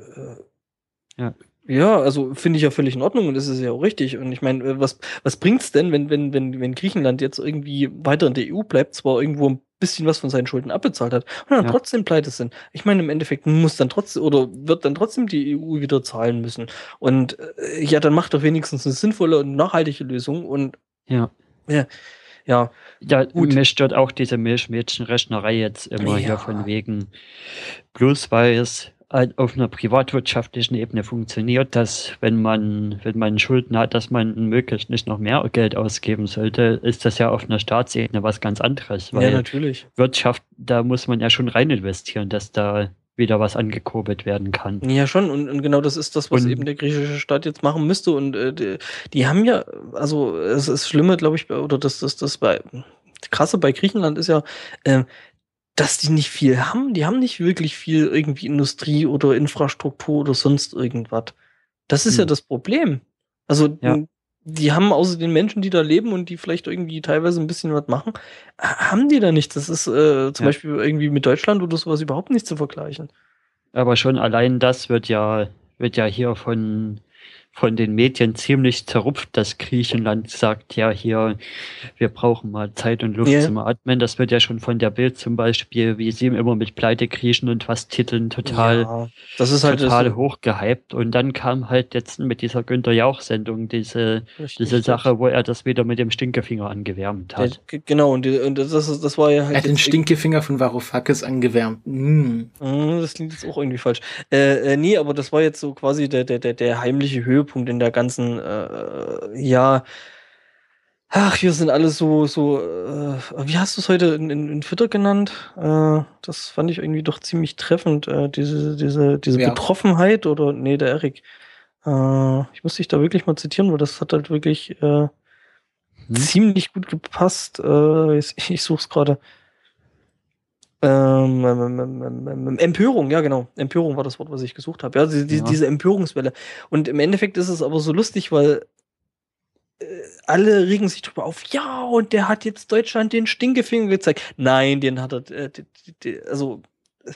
ja. Ja, also finde ich ja völlig in Ordnung und das ist ja auch richtig. Und ich meine, was, was bringt's denn, wenn, wenn, wenn, wenn Griechenland jetzt irgendwie weiter in der EU bleibt, zwar irgendwo ein bisschen was von seinen Schulden abbezahlt hat und dann ja. trotzdem pleite sind? Ich meine, im Endeffekt muss dann trotzdem oder wird dann trotzdem die EU wieder zahlen müssen. Und äh, ja, dann macht doch wenigstens eine sinnvolle und nachhaltige Lösung und ja. Ja. Ja, ja gut. mich stört auch diese Milchmädchenrechnerei jetzt immer ja. hier von wegen, es auf einer privatwirtschaftlichen Ebene funktioniert, dass wenn man, wenn man Schulden hat, dass man möglichst nicht noch mehr Geld ausgeben sollte, ist das ja auf einer Staatsebene was ganz anderes. Weil ja, natürlich. Wirtschaft, da muss man ja schon rein investieren, dass da wieder was angekurbelt werden kann. Ja, schon. Und, und genau das ist das, was und, eben der griechische Staat jetzt machen müsste. Und äh, die, die, haben ja, also es ist schlimmer, glaube ich, oder das, das, das bei krasse bei Griechenland ist ja, äh, dass die nicht viel haben. Die haben nicht wirklich viel irgendwie Industrie oder Infrastruktur oder sonst irgendwas. Das ist hm. ja das Problem. Also ja. die haben außer den Menschen, die da leben und die vielleicht irgendwie teilweise ein bisschen was machen, haben die da nichts. Das ist äh, zum ja. Beispiel irgendwie mit Deutschland oder sowas überhaupt nicht zu vergleichen. Aber schon allein das wird ja, wird ja hier von von den Medien ziemlich zerrupft, dass Griechenland sagt, ja, hier, wir brauchen mal Zeit und Luft yeah. zum Atmen. Das wird ja schon von der Bild zum Beispiel, wie sie immer mit Pleite kriechen und was titeln, total, ja, das ist halt total das hochgehypt. Und dann kam halt jetzt mit dieser Günter Jauch-Sendung diese, diese Sache, wo er das wieder mit dem Stinkefinger angewärmt hat. Ja, genau, und, die, und das, ist, das war ja halt. Er hat den Stinkefinger von Varoufakis angewärmt. Mm. Das klingt jetzt auch irgendwie falsch. Äh, äh, nee, aber das war jetzt so quasi der, der, der, der heimliche Höhe Höhepunkt in der ganzen, äh, ja, ach, hier sind alle so, so, äh, wie hast du es heute in, in, in Twitter genannt? Äh, das fand ich irgendwie doch ziemlich treffend, äh, diese, diese, diese ja. Betroffenheit oder, nee, der Erik. Äh, ich muss dich da wirklich mal zitieren, weil das hat halt wirklich äh, hm. ziemlich gut gepasst. Äh, ich, ich suche es gerade. Ähm, ähm, ähm, ähm, Empörung, ja genau. Empörung war das Wort, was ich gesucht habe. Ja, die, die, ja. diese Empörungswelle. Und im Endeffekt ist es aber so lustig, weil äh, alle regen sich drüber auf. Ja, und der hat jetzt Deutschland den Stinkefinger gezeigt. Nein, den hat er, äh, also äh,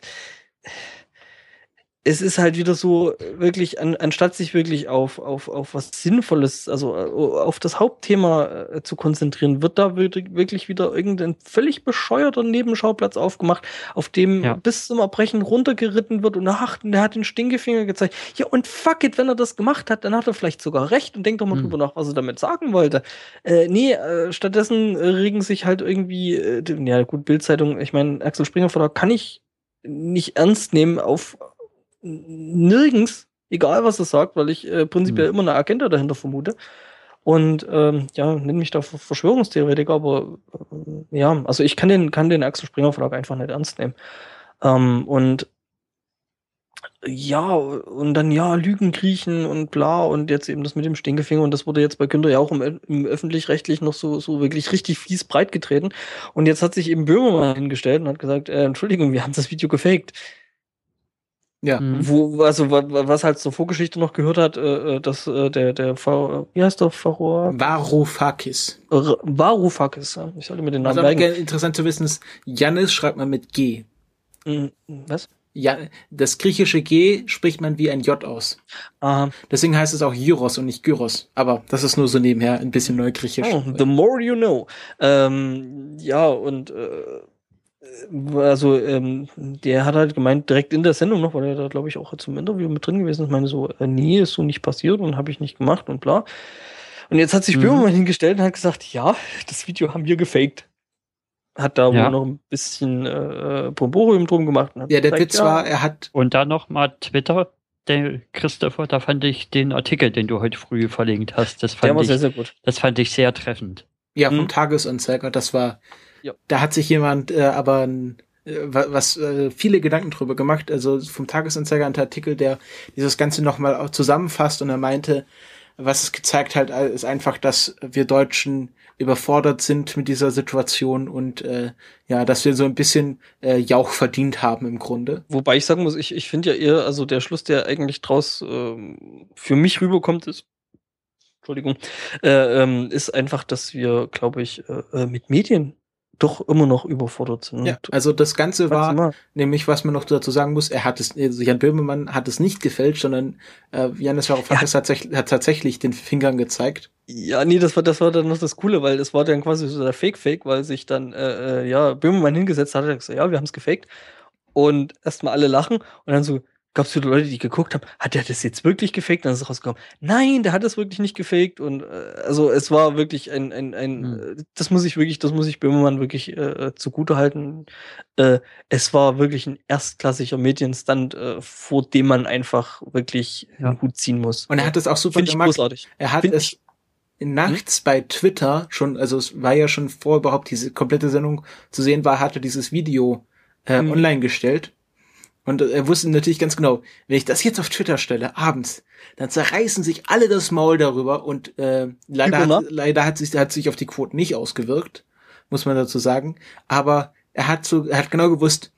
es ist halt wieder so, wirklich, an, anstatt sich wirklich auf, auf, auf was Sinnvolles, also äh, auf das Hauptthema äh, zu konzentrieren, wird da wirklich wieder irgendein völlig bescheuerter Nebenschauplatz aufgemacht, auf dem ja. bis zum Erbrechen runtergeritten wird und ach, der hat den Stinkefinger gezeigt. Ja, und fuck it, wenn er das gemacht hat, dann hat er vielleicht sogar recht und denkt doch mal hm. drüber nach, was er damit sagen wollte. Äh, nee, äh, stattdessen regen sich halt irgendwie, äh, ja gut, Bildzeitung, ich meine, Axel Springer von da kann ich nicht ernst nehmen auf nirgends, egal was er sagt, weil ich äh, prinzipiell mhm. immer eine Agenda dahinter vermute. Und ähm, ja, nenne mich da Verschwörungstheoretiker, aber äh, ja, also ich kann den, kann den Axel Springer Verlag einfach nicht ernst nehmen. Ähm, und ja, und dann ja, Lügen kriechen und bla und jetzt eben das mit dem Stinkefinger und das wurde jetzt bei Günther ja auch im, im öffentlich-rechtlich noch so, so wirklich richtig fies breit getreten. Und jetzt hat sich eben Böhmermann hingestellt und hat gesagt, äh, Entschuldigung, wir haben das Video gefaked. Ja. Mhm. Wo, also was halt zur Vorgeschichte noch gehört hat, äh, äh dass äh, der, der v, wie heißt der Faror? Varoufakis. Varoufakis, ja. Ich sollte mir den Namen. Was interessant zu wissen ist, Janis schreibt man mit G. Mhm. Was? Ja, das griechische G spricht man wie ein J aus. Aha. Deswegen heißt es auch Gyros und nicht Gyros. Aber das ist nur so nebenher ein bisschen neugriechisch. Oh, the more you know. Ähm, ja, und äh, also ähm, der hat halt gemeint, direkt in der Sendung noch, weil er da, glaube ich, auch zum Interview mit drin gewesen ist, meine so, äh, nee, ist so nicht passiert und habe ich nicht gemacht und bla. Und jetzt hat sich mhm. Böhmermann hingestellt und hat gesagt, ja, das Video haben wir gefaked. Hat da ja. wohl noch ein bisschen äh, Pomborium drum gemacht. ja, der gesagt, Witz ja. war, er hat. Und dann noch mal Twitter, der Christopher, da fand ich den Artikel, den du heute früh verlinkt hast, das fand der war ich, sehr, sehr gut. Das fand ich sehr treffend. Ja, vom hm. Tagesanzeiger, das war, ja. da hat sich jemand äh, aber ein, äh, was äh, viele Gedanken drüber gemacht, also vom Tagesanzeiger ein Artikel, der dieses Ganze nochmal zusammenfasst und er meinte, was es gezeigt hat, ist einfach, dass wir Deutschen überfordert sind mit dieser Situation und äh, ja, dass wir so ein bisschen äh, Jauch verdient haben im Grunde. Wobei ich sagen muss, ich, ich finde ja eher, also der Schluss, der eigentlich draus äh, für mich rüberkommt, ist, Entschuldigung, äh, ähm, ist einfach, dass wir, glaube ich, äh, äh mit Medien doch immer noch überfordert sind. Ja, also das Ganze war, nämlich was man noch dazu sagen muss, er hat es, also Jan Böhmermann hat es nicht gefälscht, sondern äh, Janis Varoufakis ja. hat, hat tatsächlich den Fingern gezeigt. Ja, nee, das war, das war dann noch das Coole, weil das war dann quasi so der Fake-Fake, weil sich dann, äh, äh ja, Böhmermann hingesetzt hat, hat gesagt, ja, wir haben es gefaked. Und erstmal alle lachen und dann so, gab es viele Leute, die geguckt haben, hat der das jetzt wirklich gefaked? Dann ist es rausgekommen, nein, der hat das wirklich nicht gefaked. Und äh, also es war wirklich ein, ein, ein mhm. das muss ich wirklich, das muss ich Böhmermann wirklich äh, zugute halten. Äh, es war wirklich ein erstklassiger Medienstand, äh, vor dem man einfach wirklich ja. einen Hut ziehen muss. Und er hat das auch super Find gemacht. Großartig. Er hat Find es nachts hm? bei Twitter schon, also es war ja schon vor überhaupt diese komplette Sendung zu sehen war, hatte dieses Video äh, hm. online gestellt und er wusste natürlich ganz genau, wenn ich das jetzt auf Twitter stelle, abends, dann zerreißen sich alle das Maul darüber und äh, leider, hat, leider hat sich, hat sich auf die Quoten nicht ausgewirkt, muss man dazu sagen. Aber er hat so, er hat genau gewusst,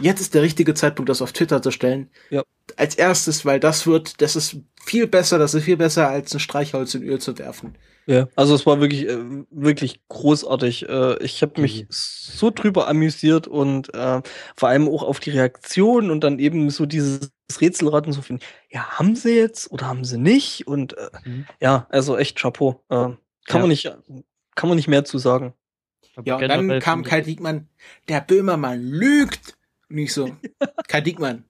jetzt ist der richtige Zeitpunkt, das auf Twitter zu stellen. Ja. Als erstes, weil das wird, das ist viel besser, das ist viel besser, als ein Streichholz in Öl zu werfen. Ja, also es war wirklich, äh, wirklich großartig. Äh, ich habe mich mhm. so drüber amüsiert und äh, vor allem auch auf die Reaktion und dann eben so dieses Rätselraten so finden, ja, haben sie jetzt oder haben sie nicht? Und äh, mhm. ja, also echt Chapeau. Äh, kann ja. man nicht, kann man nicht mehr zu sagen. Ja, und dann kam Kai Diekmann, der Böhmermann lügt. Und ich so, Kai Diekmann.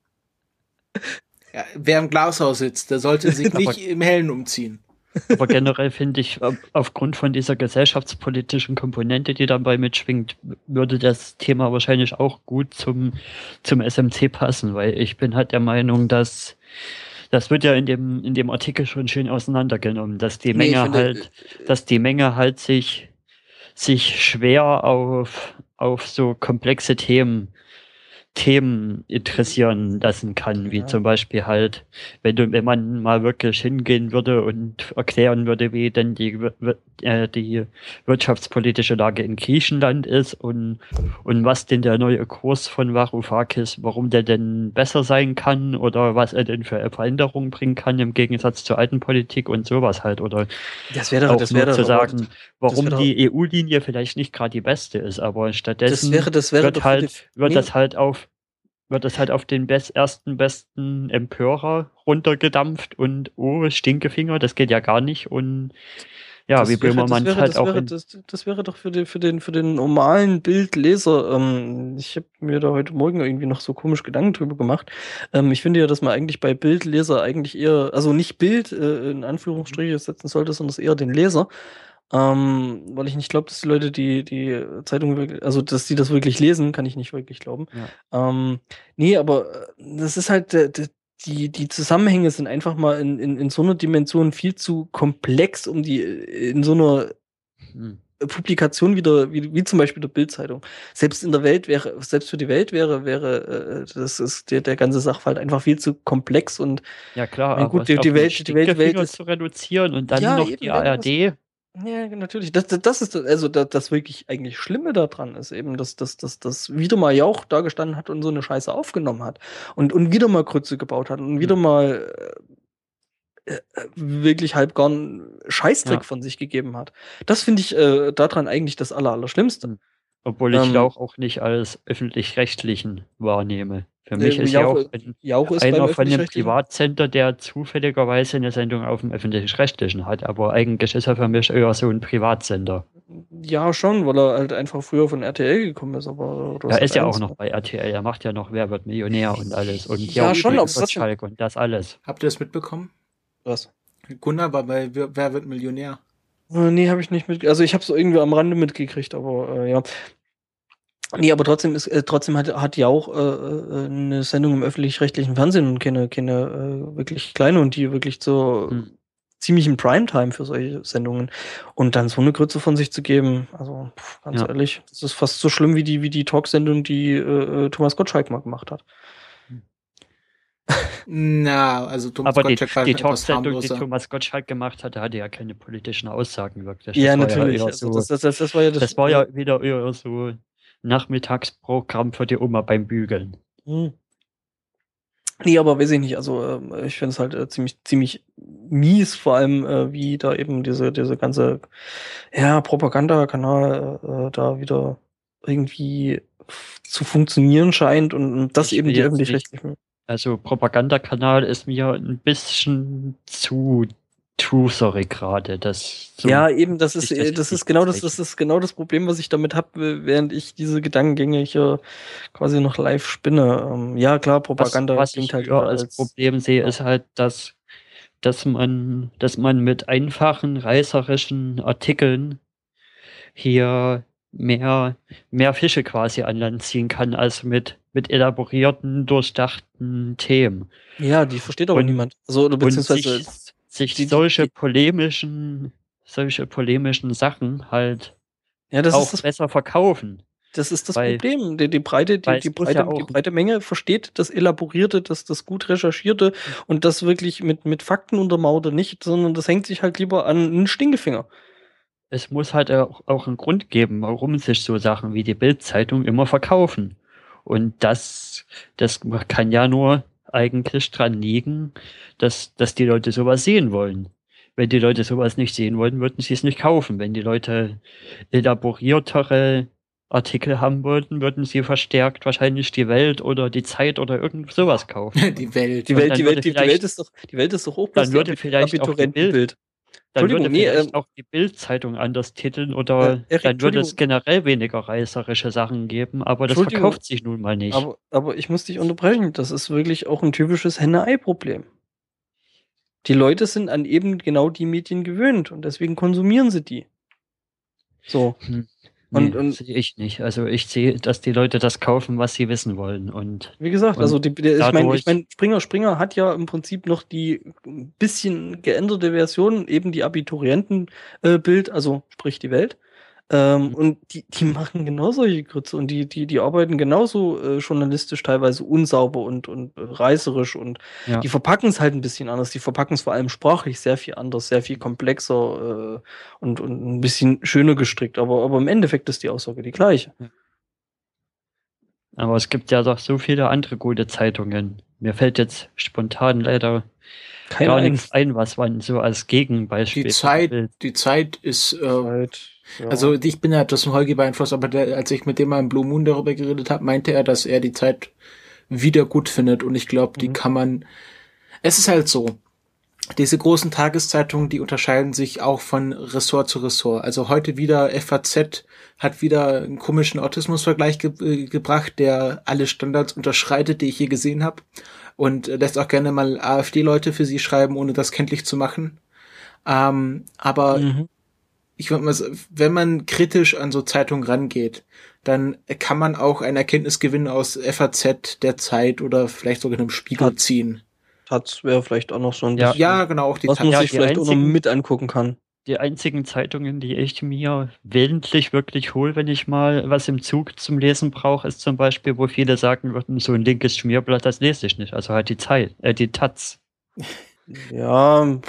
Ja, wer im Glashaus sitzt, der sollte sich nicht im Hellen umziehen. Aber generell finde ich, aufgrund von dieser gesellschaftspolitischen Komponente, die dabei mitschwingt, würde das Thema wahrscheinlich auch gut zum, zum SMC passen, weil ich bin halt der Meinung, dass das wird ja in dem, in dem Artikel schon schön auseinandergenommen, dass die Menge nee, finde, halt, dass die Menge halt sich, sich schwer auf, auf so komplexe Themen Themen interessieren lassen kann, wie ja. zum Beispiel halt, wenn du, wenn man mal wirklich hingehen würde und erklären würde, wie denn die, äh, die wirtschaftspolitische Lage in Griechenland ist und, und was denn der neue Kurs von Varoufakis, warum der denn besser sein kann oder was er denn für Veränderungen bringen kann im Gegensatz zur alten Politik und sowas halt oder das wäre auch das wäre zu sagen, warum die EU-Linie vielleicht nicht gerade die beste ist, aber stattdessen das wäre, das wäre wird halt, wird nee. das halt auf wird das halt auf den best, ersten besten Empörer runtergedampft und oh, Stinkefinger, das geht ja gar nicht und ja, das wie Böhmermann wäre, halt auch. Wäre, das, das, wäre doch für den, für den, für den normalen Bildleser, ähm, ich habe mir da heute Morgen irgendwie noch so komisch Gedanken drüber gemacht. Ähm, ich finde ja, dass man eigentlich bei Bildleser eigentlich eher, also nicht Bild äh, in Anführungsstriche setzen sollte, sondern eher den Leser. Ähm, weil ich nicht glaube, dass die Leute die, die Zeitung wirklich, also dass die das wirklich lesen, kann ich nicht wirklich glauben. Ja. Ähm, nee, aber äh, das ist halt, die, die Zusammenhänge sind einfach mal in, in, in so einer Dimension viel zu komplex, um die in so einer hm. Publikation wieder, wie, wie zum Beispiel der Bildzeitung. Selbst in der Welt wäre, selbst für die Welt wäre, wäre, äh, das ist der, der ganze Sachverhalt einfach viel zu komplex und ja klar, aber gut, die, die Welt, die Welt, Welt ist zu reduzieren und dann ja, noch eben, die ARD. Ja, natürlich. Das, das ist also das, das wirklich eigentlich Schlimme daran ist eben, dass das dass, dass wieder mal Jauch da gestanden hat und so eine Scheiße aufgenommen hat und, und wieder mal Krütze gebaut hat und wieder mhm. mal äh, äh, wirklich halb gar einen Scheißdreck ja. von sich gegeben hat. Das finde ich äh, daran eigentlich das Aller, Allerschlimmste. Mhm. Obwohl ich ähm, Jauch auch nicht als öffentlich-rechtlichen wahrnehme. Für mich ist Jauch, Jauch, ein, Jauch ist einer von dem Privatsender, der zufälligerweise eine Sendung auf dem öffentlich-rechtlichen hat, aber eigentlich ist er für mich eher so ein Privatsender. Ja, schon, weil er halt einfach früher von RTL gekommen ist, aber er ist ja auch noch bei RTL, er macht ja noch Wer wird Millionär und alles und ja, ja schon, Schalk und das alles. Habt ihr das mitbekommen? Was? Gunnar war bei Wer wird Millionär. Äh, nee, habe ich nicht mit. Also ich habe es irgendwie am Rande mitgekriegt, aber äh, ja. Nee, aber trotzdem ist, äh, trotzdem hat, hat ja auch äh, äh, eine Sendung im öffentlich-rechtlichen Fernsehen und keine, keine äh, wirklich kleine und die wirklich so hm. ziemlich im Primetime für solche Sendungen. Und dann so eine Grütze von sich zu geben, also pff, ganz ja. ehrlich, das ist fast so schlimm wie die, wie die Talksendung, die äh, äh Thomas Gottschalk mal gemacht hat. Na, also Thomas Aber Gottschalk die, die Talksendung, die Thomas Gottschalk gemacht hatte, hatte ja keine politischen Aussagen wirklich. Ja, natürlich. Ja also das, das, das, das, war ja das, das war ja wieder eher so Nachmittagsprogramm für die Oma beim Bügeln. Hm. Nee, aber weiß ich nicht. Also äh, ich finde es halt äh, ziemlich, ziemlich mies, vor allem äh, wie da eben diese, diese ganze ja, Propagandakanal äh, da wieder irgendwie zu funktionieren scheint und, und das ich eben die öffentlich-rechtlichen. Also Propagandakanal ist mir ein bisschen zu truthery gerade. Das so ja, eben, das ist, das, das ist genau das, das ist genau das Problem, was ich damit habe, während ich diese Gedankengänge hier quasi noch live spinne. Ähm, ja, klar, Propaganda was, was klingt halt als, als Problem sehe, ist halt, dass, dass man, dass man mit einfachen reißerischen Artikeln hier mehr, mehr Fische quasi an Land ziehen kann, als mit, mit elaborierten, durchdachten Themen. Ja, die versteht aber und, niemand. Also, beziehungsweise sich, die, solche polemischen, solche polemischen Sachen halt ja, das auch das, besser verkaufen. Das ist das weil, Problem. Die, die breite, die, die breite, ja die breite Menge versteht das Elaborierte, das, das gut Recherchierte und das wirklich mit, mit Fakten untermauerte nicht, sondern das hängt sich halt lieber an einen Stinkefinger es muss halt auch, auch einen Grund geben, warum sich so Sachen wie die Bildzeitung immer verkaufen. Und das, das kann ja nur eigentlich dran liegen, dass, dass die Leute sowas sehen wollen. Wenn die Leute sowas nicht sehen wollten, würden sie es nicht kaufen. Wenn die Leute elaboriertere Artikel haben wollten, würden sie verstärkt wahrscheinlich die Welt oder die Zeit oder irgend sowas kaufen. Die Welt. Die Welt, die Welt, die, Welt ist doch, die Welt ist doch hoch. Dann würde vielleicht auch die Bild, dann würde nee, vielleicht ähm, auch die Bildzeitung anders titeln oder äh, dann würde es generell weniger reißerische Sachen geben, aber das verkauft sich nun mal nicht. Aber, aber ich muss dich unterbrechen, das ist wirklich auch ein typisches Henne-Ei-Problem. Die Leute sind an eben genau die Medien gewöhnt und deswegen konsumieren sie die. So. Hm. Und, nee, und sehe ich nicht. Also ich sehe, dass die Leute das kaufen, was sie wissen wollen. Und wie gesagt, und also die, die, ich meine, ich mein, Springer Springer hat ja im Prinzip noch die bisschen geänderte Version, eben die Abiturientenbild, äh, also sprich die Welt. Ähm, mhm. Und die, die machen genau solche Grütze und die, die, die arbeiten genauso äh, journalistisch teilweise unsauber und, und äh, reißerisch und ja. die verpacken es halt ein bisschen anders. Die verpacken es vor allem sprachlich sehr viel anders, sehr viel komplexer äh, und, und ein bisschen schöner gestrickt. Aber, aber im Endeffekt ist die Aussage die gleiche. Aber es gibt ja doch so viele andere gute Zeitungen. Mir fällt jetzt spontan leider Kein gar nichts ein, was man so als Gegenbeispiel. Die Zeit, die Zeit ist äh, Zeit ja. Also ich bin ja das Holgi beeinflusst, aber der, als ich mit dem mal im Blue Moon darüber geredet habe, meinte er, dass er die Zeit wieder gut findet und ich glaube, die mhm. kann man. Es ist halt so. Diese großen Tageszeitungen, die unterscheiden sich auch von Ressort zu Ressort. Also heute wieder FAZ hat wieder einen komischen Autismusvergleich ge äh, gebracht, der alle Standards unterschreitet, die ich je gesehen habe. Und lässt auch gerne mal AfD-Leute für sie schreiben, ohne das kenntlich zu machen. Ähm, aber mhm ich würde mal wenn man kritisch an so Zeitungen rangeht, dann kann man auch eine Erkenntnisgewinn aus FAZ, der Zeit oder vielleicht sogar einem Spiegel Taz. ziehen. Taz wäre vielleicht auch noch so ein ja, bisschen, ja genau auch die was Taz. man ja, sich vielleicht einzigen, auch noch mit angucken kann. Die einzigen Zeitungen, die ich mir willentlich wirklich hole, wenn ich mal was im Zug zum Lesen brauche, ist zum Beispiel, wo viele sagen würden, so ein linkes Schmierblatt, das lese ich nicht. Also halt die Zeit, äh, die Taz. Ja,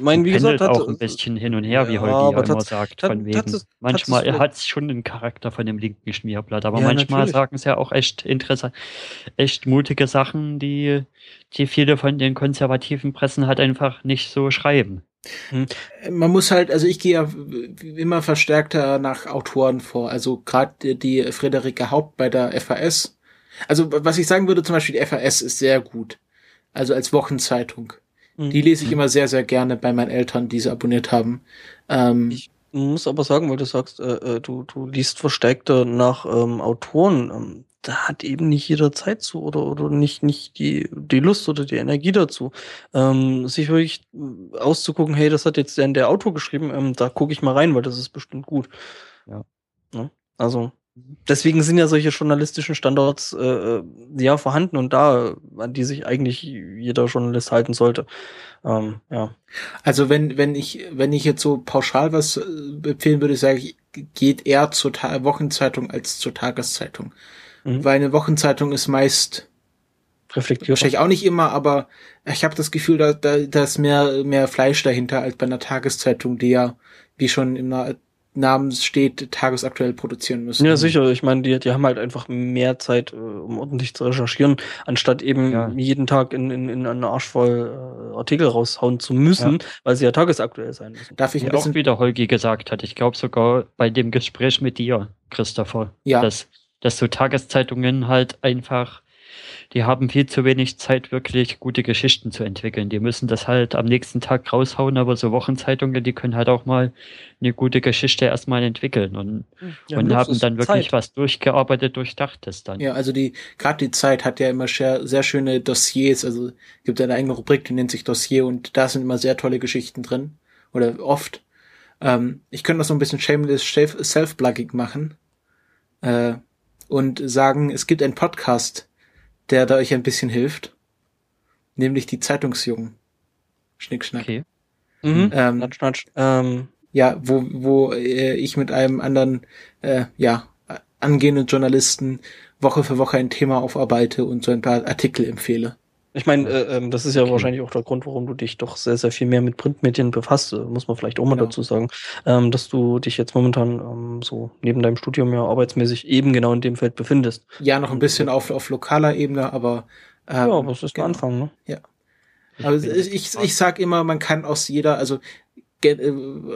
mein, wie gesagt, hat, auch ein bisschen hin und her, wie ja, Holgi ja immer sagt, von wegen. Ist, manchmal hat es schon den Charakter von dem linken Schmierblatt, aber ja, manchmal natürlich. sagen sie ja auch echt interessant, echt mutige Sachen, die, die viele von den konservativen Pressen halt einfach nicht so schreiben. Hm. Man muss halt, also ich gehe ja immer verstärkter nach Autoren vor. Also gerade die Friederike Haupt bei der FAS. Also was ich sagen würde, zum Beispiel die FAS ist sehr gut. Also als Wochenzeitung. Die lese ich mhm. immer sehr, sehr gerne bei meinen Eltern, die sie abonniert haben. Ähm, ich muss aber sagen, weil du sagst, äh, äh, du, du liest verstärkter nach ähm, Autoren. Ähm, da hat eben nicht jeder Zeit zu oder, oder nicht, nicht die, die Lust oder die Energie dazu, ähm, sich wirklich auszugucken, hey, das hat jetzt der der Autor geschrieben, ähm, da gucke ich mal rein, weil das ist bestimmt gut. Ja. ja ne? also, deswegen sind ja solche journalistischen Standards äh, äh, ja vorhanden und da, an die sich eigentlich jeder Journalist halten sollte. Ähm, ja. Also wenn wenn ich wenn ich jetzt so pauschal was äh, empfehlen würde, sage ich, geht eher zur Ta Wochenzeitung als zur Tageszeitung, mhm. weil eine Wochenzeitung ist meist reflektiert. Wahrscheinlich auch nicht immer, aber ich habe das Gefühl, da, da, da ist mehr mehr Fleisch dahinter als bei einer Tageszeitung, die ja wie schon im Namen steht, tagesaktuell produzieren müssen. Ja, sicher. Ich meine, die, die haben halt einfach mehr Zeit, äh, um ordentlich zu recherchieren, anstatt eben ja. jeden Tag in, in, in einen Arsch voll äh, Artikel raushauen zu müssen, ja. weil sie ja tagesaktuell sein müssen. Darf ich auch wieder Holgi gesagt hat, ich glaube sogar bei dem Gespräch mit dir, Christopher, ja. dass, dass so Tageszeitungen halt einfach die haben viel zu wenig Zeit, wirklich gute Geschichten zu entwickeln. Die müssen das halt am nächsten Tag raushauen, aber so Wochenzeitungen, die können halt auch mal eine gute Geschichte erstmal entwickeln und, ja, und haben dann wirklich Zeit. was durchgearbeitet, durchdachtes dann. Ja, also die, gerade die Zeit hat ja immer sehr, sehr schöne Dossiers, also gibt eine eigene Rubrik, die nennt sich Dossier und da sind immer sehr tolle Geschichten drin. Oder oft. Ähm, ich könnte das so ein bisschen shameless self-plugging machen. Äh, und sagen, es gibt einen Podcast, der da euch ein bisschen hilft. Nämlich die Zeitungsjungen. Schnickschnack. Okay. Mhm. Ähm, natsch, natsch. Ähm, ja, wo, wo äh, ich mit einem anderen, äh, ja, angehenden Journalisten Woche für Woche ein Thema aufarbeite und so ein paar Artikel empfehle. Ich meine, äh, ähm, das ist ja okay. wahrscheinlich auch der Grund, warum du dich doch sehr, sehr viel mehr mit Printmedien befasst, äh, muss man vielleicht auch mal genau. dazu sagen, ähm, dass du dich jetzt momentan ähm, so neben deinem Studium ja arbeitsmäßig eben genau in dem Feld befindest. Ja, noch ein bisschen auf, auf lokaler Ebene, aber ähm, ja, aber es ist genau. ein Anfang, ne? Ja. Also ich, ich, ich sag immer, man kann aus jeder, also, äh,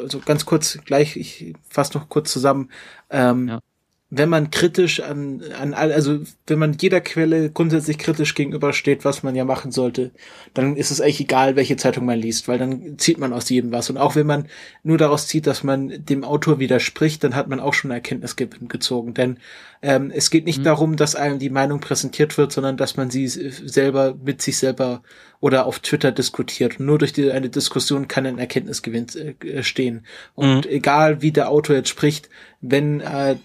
also ganz kurz gleich, ich fasse noch kurz zusammen. Ähm, ja wenn man kritisch an, an all, also wenn man jeder Quelle grundsätzlich kritisch gegenübersteht, was man ja machen sollte, dann ist es eigentlich egal, welche Zeitung man liest, weil dann zieht man aus jedem was. Und auch wenn man nur daraus zieht, dass man dem Autor widerspricht, dann hat man auch schon Erkenntnis gezogen. Denn ähm, es geht nicht mhm. darum, dass einem die Meinung präsentiert wird, sondern dass man sie selber mit sich selber oder auf Twitter diskutiert. Und nur durch die, eine Diskussion kann ein Erkenntnisgewinn äh, stehen. Und mhm. egal wie der Autor jetzt spricht, wenn äh,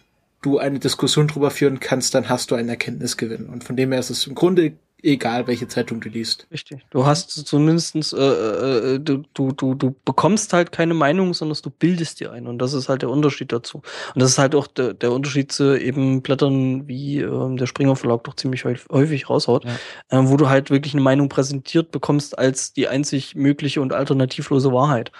du eine Diskussion drüber führen kannst, dann hast du einen Erkenntnisgewinn. Und von dem her ist es im Grunde egal, welche Zeitung du liest. Richtig. Du hast zumindestens, äh, äh, äh, du, du, du, du bekommst halt keine Meinung, sondern du bildest dir eine. Und das ist halt der Unterschied dazu. Und das ist halt auch der, der Unterschied zu eben Blättern, wie ähm, der Springer Verlag doch ziemlich häufig raushaut, ja. äh, wo du halt wirklich eine Meinung präsentiert bekommst als die einzig mögliche und alternativlose Wahrheit.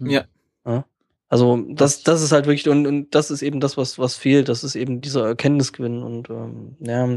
Ja. ja? Also das, das ist halt wirklich, und, und das ist eben das, was, was fehlt, das ist eben dieser Erkenntnisgewinn und ähm, ja.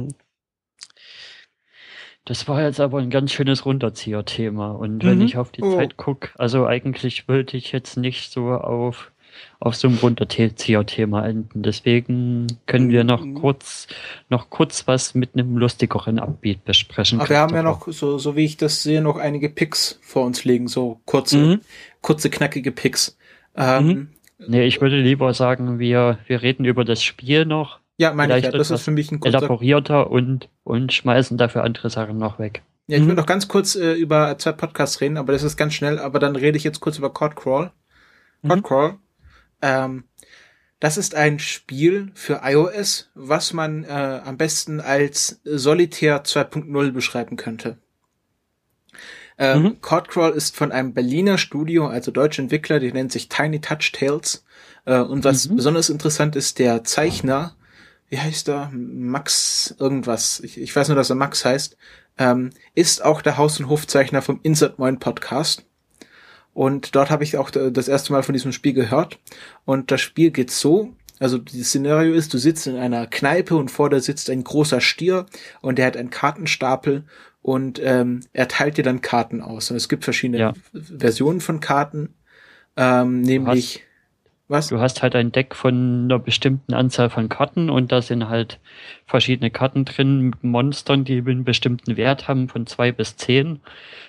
Das war jetzt aber ein ganz schönes Runterzieher-Thema. Und wenn mhm. ich auf die oh. Zeit gucke, also eigentlich wollte ich jetzt nicht so auf, auf so einem Runterzieher-Thema enden. Deswegen können wir noch mhm. kurz, noch kurz was mit einem lustigeren Abbeat besprechen. Aber wir haben ja noch, so, so wie ich das sehe, noch einige Picks vor uns liegen, so kurze, mhm. kurze, knackige Picks. Ähm, mhm. Nee, ich würde lieber sagen, wir, wir reden über das Spiel noch. Ja, meine ich ja, das ist für mich ein kurzer... elaborierter und, und schmeißen dafür andere Sachen noch weg. Ja, ich mhm. will noch ganz kurz äh, über zwei Podcasts reden, aber das ist ganz schnell, aber dann rede ich jetzt kurz über Code Crawl. Mhm. Crawl. Ähm, das ist ein Spiel für iOS, was man äh, am besten als Solitär 2.0 beschreiben könnte. Ähm, mhm. Codcrawl ist von einem Berliner Studio, also deutsche Entwickler, die nennt sich Tiny Touch Tales. Äh, und was mhm. besonders interessant ist, der Zeichner, wie heißt er? Max irgendwas. Ich, ich weiß nur, dass er Max heißt. Ähm, ist auch der Haus- und Hofzeichner vom Insert Moin Podcast. Und dort habe ich auch das erste Mal von diesem Spiel gehört. Und das Spiel geht so, also das Szenario ist, du sitzt in einer Kneipe und vor dir sitzt ein großer Stier und der hat einen Kartenstapel und ähm, er teilt dir dann Karten aus. Und es gibt verschiedene ja. Versionen von Karten, ähm, nämlich du hast, was? Du hast halt ein Deck von einer bestimmten Anzahl von Karten und da sind halt verschiedene Karten drin mit Monstern, die einen bestimmten Wert haben von zwei bis zehn,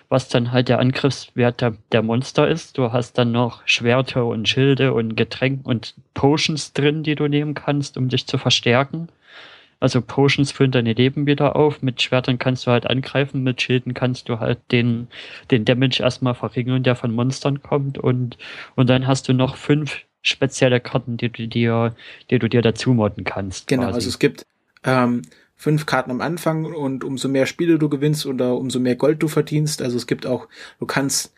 was dann halt der Angriffswert der, der Monster ist. Du hast dann noch Schwerter und Schilde und Getränke und Potions drin, die du nehmen kannst, um dich zu verstärken. Also Potions füllen deine Leben wieder auf. Mit Schwertern kannst du halt angreifen, mit Schilden kannst du halt den, den Damage erstmal verringern, der von Monstern kommt. Und, und dann hast du noch fünf spezielle Karten, die du dir, die du dir dazu modden kannst. Genau, quasi. also es gibt ähm, fünf Karten am Anfang und umso mehr Spiele du gewinnst oder umso mehr Gold du verdienst. Also es gibt auch, du kannst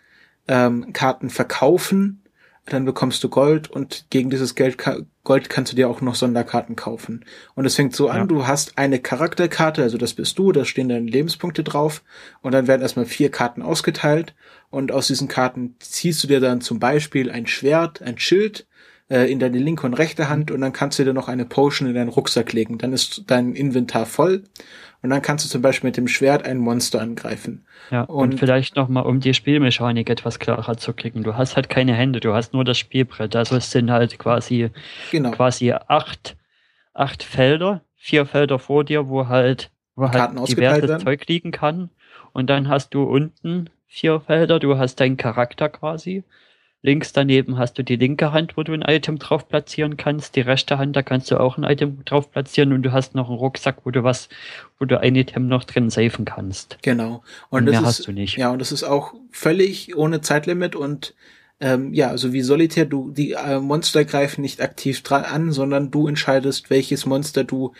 ähm, Karten verkaufen dann bekommst du Gold und gegen dieses Geld, Gold kannst du dir auch noch Sonderkarten kaufen. Und es fängt so an, du hast eine Charakterkarte, also das bist du, da stehen dann Lebenspunkte drauf und dann werden erstmal vier Karten ausgeteilt und aus diesen Karten ziehst du dir dann zum Beispiel ein Schwert, ein Schild äh, in deine linke und rechte Hand und dann kannst du dir noch eine Potion in deinen Rucksack legen. Dann ist dein Inventar voll und dann kannst du zum Beispiel mit dem Schwert ein Monster angreifen. Ja, und, und vielleicht nochmal, um die Spielmechanik etwas klarer zu kriegen. Du hast halt keine Hände, du hast nur das Spielbrett. Also es sind halt quasi, genau. quasi acht, acht Felder, vier Felder vor dir, wo halt, wo halt diverses Zeug liegen kann. Und dann hast du unten vier Felder, du hast deinen Charakter quasi. Links daneben hast du die linke Hand, wo du ein Item drauf platzieren kannst. Die rechte Hand, da kannst du auch ein Item drauf platzieren und du hast noch einen Rucksack, wo du was, wo du ein Item noch drin safen kannst. Genau. Und, und mehr ist, hast du nicht. Ja, und das ist auch völlig ohne Zeitlimit und ähm, ja, also wie Solitär, du die äh, Monster greifen nicht aktiv dran an, sondern du entscheidest, welches Monster du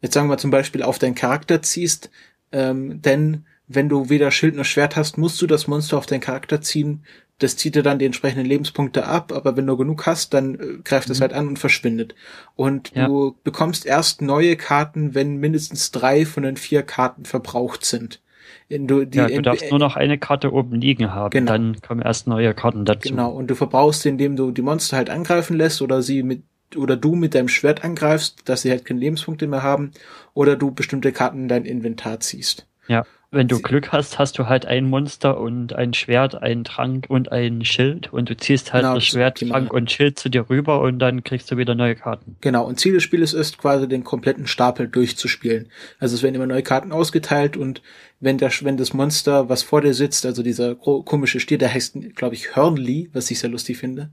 jetzt sagen wir zum Beispiel auf deinen Charakter ziehst, ähm, denn wenn du weder Schild noch Schwert hast, musst du das Monster auf deinen Charakter ziehen, das zieht dir dann die entsprechenden Lebenspunkte ab, aber wenn du genug hast, dann äh, greift es mhm. halt an und verschwindet. Und ja. du bekommst erst neue Karten, wenn mindestens drei von den vier Karten verbraucht sind. Du, ja, du darfst nur noch eine Karte oben liegen haben, genau. dann kommen erst neue Karten dazu. Genau, und du verbrauchst, indem du die Monster halt angreifen lässt oder sie mit oder du mit deinem Schwert angreifst, dass sie halt keine Lebenspunkte mehr haben, oder du bestimmte Karten in dein Inventar ziehst. Ja. Wenn du Glück hast, hast du halt ein Monster und ein Schwert, einen Trank und ein Schild und du ziehst halt genau, das Schwert, Trank und Schild zu dir rüber und dann kriegst du wieder neue Karten. Genau, und Ziel des Spieles ist quasi den kompletten Stapel durchzuspielen. Also es werden immer neue Karten ausgeteilt und wenn der, wenn das Monster, was vor dir sitzt, also dieser komische Stier, der heißt, glaube ich, Hörnli, was ich sehr lustig finde,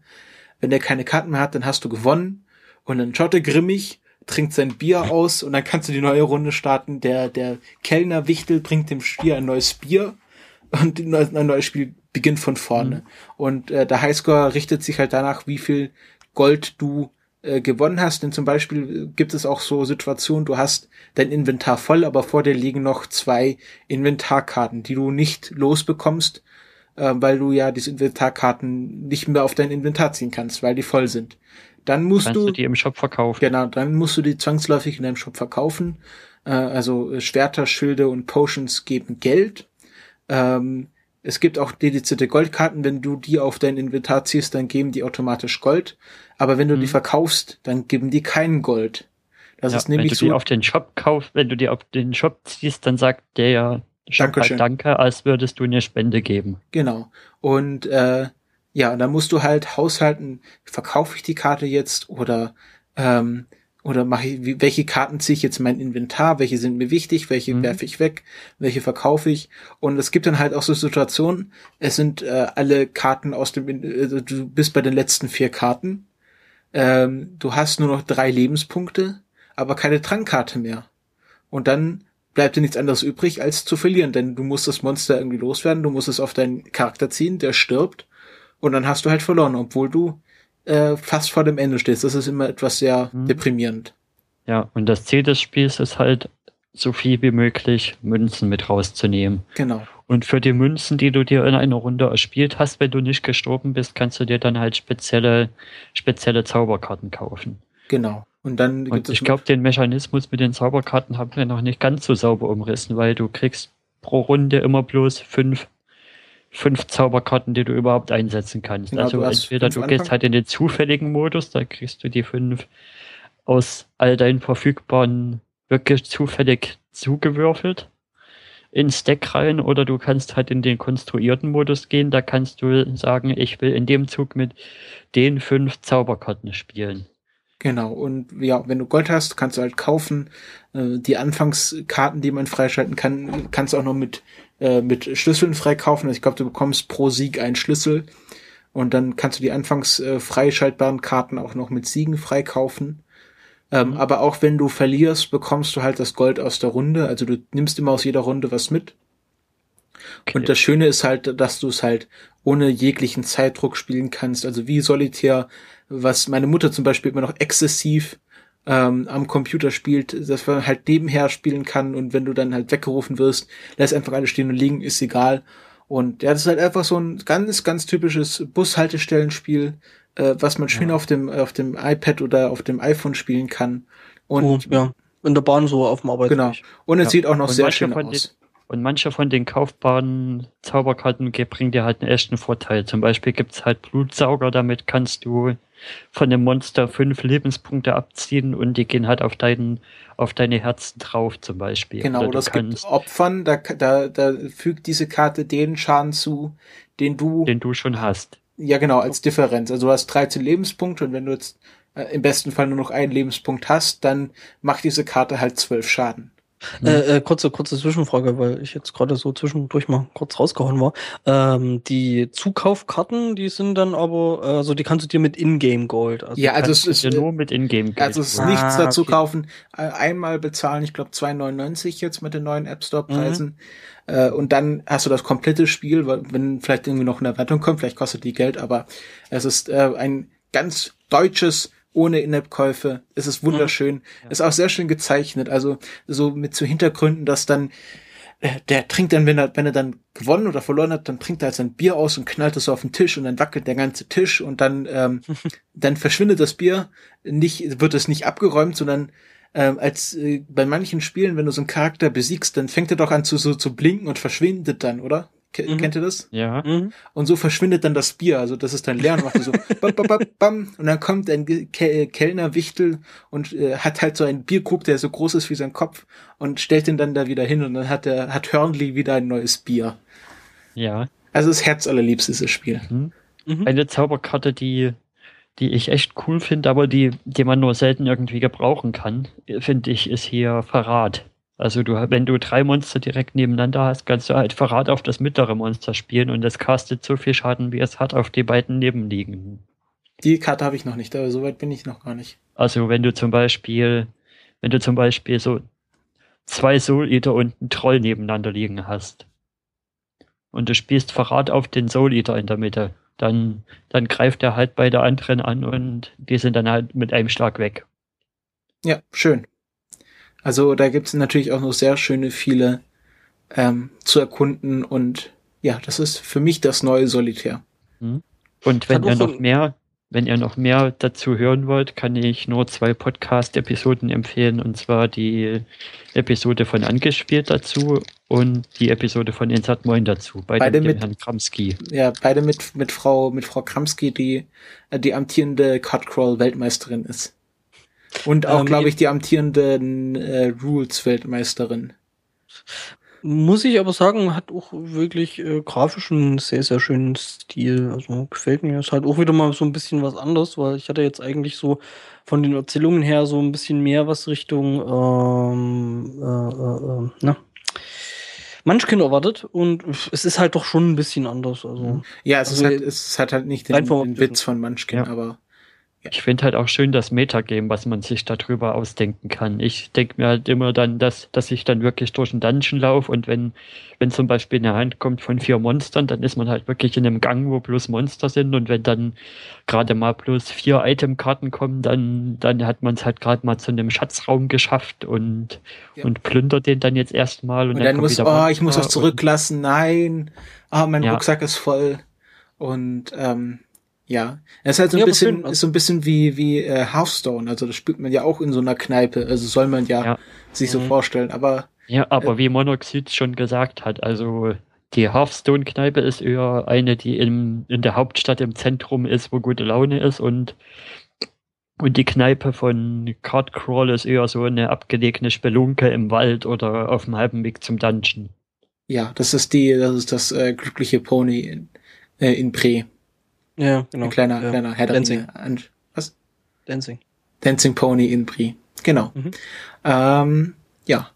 wenn der keine Karten mehr hat, dann hast du gewonnen und dann schaut er grimmig trinkt sein Bier aus und dann kannst du die neue Runde starten. Der, der Kellner Wichtel bringt dem Stier ein neues Bier und ein neues Spiel beginnt von vorne. Mhm. Und äh, der Highscore richtet sich halt danach, wie viel Gold du äh, gewonnen hast. Denn zum Beispiel gibt es auch so Situationen, du hast dein Inventar voll, aber vor dir liegen noch zwei Inventarkarten, die du nicht losbekommst, äh, weil du ja diese Inventarkarten nicht mehr auf dein Inventar ziehen kannst, weil die voll sind. Dann musst Kannst du, du die im Shop verkaufen. Genau, dann musst du die zwangsläufig in deinem Shop verkaufen. Äh, also äh, Schwerter, Schilde und Potions geben Geld. Ähm, es gibt auch dedizierte Goldkarten. Wenn du die auf dein Inventar ziehst, dann geben die automatisch Gold. Aber wenn du mhm. die verkaufst, dann geben die keinen Gold. Das ja, ist nämlich wenn du so, die auf den Shop kaufst, wenn du die auf den Shop ziehst, dann sagt der ja Shop halt Danke, als würdest du eine Spende geben. Genau. Und äh, ja, und dann musst du halt haushalten, verkaufe ich die Karte jetzt oder ähm, oder mache ich, welche Karten ziehe ich jetzt in mein Inventar, welche sind mir wichtig, welche mhm. werfe ich weg, welche verkaufe ich. Und es gibt dann halt auch so Situationen, es sind äh, alle Karten aus dem, also du bist bei den letzten vier Karten, ähm, du hast nur noch drei Lebenspunkte, aber keine Trankkarte mehr. Und dann bleibt dir nichts anderes übrig, als zu verlieren, denn du musst das Monster irgendwie loswerden, du musst es auf deinen Charakter ziehen, der stirbt und dann hast du halt verloren, obwohl du äh, fast vor dem Ende stehst. Das ist immer etwas sehr mhm. deprimierend. Ja, und das Ziel des Spiels ist halt, so viel wie möglich Münzen mit rauszunehmen. Genau. Und für die Münzen, die du dir in einer Runde erspielt hast, wenn du nicht gestorben bist, kannst du dir dann halt spezielle, spezielle Zauberkarten kaufen. Genau. Und dann gibt und es. Ich glaube, den Mechanismus mit den Zauberkarten haben wir noch nicht ganz so sauber umrissen, weil du kriegst pro Runde immer bloß fünf fünf Zauberkarten, die du überhaupt einsetzen kannst. Genau, also du entweder du gehst halt in den zufälligen Modus, da kriegst du die fünf aus all deinen verfügbaren wirklich zufällig zugewürfelt ins Deck rein oder du kannst halt in den konstruierten Modus gehen, da kannst du sagen, ich will in dem Zug mit den fünf Zauberkarten spielen. Genau, und ja, wenn du Gold hast, kannst du halt kaufen. Äh, die Anfangskarten, die man freischalten kann, kannst du auch noch mit äh, mit Schlüsseln freikaufen. Also ich glaube, du bekommst pro Sieg einen Schlüssel und dann kannst du die anfangs äh, freischaltbaren Karten auch noch mit Siegen freikaufen. Ähm, mhm. Aber auch wenn du verlierst, bekommst du halt das Gold aus der Runde. Also du nimmst immer aus jeder Runde was mit. Okay. Und das Schöne ist halt, dass du es halt ohne jeglichen Zeitdruck spielen kannst. Also wie Solitär, was meine Mutter zum Beispiel immer noch exzessiv ähm, am Computer spielt, dass man halt nebenher spielen kann und wenn du dann halt weggerufen wirst, lässt einfach alles stehen und liegen, ist egal. Und ja, das ist halt einfach so ein ganz, ganz typisches Bushaltestellenspiel, äh, was man schön ja. auf dem auf dem iPad oder auf dem iPhone spielen kann. Und oh, ja, in der Bahn so auf dem Arbeitsweg. Genau. Und es ja. sieht auch noch und sehr schön aus. Und manche von den kaufbaren Zauberkarten bringen dir halt einen echten Vorteil. Zum Beispiel gibt's halt Blutsauger, damit kannst du von dem Monster fünf Lebenspunkte abziehen und die gehen halt auf deinen, auf deine Herzen drauf zum Beispiel. Genau, das gibt Opfern, da, da, da fügt diese Karte den Schaden zu, den du. Den du schon hast. Ja, genau, als Differenz. Also du hast 13 Lebenspunkte und wenn du jetzt äh, im besten Fall nur noch einen Lebenspunkt hast, dann macht diese Karte halt zwölf Schaden. Mhm. Äh, äh, kurze, kurze Zwischenfrage, weil ich jetzt gerade so zwischendurch mal kurz rausgehauen war. Ähm, die Zukaufkarten, die sind dann aber, also die kannst du dir mit Ingame Gold. Also ja, also es ist ja nur mit Ingame Gold. Also es ist nichts ah, dazu okay. kaufen. Äh, einmal bezahlen, ich glaube 2,99 jetzt mit den neuen App Store Preisen. Mhm. Äh, und dann hast du das komplette Spiel, weil wenn vielleicht irgendwie noch eine Erweiterung kommt, vielleicht kostet die Geld, aber es ist äh, ein ganz deutsches ohne In-App-Käufe. Es ist wunderschön. Mhm. Ja. Ist auch sehr schön gezeichnet. Also so mit so Hintergründen, dass dann äh, der trinkt dann, wenn er, wenn er dann gewonnen oder verloren hat, dann trinkt er halt sein Bier aus und knallt es auf den Tisch und dann wackelt der ganze Tisch und dann, ähm, dann verschwindet das Bier. Nicht, wird es nicht abgeräumt, sondern ähm, als äh, bei manchen Spielen, wenn du so einen Charakter besiegst, dann fängt er doch an zu so zu blinken und verschwindet dann, oder? Mhm. Kennt ihr das? Ja. Mhm. Und so verschwindet dann das Bier. Also das ist dann leer und macht so bam, bam, bam, bam, und dann kommt ein Ke Kellner Wichtel und äh, hat halt so einen Bierkrug, der so groß ist wie sein Kopf und stellt den dann da wieder hin und dann hat er hat Hörnli wieder ein neues Bier. Ja. Also das herzallerliebstes Spiel. Mhm. Mhm. Eine Zauberkarte, die die ich echt cool finde, aber die die man nur selten irgendwie gebrauchen kann, finde ich, ist hier Verrat. Also du, wenn du drei Monster direkt nebeneinander hast, kannst du halt Verrat auf das mittlere Monster spielen und das castet so viel Schaden, wie es hat auf die beiden nebenliegenden. Die Karte habe ich noch nicht, aber so weit bin ich noch gar nicht. Also wenn du zum Beispiel, wenn du zum Beispiel so zwei Soul Eater und einen Troll nebeneinander liegen hast und du spielst Verrat auf den Soul Eater in der Mitte, dann, dann greift er halt bei der anderen an und die sind dann halt mit einem Schlag weg. Ja, schön. Also da gibt es natürlich auch noch sehr schöne viele ähm, zu erkunden und ja, das ist für mich das neue Solitär. Mhm. Und wenn ihr noch mehr, wenn ihr noch mehr dazu hören wollt, kann ich nur zwei Podcast-Episoden empfehlen, und zwar die Episode von Angespielt dazu und die Episode von Insert Moin dazu. Beide, beide mit, mit Herrn Kramski. Ja, beide mit, mit Frau, mit Frau Kramski, die, äh, die amtierende Cutcrawl-Weltmeisterin ist. Und auch, ähm, glaube ich, die amtierende äh, Rules-Weltmeisterin. Muss ich aber sagen, hat auch wirklich äh, grafisch einen sehr, sehr schönen Stil. Also gefällt mir. Ist halt auch wieder mal so ein bisschen was anderes, weil ich hatte jetzt eigentlich so von den Erzählungen her so ein bisschen mehr was Richtung ähm, äh, äh, na, Munchkin erwartet und es ist halt doch schon ein bisschen anders. Also, ja, es, also, ist, halt, es hat halt nicht den, den Witz von Munchkin, ja. aber ich finde halt auch schön das Metagame, was man sich darüber ausdenken kann. Ich denke mir halt immer dann, dass, dass ich dann wirklich durch den Dungeon laufe und wenn, wenn zum Beispiel eine Hand kommt von vier Monstern, dann ist man halt wirklich in einem Gang, wo plus Monster sind und wenn dann gerade mal plus vier Itemkarten kommen, dann, dann hat man es halt gerade mal zu einem Schatzraum geschafft und, ja. und plündert den dann jetzt erstmal. Und, und dann, dann muss, oh, ich muss was zurücklassen, nein, ah, mein ja. Rucksack ist voll. Und ähm, ja, es ist halt so ein ja, bisschen, ist so ein bisschen wie wie äh, Hearthstone. Also das spielt man ja auch in so einer Kneipe. Also soll man ja, ja. sich so mhm. vorstellen. Aber ja, aber äh, wie Monoxid schon gesagt hat, also die Hearthstone-Kneipe ist eher eine, die im, in der Hauptstadt im Zentrum ist, wo gute Laune ist und und die Kneipe von Cardcrawl ist eher so eine abgelegene Spelunke im Wald oder auf dem halben Weg zum Dungeon. Ja, das ist die, das ist das äh, glückliche Pony in, äh, in Pre. Ja, genau. Ein kleiner, ja. kleiner Herr Dancing. Was? Dancing. Dancing Pony in Brie. Genau. Mhm. Ähm, ja.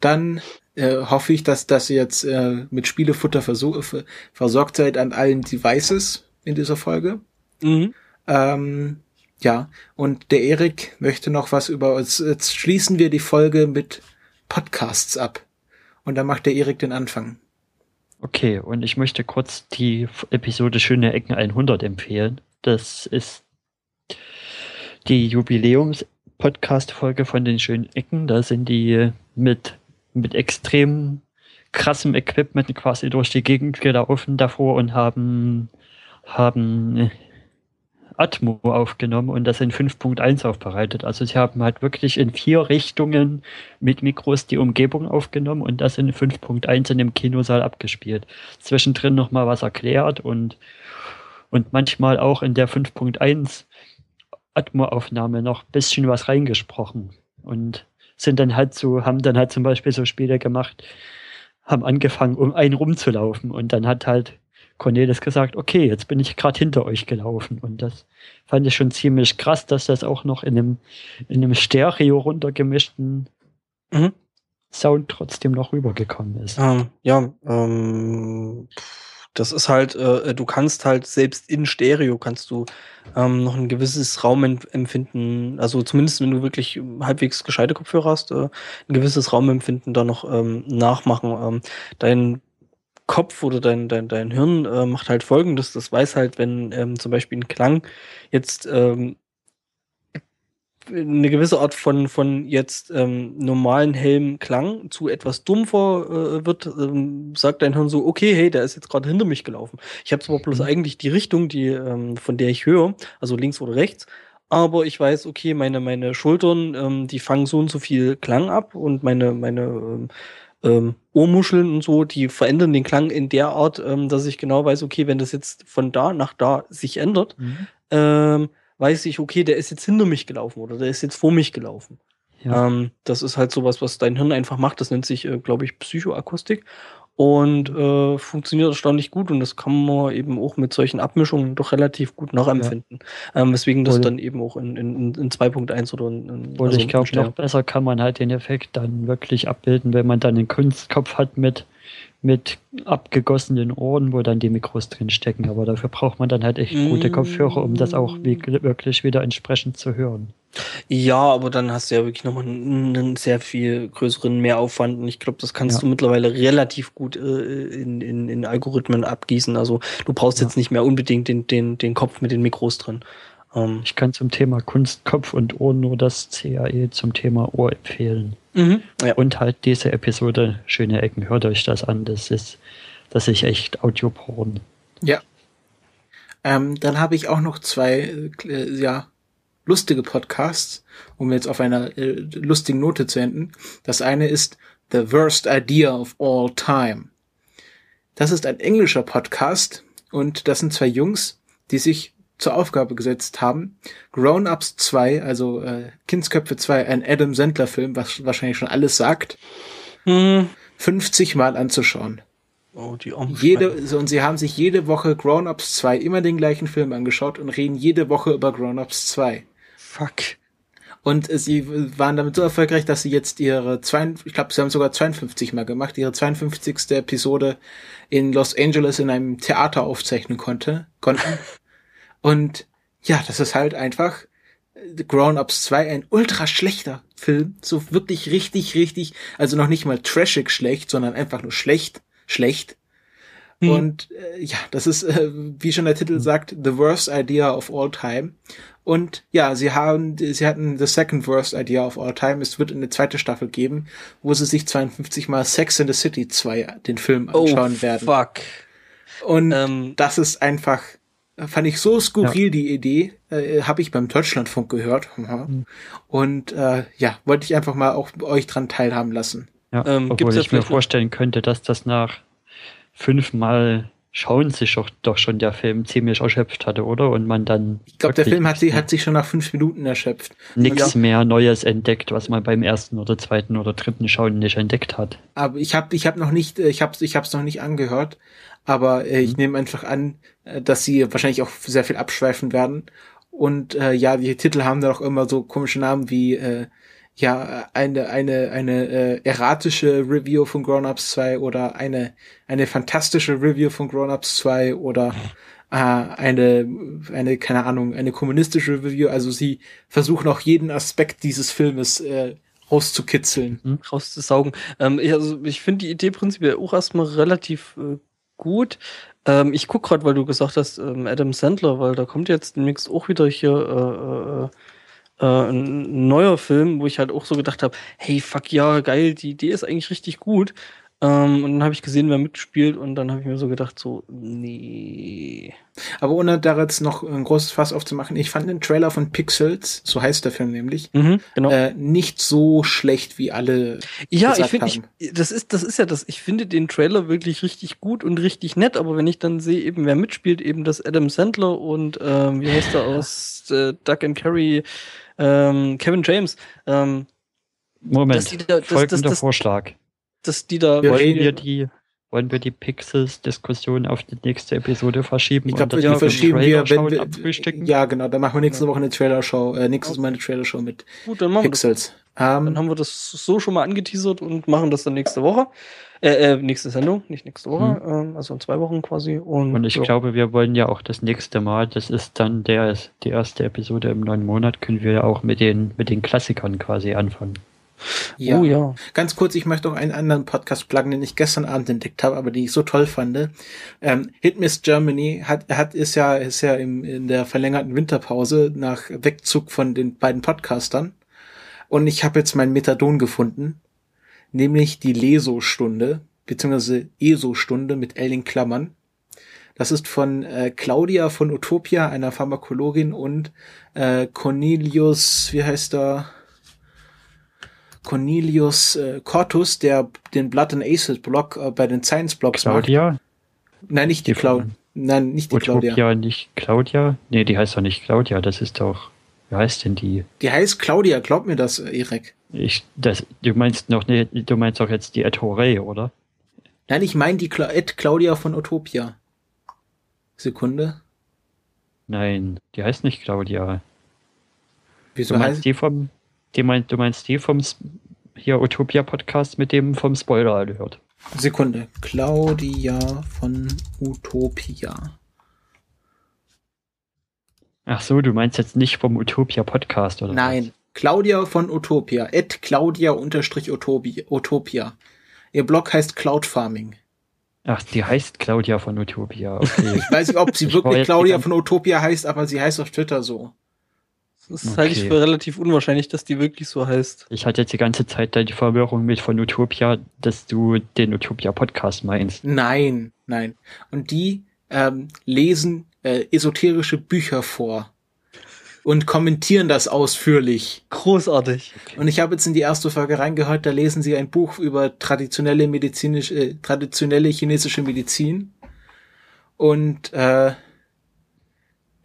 Dann äh, hoffe ich, dass, ihr jetzt äh, mit Spielefutter versorgt seid an allen Devices in dieser Folge. Mhm. Ähm, Ja, und der Erik möchte noch was über uns. Jetzt schließen wir die Folge mit Podcasts ab. Und dann macht der Erik den Anfang. Okay, und ich möchte kurz die Episode Schöne Ecken 100 empfehlen. Das ist die Jubiläums-Podcast-Folge von den schönen Ecken. Da sind die mit, mit extrem krassem Equipment quasi durch die Gegend gelaufen davor und haben, haben Atmo aufgenommen und das in 5.1 aufbereitet. Also sie haben halt wirklich in vier Richtungen mit Mikros die Umgebung aufgenommen und das in 5.1 in dem Kinosaal abgespielt. Zwischendrin nochmal was erklärt und, und manchmal auch in der 5.1 Atmo-Aufnahme noch ein bisschen was reingesprochen und sind dann halt so, haben dann halt zum Beispiel so Spiele gemacht, haben angefangen, um einen rumzulaufen und dann hat halt Cornelis gesagt, okay, jetzt bin ich gerade hinter euch gelaufen. Und das fand ich schon ziemlich krass, dass das auch noch in einem, in einem Stereo runtergemischten mhm. Sound trotzdem noch rübergekommen ist. Ähm, ja, ähm, das ist halt, äh, du kannst halt selbst in Stereo kannst du ähm, noch ein gewisses Raumempfinden, also zumindest wenn du wirklich halbwegs gescheite Kopfhörer hast, äh, ein gewisses Raumempfinden da noch ähm, nachmachen. Ähm, dein Kopf oder dein, dein, dein Hirn äh, macht halt folgendes, das weiß halt, wenn ähm, zum Beispiel ein Klang jetzt ähm, eine gewisse Art von, von jetzt ähm, normalen hellem Klang zu etwas dumpfer äh, wird, ähm, sagt dein Hirn so, okay, hey, der ist jetzt gerade hinter mich gelaufen. Ich habe zwar bloß mhm. eigentlich die Richtung, die, ähm, von der ich höre, also links oder rechts, aber ich weiß, okay, meine, meine Schultern, ähm, die fangen so und so viel Klang ab und meine, meine ähm, ähm, Ohrmuscheln und so, die verändern den Klang in der Art, ähm, dass ich genau weiß, okay, wenn das jetzt von da nach da sich ändert, mhm. ähm, weiß ich, okay, der ist jetzt hinter mich gelaufen oder der ist jetzt vor mich gelaufen. Ja. Ähm, das ist halt sowas, was dein Hirn einfach macht. Das nennt sich, äh, glaube ich, Psychoakustik und äh, funktioniert erstaunlich gut und das kann man eben auch mit solchen Abmischungen doch relativ gut nachempfinden. Ja. Ähm, weswegen das Wohl. dann eben auch in, in, in 2.1 oder in, in also ich glaube, noch besser kann man halt den Effekt dann wirklich abbilden, wenn man dann einen Kunstkopf hat mit mit abgegossenen Ohren, wo dann die Mikros drin stecken. Aber dafür braucht man dann halt echt gute mm. Kopfhörer, um das auch wirklich wieder entsprechend zu hören. Ja, aber dann hast du ja wirklich nochmal einen sehr viel größeren Mehraufwand. Und ich glaube, das kannst ja. du mittlerweile relativ gut äh, in, in, in Algorithmen abgießen. Also du brauchst ja. jetzt nicht mehr unbedingt den, den, den Kopf mit den Mikros drin. Ähm, ich kann zum Thema Kunst, Kopf und Ohr nur das CAE zum Thema Ohr empfehlen. Mhm, ja. Und halt diese Episode Schöne Ecken, hört euch das an. Das ist, das ist echt Audioporn. Ja. Ähm, dann habe ich auch noch zwei, äh, ja, lustige Podcasts, um jetzt auf einer äh, lustigen Note zu enden. Das eine ist The Worst Idea of All Time. Das ist ein englischer Podcast und das sind zwei Jungs, die sich zur Aufgabe gesetzt haben, Grown Ups 2, also äh, Kindsköpfe 2, ein Adam Sandler Film, was wahrscheinlich schon alles sagt, hm. 50 Mal anzuschauen. Oh, die jede, so, und sie haben sich jede Woche Grown Ups 2 immer den gleichen Film angeschaut und reden jede Woche über Grown Ups 2. Fuck. Und äh, sie waren damit so erfolgreich, dass sie jetzt ihre zwei, ich glaube, sie haben sogar 52 Mal gemacht, ihre 52. Episode in Los Angeles in einem Theater aufzeichnen konnte, konnten. Und ja, das ist halt einfach The Grown Ups 2 ein ultra schlechter Film. So wirklich richtig, richtig, also noch nicht mal trashig schlecht, sondern einfach nur schlecht, schlecht. Hm. Und äh, ja, das ist, äh, wie schon der Titel hm. sagt, The Worst Idea of All Time. Und ja, sie haben, sie hatten The Second Worst Idea of All Time. Es wird eine zweite Staffel geben, wo sie sich 52 mal Sex in the City 2 den Film oh, anschauen oh, werden. Fuck. Und ähm, das ist einfach, fand ich so skurril ja. die Idee, äh, habe ich beim Deutschlandfunk gehört. Mhm. Und äh, ja, wollte ich einfach mal auch euch dran teilhaben lassen. Ja, ähm, obwohl ich mir vorstellen könnte, dass das nach fünfmal Schauen sich doch, doch schon der Film ziemlich erschöpft hatte, oder? Und man dann. Ich glaube, der Film hat, sie, hat sich schon nach fünf Minuten erschöpft. Nichts ja. mehr Neues entdeckt, was man beim ersten oder zweiten oder dritten Schauen nicht entdeckt hat. Aber ich habe ich hab noch nicht, äh, ich habe ich hab's noch nicht angehört, aber äh, ich mhm. nehme einfach an, äh, dass sie wahrscheinlich auch sehr viel abschweifen werden. Und äh, ja, die Titel haben da auch immer so komische Namen wie äh, ja eine eine eine äh, erratische Review von Grown Ups 2 oder eine eine fantastische Review von Grown Ups 2 oder äh, eine, eine, keine Ahnung, eine kommunistische Review. Also sie versuchen auch jeden Aspekt dieses Filmes äh, rauszukitzeln. Mhm, rauszusaugen. Ähm, ich, also ich finde die Idee prinzipiell auch erstmal relativ äh, gut. Ähm, ich guck gerade, weil du gesagt hast, ähm, Adam Sandler, weil da kommt jetzt demnächst auch wieder hier äh, äh, äh, ein neuer Film, wo ich halt auch so gedacht habe, hey, fuck ja, geil, die Idee ist eigentlich richtig gut. Ähm, und dann habe ich gesehen, wer mitspielt und dann habe ich mir so gedacht, so, nee. Aber ohne da jetzt noch ein großes Fass aufzumachen, ich fand den Trailer von Pixels, so heißt der Film nämlich, mhm, genau. äh, nicht so schlecht, wie alle Ja, ich finde, das ist, das ist ja das, ich finde den Trailer wirklich richtig gut und richtig nett, aber wenn ich dann sehe, eben wer mitspielt, eben das Adam Sandler und ähm, wie heißt er aus äh, Duck and Carry, ähm, Kevin James, ähm, Moment, da, das, folgender das, das, Vorschlag dass die da. Wollen wir die, wollen wir die Pixels-Diskussion auf die nächste Episode verschieben? Ich glaube, die verschieben wir, wenn wir, ja, genau, dann machen wir nächste Woche eine Trailer-Show, äh, nächstes Mal eine Trailer-Show mit Gut, dann machen Pixels. Wir das. Um, dann haben wir das so schon mal angeteasert und machen das dann nächste Woche. Äh, äh nächste Sendung, nicht nächste Woche, hm. äh, also in zwei Wochen quasi. Und, und ich ja. glaube, wir wollen ja auch das nächste Mal, das ist dann der, die erste Episode im neuen Monat, können wir ja auch mit den, mit den Klassikern quasi anfangen. Ja. Oh ja. Ganz kurz, ich möchte auch einen anderen Podcast pluggen, den ich gestern Abend entdeckt habe, aber den ich so toll fand. Ähm, Hit Miss Germany hat, hat ist ja ist ja im, in der verlängerten Winterpause nach Wegzug von den beiden Podcastern. Und ich habe jetzt mein Methadon gefunden, nämlich die Leso-Stunde, beziehungsweise ESO-Stunde mit L in Klammern. Das ist von äh, Claudia von Utopia, einer Pharmakologin, und äh, Cornelius, wie heißt er? Cornelius äh, Cortus, der den Blood and Aces Blog äh, bei den Science Blogs Claudia? macht. Nein, nicht die, die Claudia. Nein, nicht die Utopia, Claudia. nicht Claudia? Nee, die heißt doch nicht Claudia, das ist doch. Wie heißt denn die? Die heißt Claudia, glaub mir das, Erik. Ich, das, du meinst noch ne, du meinst doch jetzt die Ed Hore, oder? Nein, ich meine die Cla Ed Claudia von Utopia. Sekunde. Nein, die heißt nicht Claudia. Wieso du meinst heißt die vom die meinst, du meinst die vom hier Utopia Podcast mit dem vom Spoiler Alert. Sekunde. Claudia von Utopia. Ach so, du meinst jetzt nicht vom Utopia Podcast, oder? Nein. Claudia von Utopia. At Claudia unterstrich Utopia. Ihr Blog heißt Cloud Farming. Ach, die heißt Claudia von Utopia. Okay. ich weiß nicht, ob sie wirklich Claudia von Utopia heißt, aber sie heißt auf Twitter so. Das okay. halte ich für relativ unwahrscheinlich, dass die wirklich so heißt. Ich hatte jetzt die ganze Zeit da die Verwirrung mit von Utopia, dass du den Utopia-Podcast meinst. Nein, nein. Und die ähm, lesen äh, esoterische Bücher vor und kommentieren das ausführlich. Großartig. Und ich habe jetzt in die erste Folge reingehört, da lesen sie ein Buch über traditionelle medizinische, äh, traditionelle chinesische Medizin. Und äh,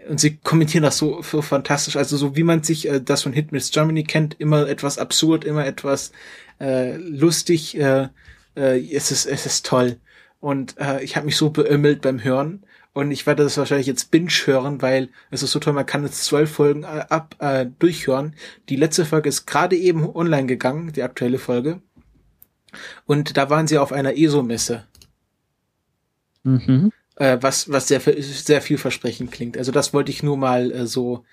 und sie kommentieren das so, so fantastisch. Also so wie man sich äh, das von Hit Miss Germany kennt, immer etwas absurd, immer etwas äh, lustig. Äh, äh, es ist es ist toll. Und äh, ich habe mich so beömmelt beim Hören. Und ich werde das wahrscheinlich jetzt binge hören, weil es ist so toll, man kann jetzt zwölf Folgen äh, ab äh, durchhören. Die letzte Folge ist gerade eben online gegangen, die aktuelle Folge. Und da waren sie auf einer ESO-Messe. Mhm äh, was, was sehr, sehr vielversprechend klingt. Also das wollte ich nur mal äh, so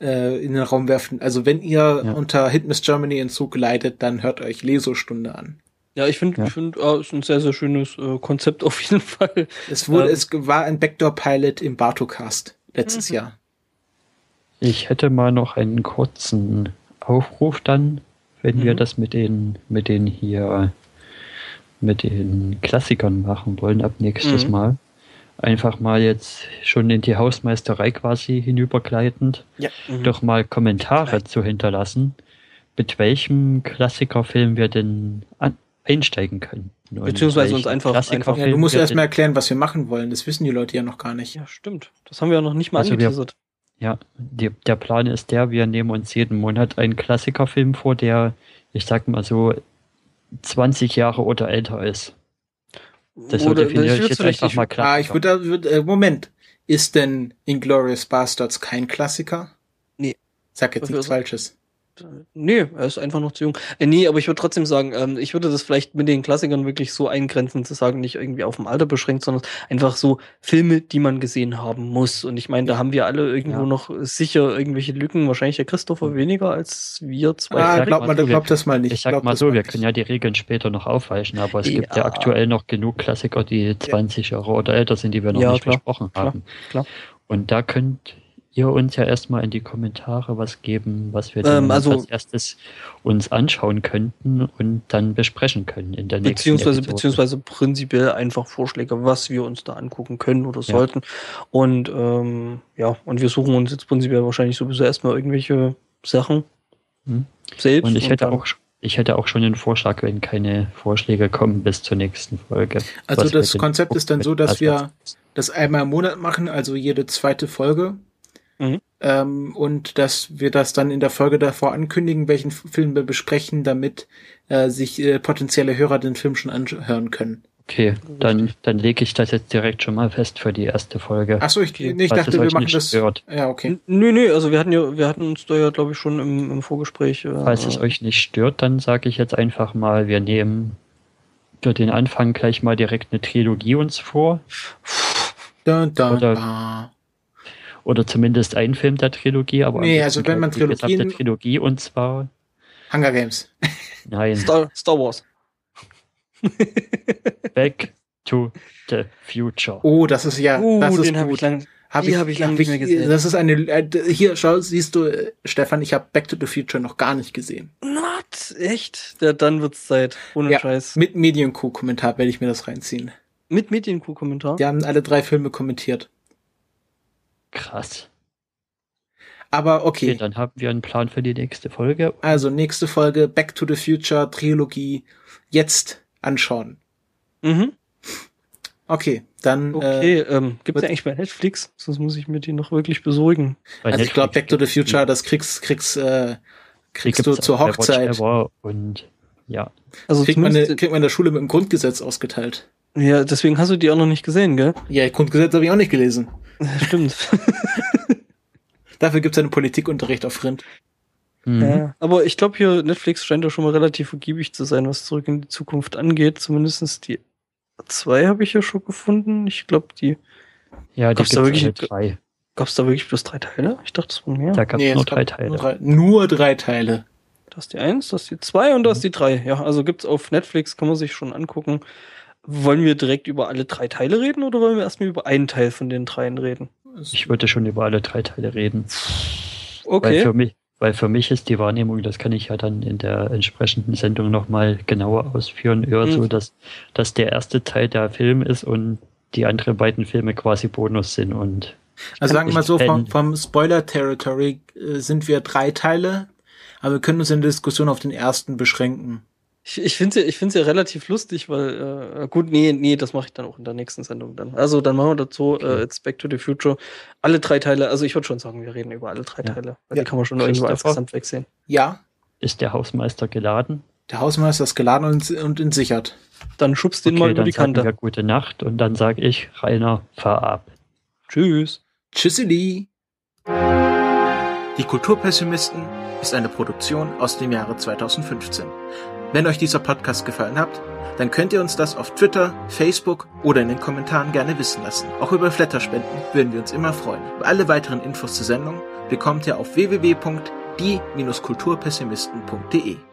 äh, in den Raum werfen. Also wenn ihr ja. unter Hitmiss Germany in Zug leidet, dann hört euch Lesostunde an. Ja, ich finde, ja. ich finde, äh, ist ein sehr, sehr schönes äh, Konzept auf jeden Fall. Es wurde, ähm, es war ein Backdoor-Pilot im Bartocast letztes mhm. Jahr. Ich hätte mal noch einen kurzen Aufruf dann, wenn mhm. wir das mit den, mit den hier, mit den Klassikern machen wollen ab nächstes mhm. Mal einfach mal jetzt schon in die Hausmeisterei quasi hinübergleitend, ja. mhm. doch mal Kommentare Nein. zu hinterlassen, mit welchem Klassikerfilm wir denn an, einsteigen können. Beziehungsweise uns einfach, einfach ja, Du musst erst mal erklären, was wir machen wollen. Das wissen die Leute ja noch gar nicht. Ja, stimmt. Das haben wir ja noch nicht mal also angeteasert. ja, die, der Plan ist der, wir nehmen uns jeden Monat einen Klassikerfilm vor, der, ich sag mal so, 20 Jahre oder älter ist. Das Oder, definiere ich jetzt einfach mal klar. Ah, ich würde, würd, äh, Moment. Ist denn Inglorious Bastards kein Klassiker? Nee. Sag jetzt nichts Falsches. Nee, er ist einfach noch zu jung. Äh, nee, aber ich würde trotzdem sagen, ähm, ich würde das vielleicht mit den Klassikern wirklich so eingrenzen, zu sagen, nicht irgendwie auf dem Alter beschränkt, sondern einfach so Filme, die man gesehen haben muss. Und ich meine, da haben wir alle irgendwo ja. noch sicher irgendwelche Lücken. Wahrscheinlich der Christopher hm. weniger als wir zwei. Ah, glaubt man, so, glaubt das mal nicht. Ich sag mal so, wir können ja die Regeln später noch aufweichen, aber es ja. gibt ja aktuell noch genug Klassiker, die 20 Jahre oder älter sind, die wir noch ja, nicht klar, besprochen haben. Klar, klar. Und da könnt ihr uns ja erstmal in die Kommentare was geben, was wir ähm, also, als erstes uns anschauen könnten und dann besprechen können in der nächsten beziehungsweise, Episode. Beziehungsweise prinzipiell einfach Vorschläge, was wir uns da angucken können oder sollten. Ja. Und ähm, ja, und wir suchen uns jetzt prinzipiell wahrscheinlich sowieso erstmal irgendwelche Sachen hm. selbst. Und ich hätte und auch ich hätte auch schon den Vorschlag, wenn keine Vorschläge kommen bis zur nächsten Folge. Also das Konzept ist dann so, dass wir das einmal im Monat machen, also jede zweite Folge. Mhm. Ähm, und dass wir das dann in der Folge davor ankündigen, welchen Film wir besprechen, damit äh, sich äh, potenzielle Hörer den Film schon anhören können. Okay, dann, dann lege ich das jetzt direkt schon mal fest für die erste Folge. Achso, ich, nee, ich dachte, wir machen das. Stört. Ja, okay. Nö, nö, also wir hatten ja, wir hatten uns da ja, glaube ich, schon im, im Vorgespräch. Äh, Falls es euch nicht stört, dann sage ich jetzt einfach mal, wir nehmen für den Anfang gleich mal direkt eine Trilogie uns vor. Da, da, Oder, da oder zumindest ein Film der Trilogie, aber nee, also wenn man Trilogien, die Trilogie und zwar Hunger Games. Nein. Star, Star Wars. Back to the Future. Oh, das ist ja, uh, das ist gut. Hab ich hab ich, hab ich lange nicht mehr gesehen. Das ist eine, äh, hier, schau, siehst du, äh, Stefan, ich habe Back to the Future noch gar nicht gesehen. Not? Echt? Ja, dann wird's Zeit. Ohne ja, Scheiß. Mit Medienkuh-Kommentar werde ich mir das reinziehen. Mit Medienkuh-Kommentar? Die haben alle drei Filme kommentiert. Krass. Aber okay. okay. Dann haben wir einen Plan für die nächste Folge. Also nächste Folge Back to the Future Trilogie jetzt anschauen. Mhm. Okay, dann. Okay, äh, ähm, gibt es ja eigentlich bei Netflix? Sonst muss ich mir die noch wirklich besorgen. Bei also Netflix ich glaube Back to the Future, das kriegst, kriegst, äh, kriegst du zur Hochzeit. Und ja. Also kriegt man, kriegt man in der Schule mit dem Grundgesetz ausgeteilt. Ja, deswegen hast du die auch noch nicht gesehen, gell? Ja, Grundgesetz habe ich auch nicht gelesen. Stimmt. Dafür gibt es einen Politikunterricht auf Rind. Mhm. Ja, aber ich glaube hier, Netflix scheint doch schon mal relativ ergiebig zu sein, was zurück in die Zukunft angeht. Zumindestens die zwei habe ich ja schon gefunden. Ich glaube, die. Ja, die da wirklich drei. Gab es da wirklich bloß drei Teile? Ich dachte, es waren mehr. Da gab es nee, nur drei Teile. Nur drei, nur drei Teile. Das ist die eins, das ist die zwei und das ist die drei. Ja, also gibt's auf Netflix, kann man sich schon angucken. Wollen wir direkt über alle drei Teile reden oder wollen wir erstmal über einen Teil von den dreien reden? Ich würde schon über alle drei Teile reden. Okay. Weil für mich, weil für mich ist die Wahrnehmung, das kann ich ja dann in der entsprechenden Sendung nochmal genauer ausführen, eher mhm. so, dass, dass der erste Teil der Film ist und die anderen beiden Filme quasi Bonus sind und also sagen wir mal so, vom, vom Spoiler-Territory äh, sind wir drei Teile, aber wir können uns in der Diskussion auf den ersten beschränken. Ich, ich finde es ja, ich find's ja relativ lustig, weil, äh, gut, nee, nee, das mache ich dann auch in der nächsten Sendung dann. Also dann machen wir dazu okay. äh, jetzt Back to the Future. Alle drei Teile, also ich würde schon sagen, wir reden über alle drei ja. Teile. Weil ja. die kann man schon irgendwo als Gesamtweg sehen. Ja. Ist der Hausmeister geladen? Der Hausmeister ist geladen und, und entsichert. Dann schubst den okay, mal über die Kante. Wir gute Nacht und dann sage ich, Rainer, fahr ab. Tschüss. Tschüsseli. Die Kulturpessimisten ist eine Produktion aus dem Jahre 2015. Wenn euch dieser Podcast gefallen hat, dann könnt ihr uns das auf Twitter, Facebook oder in den Kommentaren gerne wissen lassen. Auch über Flatterspenden würden wir uns immer freuen. Alle weiteren Infos zur Sendung bekommt ihr auf www.die-kulturpessimisten.de.